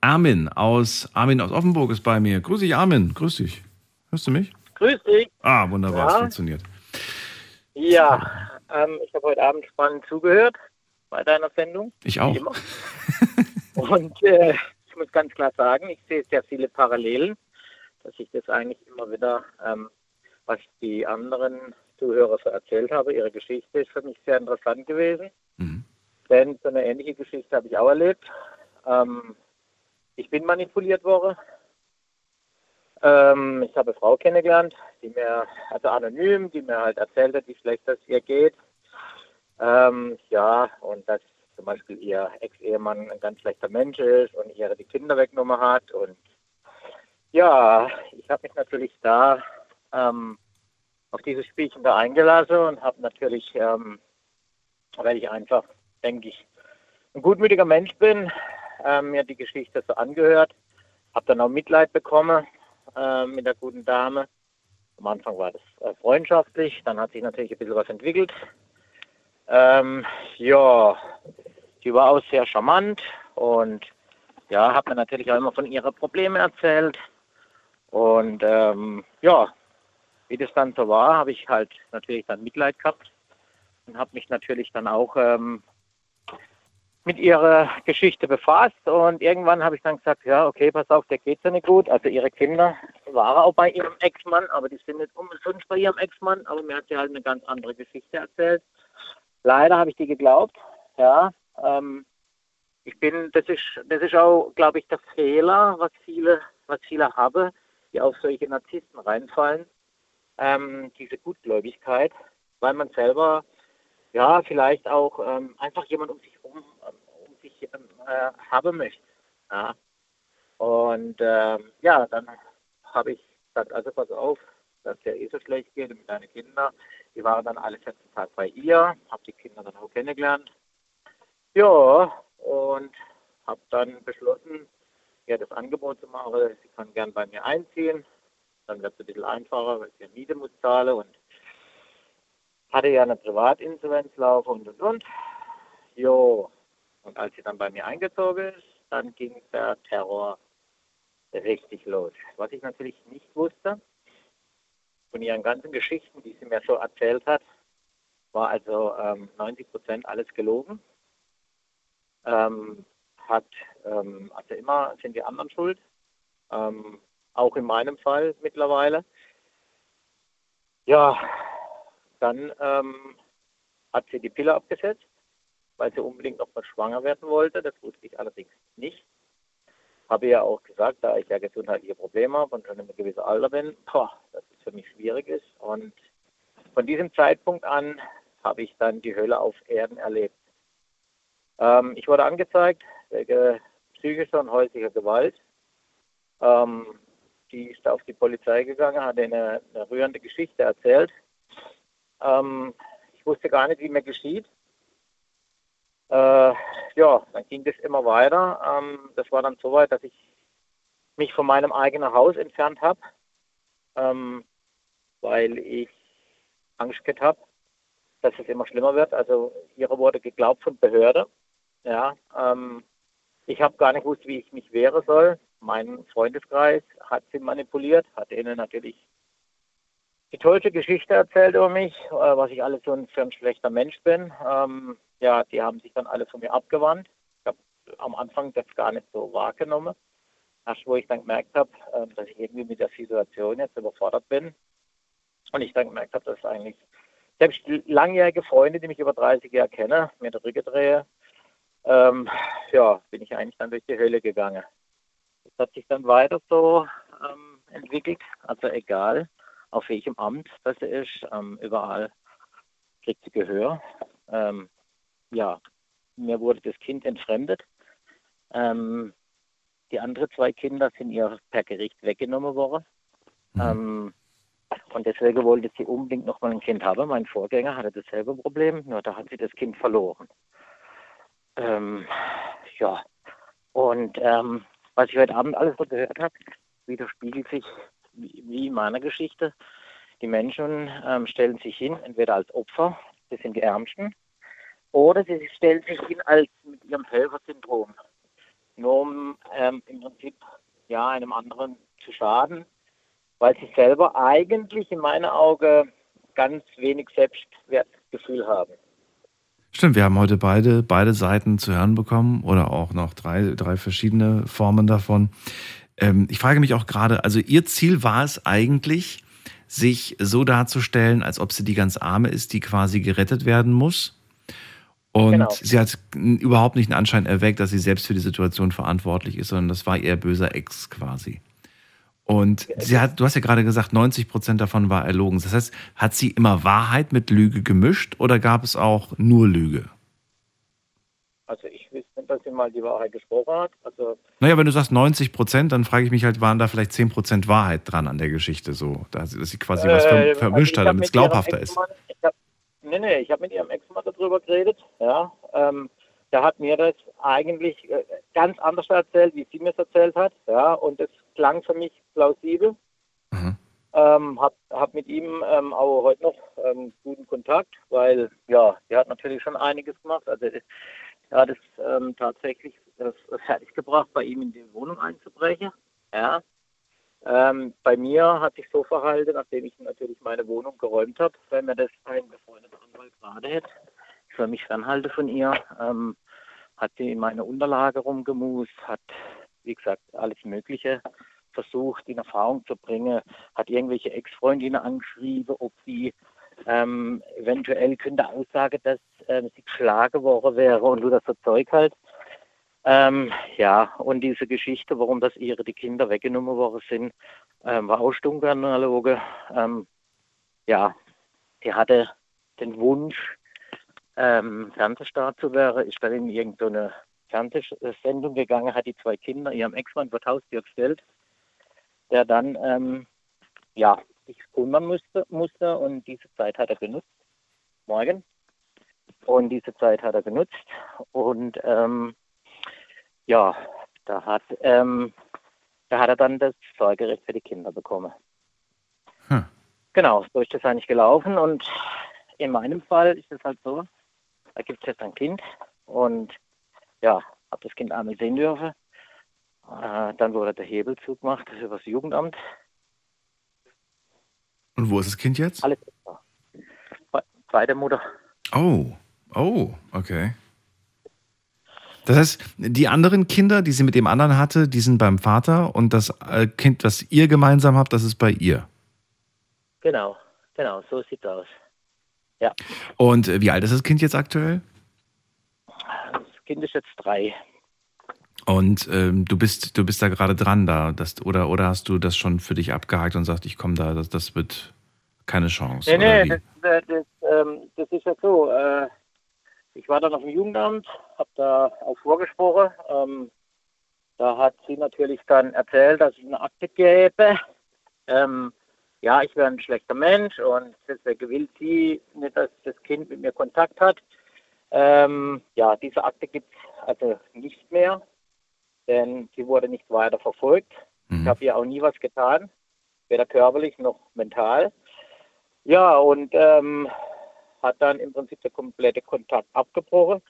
Armin aus Armin aus Offenburg ist bei mir. Grüß dich, Armin. Grüß dich. Hörst du mich? Grüß dich. Ah, wunderbar, es Ja. funktioniert. Ja, ähm, ich habe heute Abend spannend zugehört bei deiner Sendung. Ich auch. Und äh, ich muss ganz klar sagen, ich sehe sehr viele Parallelen, dass ich das eigentlich immer wieder, ähm, was die anderen Zuhörer so erzählt haben, ihre Geschichte ist für mich sehr interessant gewesen. Denn so eine ähnliche Geschichte habe ich auch erlebt. Ähm, ich bin manipuliert worden. Ähm, ich habe eine Frau kennengelernt, die mir, also anonym, die mir halt erzählt hat, wie schlecht es ihr geht. Ähm, ja, und dass zum Beispiel ihr Ex-Ehemann ein ganz schlechter Mensch ist und ihre die Kinder weggenommen hat. Und ja, ich habe mich natürlich da ähm, auf dieses Spielchen da eingelassen und habe natürlich, ähm, weil ich einfach, denke ich, ein gutmütiger Mensch bin, ähm, mir die Geschichte so angehört, habe dann auch Mitleid bekommen äh, mit der guten Dame. Am Anfang war das äh, freundschaftlich, dann hat sich natürlich ein bisschen was entwickelt. Ähm, ja, die war auch sehr charmant und ja, hat mir natürlich auch immer von ihren Problemen erzählt. Und ähm, ja, wie das dann so war, habe ich halt natürlich dann Mitleid gehabt und habe mich natürlich dann auch ähm, mit ihrer Geschichte befasst und irgendwann habe ich dann gesagt, ja, okay, pass auf, der geht's ja nicht gut. Also ihre Kinder waren auch bei ihrem Ex-Mann, aber die sind nicht umsonst bei ihrem Ex-Mann, aber mir hat sie halt eine ganz andere Geschichte erzählt. Leider habe ich die geglaubt, ja. Ähm, ich bin, das ist, das ist auch, glaube ich, der Fehler, was viele, was viele haben, die auf solche Narzissten reinfallen, ähm, diese Gutgläubigkeit, weil man selber ja, vielleicht auch ähm, einfach jemand um sich rum ähm, um sich ähm, äh, haben möchte. Ja. Und ähm, ja, dann habe ich gesagt, also pass auf, dass der eh so schlecht geht mit deinen Kindern. Die waren dann alle 14 Tage bei ihr, habe die Kinder dann auch kennengelernt. Ja, und habe dann beschlossen, ihr das Angebot zu machen, sie kann gern bei mir einziehen. Dann wird es ein bisschen einfacher, weil sie ja Miete muss zahlen und hatte ja eine Privatinsolvenz laufen und und und. Jo. Und als sie dann bei mir eingezogen ist, dann ging der Terror richtig los. Was ich natürlich nicht wusste, von ihren ganzen Geschichten, die sie mir so erzählt hat, war also ähm, 90 Prozent alles gelogen. Ähm, hat, ähm, also immer sind die anderen schuld. Ähm, auch in meinem Fall mittlerweile. Ja, dann ähm, hat sie die Pille abgesetzt, weil sie unbedingt noch mal schwanger werden wollte. Das wusste ich allerdings nicht. Habe ja auch gesagt, da ich ja gesundheitliche Probleme habe und schon in einem gewissen Alter bin, boah, dass es für mich schwierig ist. Und von diesem Zeitpunkt an habe ich dann die Hölle auf Erden erlebt. Ähm, ich wurde angezeigt wegen psychischer und häuslicher Gewalt. Ähm, die ist auf die Polizei gegangen, hat eine, eine rührende Geschichte erzählt. Ähm, ich wusste gar nicht, wie mir geschieht. Äh, ja, dann ging das immer weiter. Ähm, das war dann so weit, dass ich mich von meinem eigenen Haus entfernt habe, ähm, weil ich Angst gehabt habe, dass es immer schlimmer wird. Also ihre wurde geglaubt von Behörde. Ja, ähm, ich habe gar nicht gewusst, wie ich mich wehren soll. Mein Freundeskreis hat sie manipuliert, hat ihnen natürlich die tollste Geschichte erzählt über mich, äh, was ich alles so ein, für ein schlechter Mensch bin. Ähm, ja, die haben sich dann alle von mir abgewandt. Ich habe am Anfang das gar nicht so wahrgenommen. Erst wo ich dann gemerkt habe, äh, dass ich irgendwie mit der Situation jetzt überfordert bin, Und ich dann gemerkt habe, dass eigentlich selbst langjährige Freunde, die mich über 30 Jahre kennen, mir den Rücken drehe, ähm, ja, bin ich eigentlich dann durch die Hölle gegangen. Das hat sich dann weiter so ähm, entwickelt, also egal auf welchem Amt das ist, ähm, überall kriegt sie Gehör. Ähm, ja, mir wurde das Kind entfremdet. Ähm, die anderen zwei Kinder sind ihr per Gericht weggenommen worden. Mhm. Und deswegen wollte sie unbedingt noch mal ein Kind haben. Mein Vorgänger hatte dasselbe Problem, nur da hat sie das Kind verloren. Ähm, ja, und ähm, was ich heute Abend alles so gehört habe, widerspiegelt sich wie in meiner Geschichte. Die Menschen ähm, stellen sich hin, entweder als Opfer, das sind die Ärmsten, oder sie stellen sich hin als mit ihrem Helfersyndrom, nur um ähm, im Prinzip ja einem anderen zu schaden, weil sie selber eigentlich in meinen Augen ganz wenig Selbstwertgefühl haben. Stimmt, wir haben heute beide, beide Seiten zu hören bekommen oder auch noch drei, drei verschiedene Formen davon. Ähm, ich frage mich auch gerade, also Ihr Ziel war es eigentlich, sich so darzustellen, als ob sie die ganz Arme ist, die quasi gerettet werden muss. Und genau. sie hat überhaupt nicht den Anschein erweckt, dass sie selbst für die Situation verantwortlich ist, sondern das war ihr böser Ex quasi. Und sie hat, du hast ja gerade gesagt, 90 Prozent davon war erlogen. Das heißt, hat sie immer Wahrheit mit Lüge gemischt oder gab es auch nur Lüge? Also ich wüsste nicht, dass sie mal die Wahrheit gesprochen hat. Also naja, wenn du sagst 90 Prozent, dann frage ich mich halt, waren da vielleicht 10 Prozent Wahrheit dran an der Geschichte so, dass sie quasi äh, was vermischt also hat, damit es glaubhafter ist? Ich hab, nee, nee, ich habe mit ihrem Ex-Mann darüber geredet, ja. Ähm, der hat mir das eigentlich äh, ganz anders erzählt, wie sie mir es erzählt hat, ja, und es klang für mich plausibel. Mhm. Ähm, hab, hab mit ihm ähm, auch heute noch ähm, guten Kontakt, weil ja, er hat natürlich schon einiges gemacht. Also er hat es ähm, tatsächlich das, das fertiggebracht, bei ihm in die Wohnung einzubrechen. Ja. Ähm, bei mir hat sich so verhalten, nachdem ich natürlich meine Wohnung geräumt habe, wenn mir das ein befreundeter Anwalt gerade hätte, soll mich fernhalte von ihr, ähm, hat sie in meine Unterlage rumgemust, hat, wie gesagt, alles Mögliche versucht, in Erfahrung zu bringen, hat irgendwelche Ex-Freundinnen angeschrieben, ob sie ähm, eventuell könnte Aussage, dass ähm, sie geschlagen worden wäre und du das so Zeug halt. Ähm, ja, und diese Geschichte, warum das ihre die Kinder weggenommen worden sind, ähm, war auch Stunkenanaloge. Ähm, ja, sie hatte den Wunsch, ähm, Fernsehstar zu werden, ist dann in irgendeine Fernsehsendung gegangen, hat die zwei Kinder ihrem Ex-Mann vor Haustier gestellt, der dann ähm, ja, sich kümmern musste, musste und diese Zeit hat er genutzt. Morgen. Und diese Zeit hat er genutzt und ähm, ja, da hat, ähm, da hat er dann das Sorgerecht für die Kinder bekommen. Hm. Genau, so ist das eigentlich gelaufen und in meinem Fall ist es halt so, da gibt es jetzt ein Kind und ja, habe das Kind einmal sehen dürfen. Äh, dann wurde der Hebel zugemacht über das Jugendamt. Und wo ist das Kind jetzt? Alles bei der Mutter. Oh, oh, okay. Das heißt, die anderen Kinder, die sie mit dem anderen hatte, die sind beim Vater und das äh, Kind, das ihr gemeinsam habt, das ist bei ihr. Genau, genau, so sieht es aus. Ja. Und äh, wie alt ist das Kind jetzt aktuell? Das Kind ist jetzt drei. Und ähm, du bist du bist da gerade dran da, das, oder oder hast du das schon für dich abgehakt und sagst, ich komme da, das, das wird keine Chance? Nee, nee, das, das, das, ähm, das, ist ja so. Äh, ich war dann auf dem Jugendamt, habe da auch vorgesprochen. Ähm, da hat sie natürlich dann erzählt, dass es eine Akte gäbe. Ähm, ja, ich wäre ein schlechter Mensch und deswegen will sie nicht, dass das Kind mit mir Kontakt hat. Ähm, ja, diese Akte gibt es also nicht mehr, denn sie wurde nicht weiter verfolgt. Mhm. Ich habe ihr auch nie was getan, weder körperlich noch mental. Ja, und ähm, hat dann im Prinzip der komplette Kontakt abgebrochen.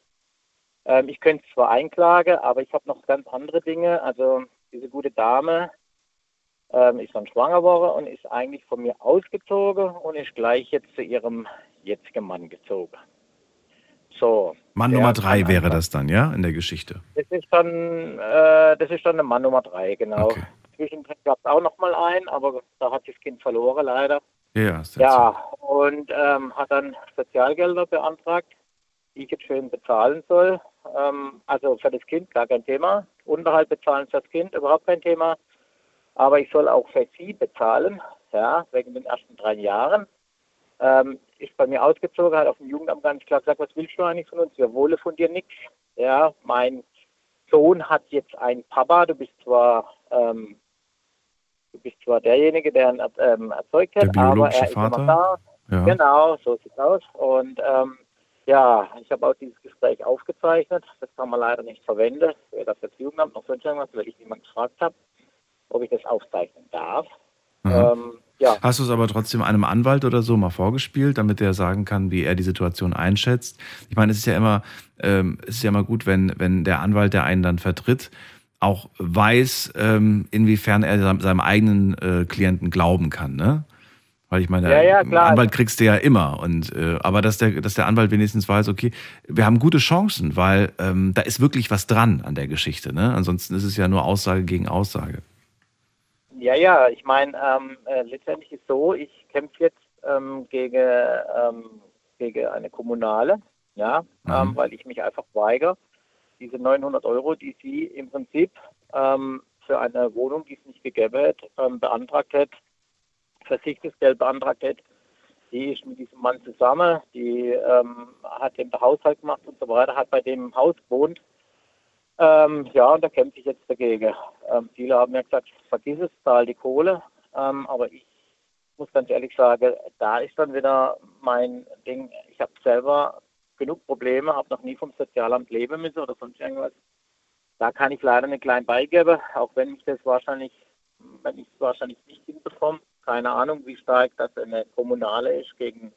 Ähm, ich könnte zwar einklagen, aber ich habe noch ganz andere Dinge. Also diese gute Dame ähm, ist dann schwanger geworden und ist eigentlich von mir ausgezogen und ist gleich jetzt zu ihrem jetzigen Mann gezogen. So. Mann Nummer drei wäre das dann, ja, in der Geschichte? Das ist dann, äh, das ist dann der Mann Nummer drei, genau. Okay. Zwischendrin gab es auch noch mal einen, aber da hat das Kind verloren leider. Ja, ja. Ja, und ähm, hat dann Sozialgelder beantragt, die ich jetzt schön bezahlen soll. Ähm, also für das Kind gar kein Thema. Unterhalt bezahlen für das Kind überhaupt kein Thema. Aber ich soll auch für sie bezahlen, ja, wegen den ersten drei Jahren. Ähm, ist bei mir ausgezogen, hat auf dem Jugendamt ganz klar gesagt, was willst du eigentlich von uns? Wir wollen von dir nichts. Ja, mein Sohn hat jetzt einen Papa, du bist zwar ähm, du bist zwar derjenige, der ihn ähm, erzeugt hat, aber er ist immer da. Ja. Genau, so sieht's aus. Und ähm, ja, ich habe auch dieses Gespräch aufgezeichnet. Das kann man leider nicht verwenden, für das Jugendamt noch sonst irgendwas, weil ich niemand gefragt habe, ob ich das aufzeichnen darf. Ähm, ja, Hast du es aber trotzdem einem Anwalt oder so mal vorgespielt, damit der sagen kann, wie er die Situation einschätzt? Ich meine, es ist ja immer, ähm, es ist ja immer gut, wenn, wenn der Anwalt, der einen dann vertritt, auch weiß, ähm, inwiefern er seinem, seinem eigenen äh, Klienten glauben kann, ne? Weil ich meine, Ja, ja, klar. Anwalt kriegst du ja immer. Und äh, aber dass der, dass der Anwalt wenigstens weiß, okay, wir haben gute Chancen, weil ähm, da ist wirklich was dran an der Geschichte, ne? Ansonsten ist es ja nur Aussage gegen Aussage. Ja, ja, ich meine, ähm, äh, letztendlich ist so, ich kämpfe jetzt ähm, gegen, ähm, gegen eine Kommunale, ja, ähm, weil ich mich einfach weigere, diese 900 Euro, die sie im Prinzip ähm, für eine Wohnung, die es nicht gegeben hat, ähm, beantragt hat, Versicherungsgeld beantragt hat, die ist mit diesem Mann zusammen, die hat den Haushalt gemacht und so weiter, hat bei dem im Haus gewohnt. Ähm, ja, und da kämpfe ich jetzt dagegen. Ähm, viele haben ja gesagt, vergiss es, zahl die Kohle. Ähm, aber ich muss ganz ehrlich sagen, da ist dann wieder mein Ding. Ich habe selber genug Probleme, habe noch nie vom Sozialamt leben müssen oder sonst irgendwas. Da kann ich leider nicht klein beigeben, auch wenn ich das wahrscheinlich, wenn ich es wahrscheinlich nicht hinbekomme. Keine Ahnung, wie stark das eine kommunale ist gegen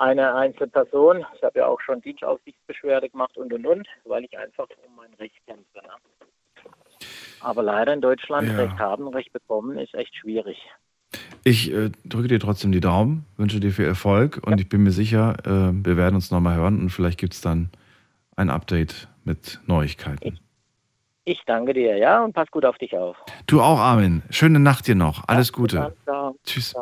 eine einzelne Person. Ich habe ja auch schon Dienstaufsichtsbeschwerde gemacht und und und, weil ich einfach um mein Recht kämpfe. Ne? Aber leider in Deutschland Ja. Recht haben, Recht bekommen ist echt schwierig. Ich äh, drücke dir trotzdem die Daumen, wünsche dir viel Erfolg und ich bin mir sicher, äh, wir werden uns nochmal hören und vielleicht gibt es dann ein Update mit Neuigkeiten. Ich danke dir, ja, und pass gut auf dich auf. Du auch, Armin. Schöne Nacht dir noch. Alles Gute. Ciao. Tschüss.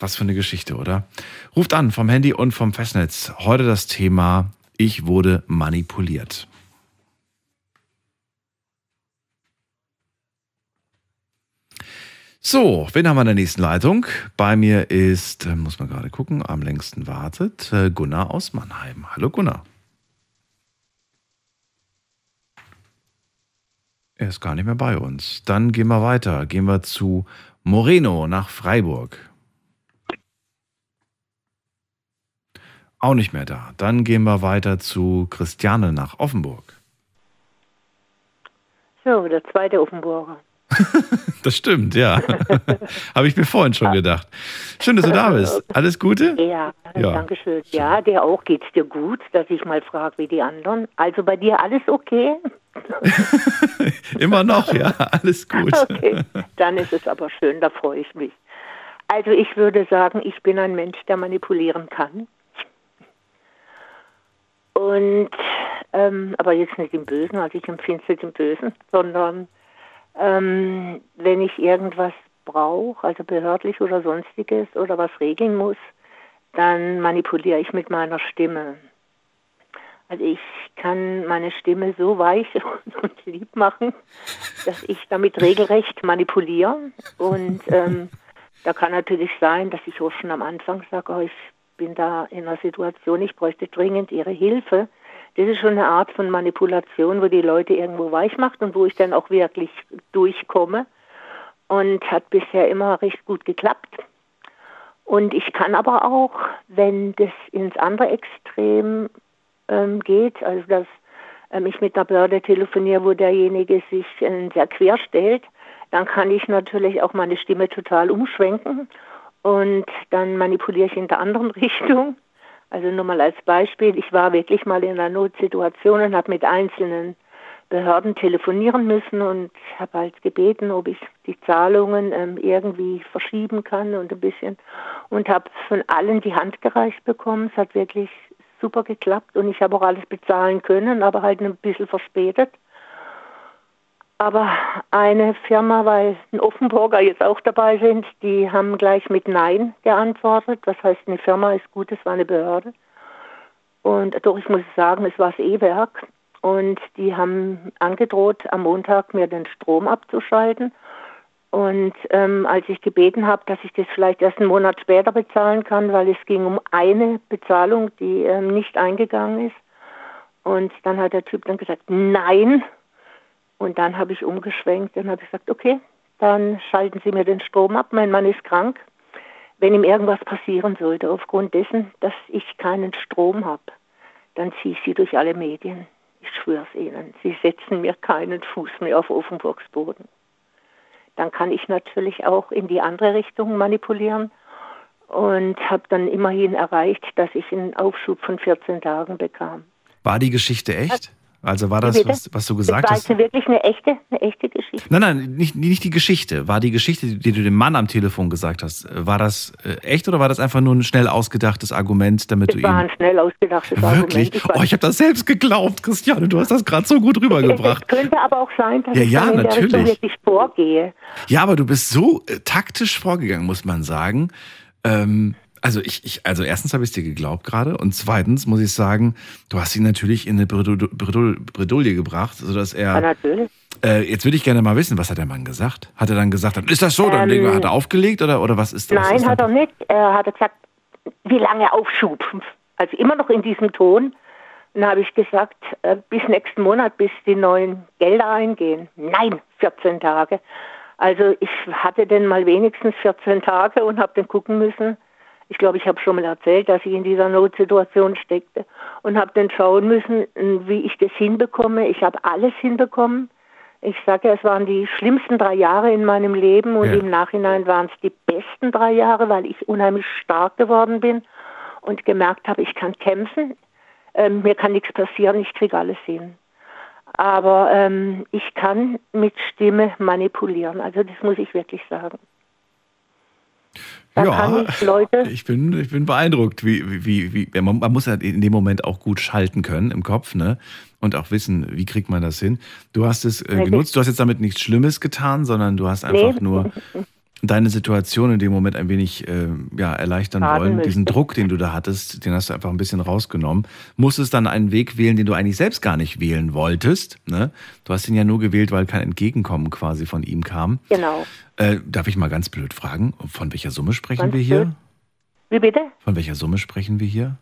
Was für eine Geschichte, oder? Ruft an vom Handy und vom Festnetz. Heute das Thema Ich wurde manipuliert. So, wen haben wir in der nächsten Leitung? Bei mir ist, äh, muss man gerade gucken, am längsten wartet, äh, Gunnar aus Mannheim. Hallo Gunnar. Er ist gar nicht mehr bei uns. Dann gehen wir weiter. Gehen wir zu Moreno nach Freiburg. Auch nicht mehr da. Dann gehen wir weiter zu Christiane nach Offenburg. So, der zweite Offenburger. Das stimmt, ja. Habe ich mir vorhin schon gedacht. Schön, dass du da bist. Alles Gute? Ja, Ja. danke schön. Ja, dir auch. Geht's dir gut, dass ich mal frage wie die anderen? Also bei dir alles okay? Immer noch, ja. Alles gut. Okay, dann ist es aber schön, da freue ich mich. Also ich würde sagen, ich bin ein Mensch, der manipulieren kann. Und, ähm, aber jetzt nicht im Bösen, also ich empfinde es nicht im Bösen, sondern ähm, wenn ich irgendwas brauche, also behördlich oder sonstiges oder was regeln muss, dann manipuliere ich mit meiner Stimme. Also ich kann meine Stimme so weich und lieb machen, dass ich damit regelrecht manipuliere. Und ähm, da kann natürlich sein, dass ich auch schon am Anfang sage, oh, ich bin da in einer Situation, ich bräuchte dringend Ihre Hilfe. Das ist schon eine Art von Manipulation, wo die Leute irgendwo weich macht und wo ich dann auch wirklich durchkomme. Und hat bisher immer recht gut geklappt. Und ich kann aber auch, wenn das ins andere Extrem ähm, geht, also dass ähm, ich mit einer Behörde telefoniere, wo derjenige sich äh, sehr quer stellt, dann kann ich natürlich auch meine Stimme total umschwenken und dann manipuliere ich in der anderen Richtung. Also nur mal als Beispiel, ich war wirklich mal in einer Notsituation und habe mit einzelnen Behörden telefonieren müssen und habe halt gebeten, ob ich die Zahlungen ähm, irgendwie verschieben kann und ein bisschen und habe von allen die Hand gereicht bekommen. Es hat wirklich super geklappt und ich habe auch alles bezahlen können, aber halt ein bisschen verspätet. Aber eine Firma, weil ein Offenburger jetzt auch dabei sind, die haben gleich mit Nein geantwortet. Was heißt, eine Firma ist gut, es war eine Behörde. Und doch, ich muss sagen, es war das E-Werk. Und die haben angedroht, am Montag mir den Strom abzuschalten. Und ähm, als ich gebeten habe, dass ich das vielleicht erst einen Monat später bezahlen kann, weil es ging um eine Bezahlung, die ähm, nicht eingegangen ist. Und dann hat der Typ dann gesagt, nein, und dann habe ich umgeschwenkt und habe gesagt, okay, dann schalten Sie mir den Strom ab. Mein Mann ist krank. Wenn ihm irgendwas passieren sollte, aufgrund dessen, dass ich keinen Strom habe, dann ziehe ich Sie durch alle Medien. Ich schwöre es Ihnen. Sie setzen mir keinen Fuß mehr auf Offenburgs Boden. Dann kann ich natürlich auch in die andere Richtung manipulieren und habe dann immerhin erreicht, dass ich einen Aufschub von 14 Tagen bekam. War die Geschichte echt? Also war das, was, was, du gesagt war hast? Das war wirklich eine echte, eine echte Geschichte. Nein, nein, nicht, nicht die Geschichte. War die Geschichte, die du dem Mann am Telefon gesagt hast, war das äh, echt oder war das einfach nur ein schnell ausgedachtes Argument, damit das du war ihm... ein schnell ausgedachtes Wirklich? Argument. Ich oh, ich habe das selbst geglaubt, Christiane. Du hast das gerade so gut rübergebracht. Es könnte aber auch sein, dass Ja, ich ja, natürlich. der wirklich vorgehe. Ja, aber du bist so äh, taktisch vorgegangen, muss man sagen. Ähm, also ich, ich, also erstens habe ich es dir geglaubt gerade und zweitens muss ich sagen, du hast ihn natürlich in eine Bredou- Bredou- Bredouille gebracht, sodass er. Ja, natürlich. Äh, jetzt würde ich gerne mal wissen, was hat der Mann gesagt? Hat er dann gesagt, dann ist das so, dann Ähm, hat er aufgelegt oder, oder was ist das? Nein, ist hat er nicht. Er hat gesagt, wie lange Aufschub? Also immer noch in diesem Ton. Dann habe ich gesagt, äh, bis nächsten Monat, bis die neuen Gelder eingehen. Nein, 14 Tage. Also ich hatte denn mal wenigstens 14 Tage und habe dann gucken müssen. Ich glaube, ich habe schon mal erzählt, dass ich in dieser Notsituation steckte und habe dann schauen müssen, wie ich das hinbekomme. Ich habe alles hinbekommen. Ich sage, ja, es waren die schlimmsten drei Jahre in meinem Leben und Ja. im Nachhinein waren es die besten drei Jahre, weil ich unheimlich stark geworden bin und gemerkt habe, ich kann kämpfen, ähm, mir kann nichts passieren, ich kriege alles hin. Aber ähm, ich kann mit Stimme manipulieren, also das muss ich wirklich sagen. Da ich Leute, ich bin, ich bin beeindruckt, wie, wie, wie, man, man muss ja in dem Moment auch gut schalten können im Kopf, ne? Und auch wissen, wie kriegt man das hin. Du hast es äh, genutzt, du hast jetzt damit nichts Schlimmes getan, sondern du hast einfach Nee. nur deine Situation in dem Moment ein wenig äh, ja, erleichtern Baden wollen. müssen. Diesen Druck, den du da hattest, den hast du einfach ein bisschen rausgenommen. Musstest dann einen Weg wählen, den du eigentlich selbst gar nicht wählen wolltest. Ne? Du hast ihn ja nur gewählt, weil kein Entgegenkommen quasi von ihm kam. genau. Äh, darf ich mal ganz blöd fragen, von welcher Summe sprechen Ganz wir hier? blöd. Wie bitte? Von welcher Summe sprechen wir hier?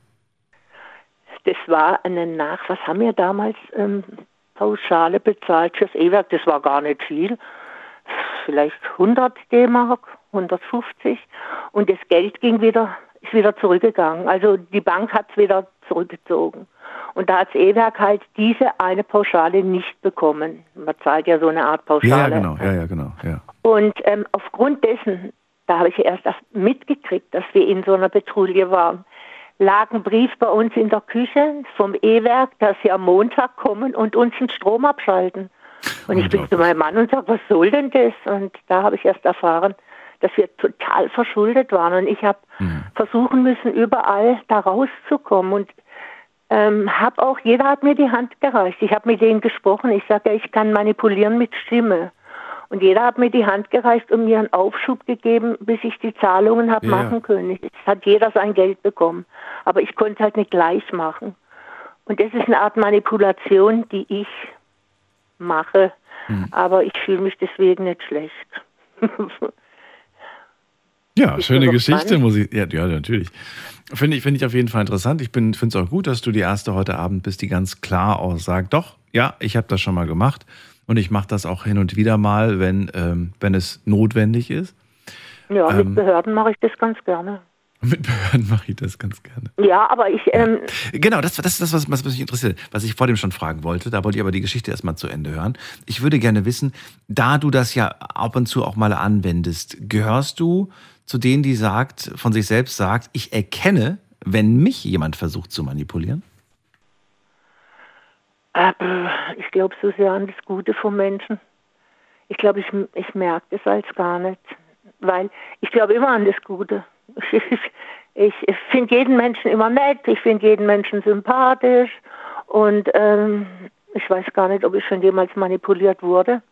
Das war eine Nach, was haben wir damals ähm, Pauschale bezahlt fürs E-Werk? Das war gar nicht viel. Vielleicht 100 D-Mark, 150. Und das Geld ging wieder, ist wieder zurückgegangen. Also die Bank hat es wieder zurückgezogen. Und da hat das E-Werk halt diese eine Pauschale nicht bekommen. Man zahlt ja so eine Art Pauschale. ja, genau, ja, ja, genau, ja. Und ähm, aufgrund dessen, da habe ich erst das mitgekriegt, dass wir in so einer Patrouille waren, lag ein Brief bei uns in der Küche vom E-Werk, dass sie am Montag kommen und uns den Strom abschalten. Und ich bin zu meinem Mann und sage, was soll denn das? Und da habe ich erst erfahren, dass wir total verschuldet waren. Und ich habe versuchen müssen, überall da rauszukommen. Und ähm, habe auch, jeder hat mir die Hand gereicht. Ich habe mit denen gesprochen. Ich sage, ja, ich kann manipulieren mit Stimme. Und jeder hat mir die Hand gereicht und mir einen Aufschub gegeben, bis ich die Zahlungen habe Ja, machen können. Es hat jeder sein Geld bekommen. Aber ich konnte halt nicht gleich machen. Und das ist eine Art Manipulation, die ich mache. Aber ich fühle mich deswegen nicht schlecht. Ja, Bist schöne Geschichte, muss ich. Ja, ja natürlich. Finde ich, finde ich auf jeden Fall interessant. Ich finde es auch gut, dass du die erste heute Abend bist, die ganz klar auch sagt, doch, ja, ich habe das schon mal gemacht und ich mache das auch hin und wieder mal, wenn, ähm, wenn es notwendig ist. Ja, Ähm. mit Behörden mache ich das ganz gerne. Mit Behörden mache ich das ganz gerne. Ja, aber ich, ähm, Genau, das, das ist das, was, was mich interessiert, was ich vor dem schon fragen wollte. Da wollte ich aber die Geschichte erstmal zu Ende hören. Ich würde gerne wissen, da du das ja ab und zu auch mal anwendest, gehörst du zu denen, die sagt, von sich selbst sagt, ich erkenne, wenn mich jemand versucht zu manipulieren? äh, ich glaube so sehr an das Gute vom Menschen. Ich glaube, ich, ich merke das als gar nicht. Weil ich glaube immer an das Gute. Ich, finde jeden Menschen immer nett, ich finde jeden Menschen sympathisch und ähm, ich weiß gar nicht, ob ich schon jemals manipuliert wurde.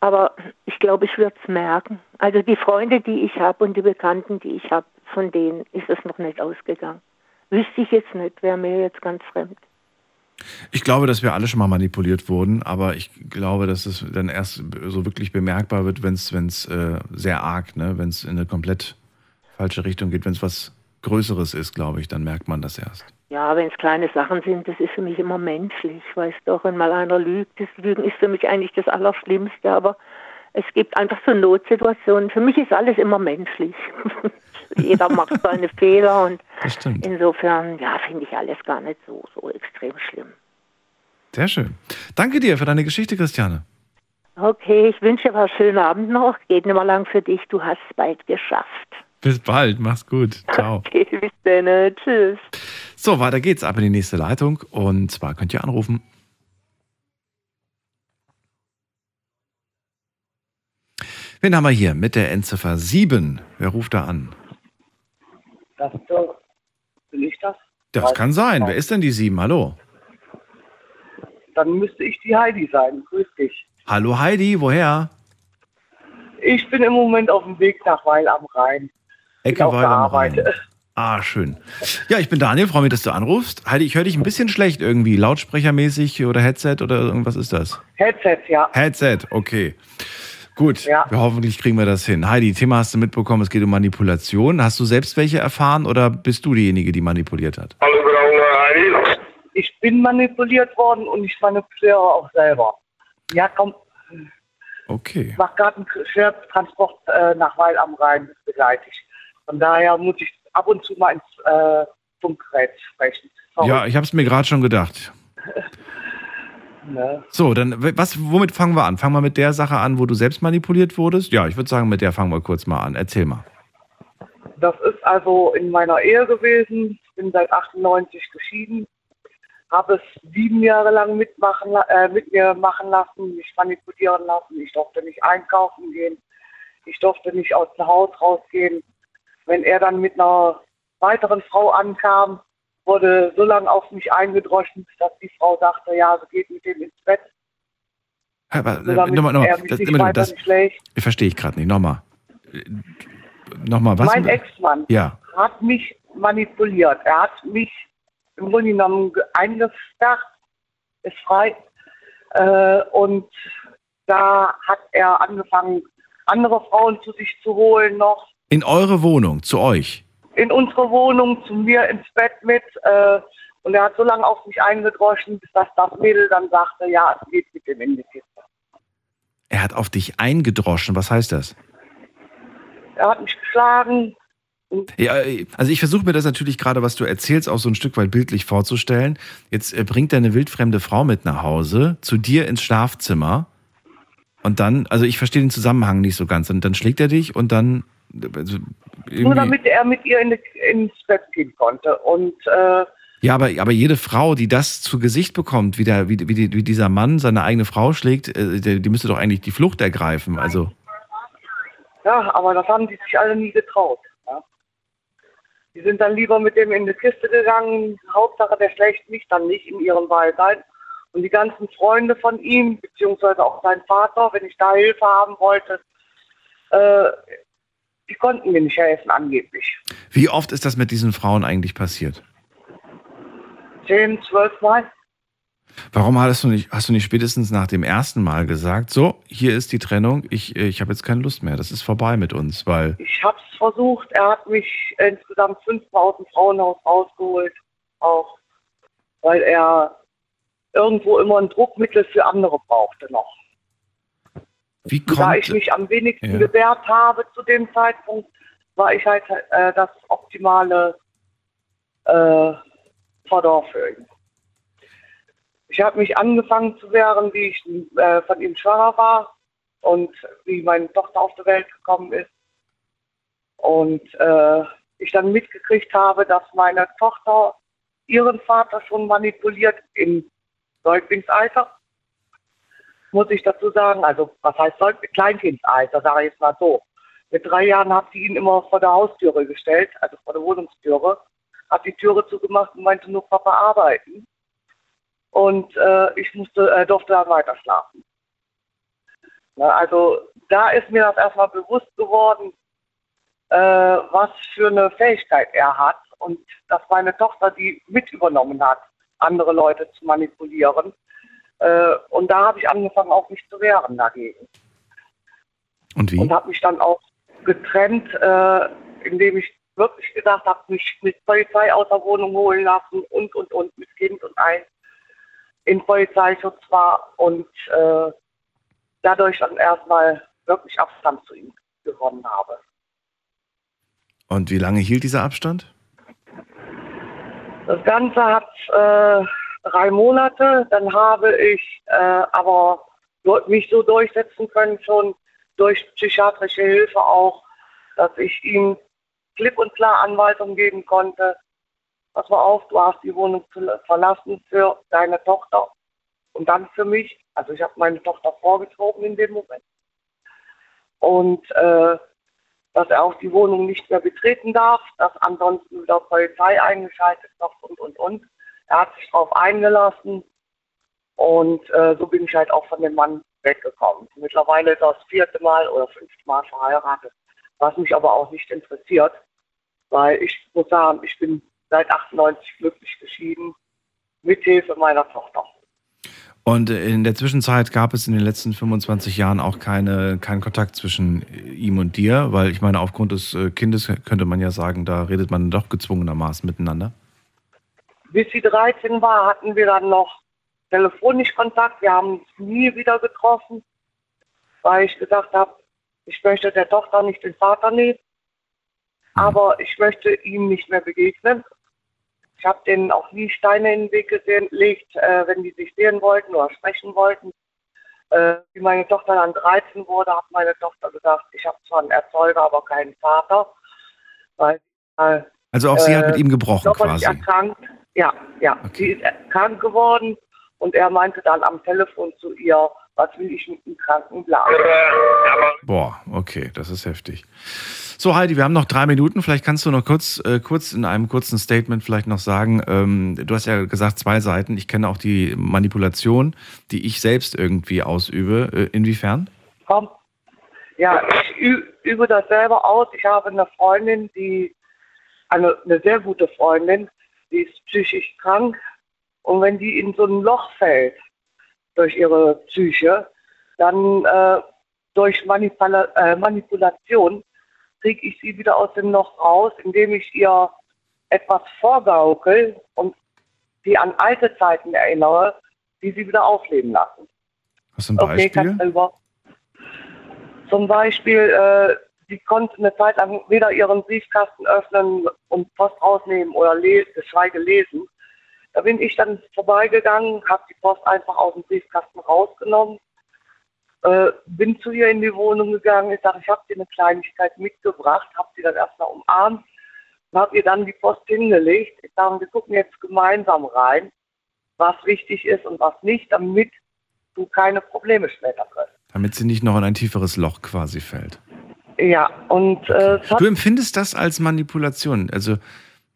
Aber ich glaube, ich würde es merken. Also die Freunde, die ich habe und die Bekannten, die ich habe, von denen ist es noch nicht ausgegangen. Wüsste ich jetzt nicht, wäre mir jetzt ganz fremd. Ich glaube, dass wir alle schon mal manipuliert wurden, aber ich glaube, dass es dann erst so wirklich bemerkbar wird, wenn es äh, sehr arg, ne? wenn es in eine komplett falsche Richtung geht, wenn es was Größeres ist, glaube ich, dann merkt man das erst. Ja, wenn es kleine Sachen sind, das ist für mich immer menschlich. Weißt doch, wenn mal einer lügt, das Lügen ist für mich eigentlich das Allerschlimmste, aber es gibt einfach so Notsituationen. Für mich ist alles immer menschlich. Jeder macht seine Fehler und insofern, ja, finde ich alles gar nicht so, so extrem schlimm. Sehr schön. Danke dir für deine Geschichte, Christiane. Okay, ich wünsche dir einen schönen Abend noch. Geht nicht mehr lang für dich. Du hast es bald geschafft. Bis bald, mach's gut. Ciao. Okay, bis dann. Tschüss. So, weiter geht's ab in die nächste Leitung. Und zwar könnt ihr anrufen. Wen haben wir hier mit der Endziffer 7? Wer ruft da an? Das ist doch. Bin ich das? Das kann sein. Wer ist denn die 7? Hallo. Dann müsste ich die Heidi sein. Grüß dich. Hallo Heidi, woher? Ich bin im Moment auf dem Weg nach Weil am Rhein. Ecke auf Weil der am. Rhein. Ah, schön. Ja, ich bin Daniel, freue mich, dass du anrufst. Heidi, ich höre dich ein bisschen schlecht irgendwie, lautsprechermäßig oder Headset oder irgendwas ist das? Headset, ja. Headset, okay. Gut, wir hoffentlich kriegen wir das hin. Heidi, Thema hast du mitbekommen, es geht um Manipulation. Hast du selbst welche erfahren oder bist du diejenige, die manipuliert hat? Ich bin manipuliert worden und ich manipuliere auch selber. Ja, komm, Okay. ich mache gerade einen Schwertransport äh, nach Weil am Rhein, begleite ich. Von daher muss ich ab und zu mal ins äh, Funkgerät sprechen. Sorry. Ja, ich habe es mir gerade schon gedacht. Ne? So, dann was, womit fangen wir an? Fangen wir mit der Sache an, wo du selbst manipuliert wurdest? Ja, ich würde sagen, mit der fangen wir kurz mal an. Erzähl mal. Das ist also in meiner Ehe gewesen. Ich bin seit 98 geschieden. Habe es sieben Jahre lang mitmachen, äh, mit mir machen lassen, mich manipulieren lassen. Ich durfte nicht einkaufen gehen. Ich durfte nicht aus dem Haus rausgehen. Wenn er dann mit einer weiteren Frau ankam, wurde so lange auf mich eingedroschen, dass die Frau sagte, ja, sie geht mit dem ins Bett. Aber, So, nochmal, nochmal. Das, nicht das schlägt. verstehe ich gerade nicht. Nochmal. Nochmal, was? Mein Ex-Mann Ja. hat mich manipuliert. Er hat mich im Grunde genommen ge- eingesperrt, ist frei. Äh, und da hat er angefangen, andere Frauen zu sich zu holen noch. In eure Wohnung, zu euch. In unsere Wohnung, zu mir ins Bett mit. Äh, und er hat so lange auf mich eingedroschen, bis das, das Mädel dann sagte, ja, es geht mit dem in die Kiste. Er hat auf dich eingedroschen. Was heißt das? Er hat mich geschlagen. Ja, äh, also ich versuche mir das natürlich gerade, was du erzählst, auch so ein Stück weit bildlich vorzustellen. Jetzt äh, bringt er eine wildfremde Frau mit nach Hause, zu dir ins Schlafzimmer. Und dann, also ich verstehe den Zusammenhang nicht so ganz. Und dann schlägt er dich und dann. Also Nur damit er mit ihr in die, ins Bett gehen konnte. Und äh, Ja, aber, aber jede Frau, die das zu Gesicht bekommt, wie, der, wie, wie, wie dieser Mann seine eigene Frau schlägt, äh, die, die müsste doch eigentlich die Flucht ergreifen. Also, Ja, aber das haben die sich alle nie getraut. Ja. Die sind dann lieber mit dem in die Kiste gegangen. Hauptsache, der schlägt mich dann nicht in ihrem Beisein. Und die ganzen Freunde von ihm, beziehungsweise auch sein Vater, wenn ich da Hilfe haben wollte, äh, die konnten mir nicht helfen, angeblich. wie oft ist das mit diesen Frauen eigentlich passiert? Zehn, zwölf Mal. Warum hast du nicht, hast du nicht spätestens nach dem ersten Mal gesagt, so, hier ist die Trennung, ich, äh, ich habe jetzt keine Lust mehr, das ist vorbei mit uns, weil Ich habe es versucht. Er hat mich insgesamt fünfmal aus dem Frauenhaus rausgeholt. Auch weil er irgendwo immer ein Druckmittel für andere brauchte noch. Wie Und da kommt. ich mich am wenigsten Ja. gewehrt habe zu dem Zeitpunkt, war ich halt äh, das optimale äh, Vordor für ihn. Ich habe mich angefangen zu wehren, wie ich äh, von ihm schwanger war und wie meine Tochter auf die Welt gekommen ist. Und äh, ich dann mitgekriegt habe, dass meine Tochter ihren Vater schon manipuliert im Säuglingsalter. Muss ich dazu sagen, also was heißt Kleinkindsalter, sage ich jetzt mal so. Mit drei Jahren hat sie ihn immer vor der Haustüre gestellt, also vor der Wohnungstüre, hat die Türe zugemacht und meinte nur Papa arbeiten. Und äh, ich musste, äh, durfte dann weiter schlafen. Also da ist mir das erstmal bewusst geworden, äh, was für eine Fähigkeit er hat und dass meine Tochter die mit übernommen hat, andere Leute zu manipulieren. Äh, und da habe ich angefangen, auch mich zu wehren dagegen. Und wie? Und habe mich dann auch getrennt, äh, indem ich wirklich gedacht habe, mich mit Polizei aus der Wohnung holen lassen und, und, und, mit Kind und ein in Polizeischutz war und äh, dadurch dann erstmal wirklich Abstand zu ihm gewonnen habe. Und wie lange hielt dieser Abstand? Das Ganze hat äh, drei Monate. Dann habe ich äh, aber mich so durchsetzen können, schon durch psychiatrische Hilfe auch, dass ich ihm klipp und klar Anweisungen geben konnte. Pass mal auf, du hast die Wohnung verlassen für deine Tochter und dann für mich. Also ich habe meine Tochter vorgezogen in dem Moment. Und äh, dass er auch die Wohnung nicht mehr betreten darf, dass ansonsten wieder Polizei eingeschaltet wird und, und, und. Er hat sich darauf eingelassen und äh, so bin ich halt auch von dem Mann weggekommen. Mittlerweile ist er das vierte Mal oder fünfte Mal verheiratet, was mich aber auch nicht interessiert, weil ich muss sagen, ich bin seit 98 glücklich geschieden, mit Hilfe meiner Tochter. Und in der Zwischenzeit gab es in den letzten 25 Jahren auch keine, keinen Kontakt zwischen ihm und dir, weil ich meine, aufgrund des äh, Kindes könnte man ja sagen, da redet man doch gezwungenermaßen miteinander. Bis sie 13 war, hatten wir dann noch telefonisch Kontakt. Wir haben uns nie wieder getroffen, weil ich gesagt habe, ich möchte der Tochter nicht den Vater nehmen, mhm. aber ich möchte ihm nicht mehr begegnen. Ich habe denen auch nie Steine in den Weg gelegt, äh, wenn die sich sehen wollten oder sprechen wollten. Äh, wie meine Tochter dann 13 wurde, hat meine Tochter gesagt, ich habe zwar einen Erzeuger, aber keinen Vater. Weil, äh, also auch sie hat mit ihm gebrochen quasi. Erkrankt. Ja, ja. Okay. Sie ist krank geworden und er meinte dann am Telefon zu ihr, was will ich mit dem kranken Blasen? Boah, okay, das ist heftig. So, Heidi, wir haben noch drei Minuten. Vielleicht kannst du noch kurz, äh, kurz in einem kurzen Statement vielleicht noch sagen, ähm, du hast ja gesagt, zwei Seiten. Ich kenne auch die Manipulation, die ich selbst irgendwie ausübe. Äh, inwiefern? Komm. Ja, ich übe das selber aus. Ich habe eine Freundin, die, eine, eine sehr gute Freundin, die ist psychisch krank. Und wenn die in so ein Loch fällt durch ihre Psyche, dann äh, durch Manipula äh, Manipulation kriege ich sie wieder aus dem Loch raus, indem ich ihr etwas vorgaukel und sie an alte Zeiten erinnere, die sie wieder aufleben lassen. Hast du ein Beispiel? Okay, Zum Beispiel, äh, sie konnte eine Zeit lang weder ihren Briefkasten öffnen und Post rausnehmen oder le geschweige lesen. Da bin ich dann vorbeigegangen, habe die Post einfach aus dem Briefkasten rausgenommen äh, bin zu ihr in die Wohnung gegangen. Ich sage, ich habe dir eine Kleinigkeit mitgebracht, habe sie dann erstmal umarmt und habe ihr dann die Post hingelegt. Ich sage, wir gucken jetzt gemeinsam rein, was wichtig ist und was nicht, damit du keine Probleme später kriegst. Damit sie nicht noch in ein tieferes Loch quasi fällt. Ja, und äh, du empfindest das als Manipulation. Also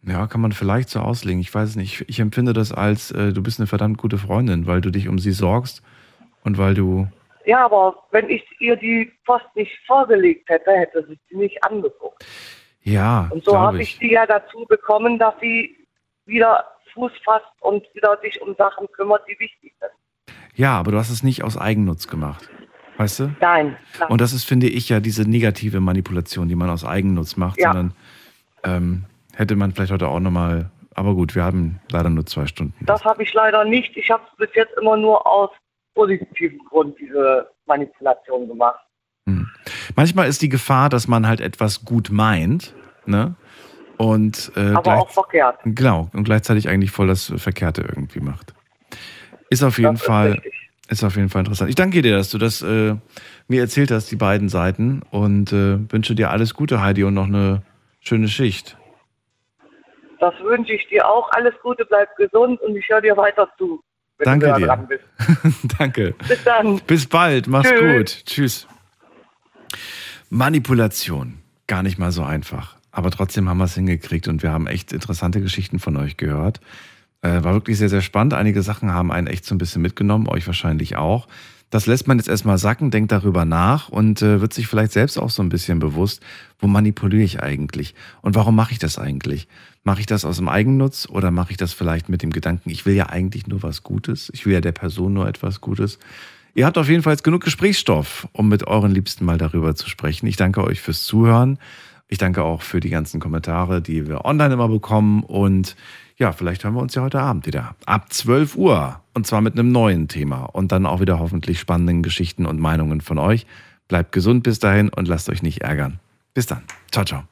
ja, kann man vielleicht so auslegen. Ich weiß nicht. Ich empfinde das als, äh, du bist eine verdammt gute Freundin, weil du dich um sie sorgst und weil du ja, aber wenn ich ihr die Post nicht vorgelegt hätte, hätte sie sie nicht angeguckt. Ja. Und so habe ich sie ja dazu bekommen, dass sie wieder Fuß fasst und wieder sich um Sachen kümmert, die wichtig sind. Ja, aber du hast es nicht aus Eigennutz gemacht. Weißt du? Nein. nein. Und das ist, finde ich, ja diese negative Manipulation, die man aus Eigennutz macht, ja. sondern ähm, hätte man vielleicht heute auch nochmal. Aber gut, wir haben leider nur zwei Stunden. Das habe ich leider nicht. Ich habe es bis jetzt immer nur aus positiven Grund diese Manipulation gemacht. Hm. Manchmal ist die Gefahr, dass man halt etwas gut meint, ne? Und, äh, Aber gleich, auch verkehrt. Genau, und gleichzeitig eigentlich voll das Verkehrte irgendwie macht. Ist auf jeden das Fall. Ist, auf jeden Fall interessant. Ich danke dir, dass du das äh, mir erzählt hast, die beiden Seiten, und äh, wünsche dir alles Gute, Heidi, und noch eine schöne Schicht. Das wünsche ich dir auch. Alles Gute, bleib gesund und ich höre dir weiter zu. Danke dir. Danke. Bis dann. Bis bald. Mach's Tschüss. gut. Tschüss. Manipulation. Gar nicht mal so einfach. Aber trotzdem haben wir es hingekriegt und wir haben echt interessante Geschichten von euch gehört. Äh, war wirklich sehr, sehr spannend. Einige Sachen haben einen echt so ein bisschen mitgenommen, euch wahrscheinlich auch. Das lässt man jetzt erstmal sacken, denkt darüber nach und äh, wird sich vielleicht selbst auch so ein bisschen bewusst, wo manipuliere ich eigentlich und warum mache ich das eigentlich? Mache ich das aus dem Eigennutz oder mache ich das vielleicht mit dem Gedanken, ich will ja eigentlich nur was Gutes, ich will ja der Person nur etwas Gutes? Ihr habt auf jeden Fall jetzt genug Gesprächsstoff, um mit euren Liebsten mal darüber zu sprechen. Ich danke euch fürs Zuhören. Ich danke auch für die ganzen Kommentare, die wir online immer bekommen und ja, vielleicht hören wir uns ja heute Abend wieder. Ab 12 Uhr. Und zwar mit einem neuen Thema. Und dann auch wieder hoffentlich spannenden Geschichten und Meinungen von euch. Bleibt gesund bis dahin und lasst euch nicht ärgern. Bis dann. Ciao, ciao.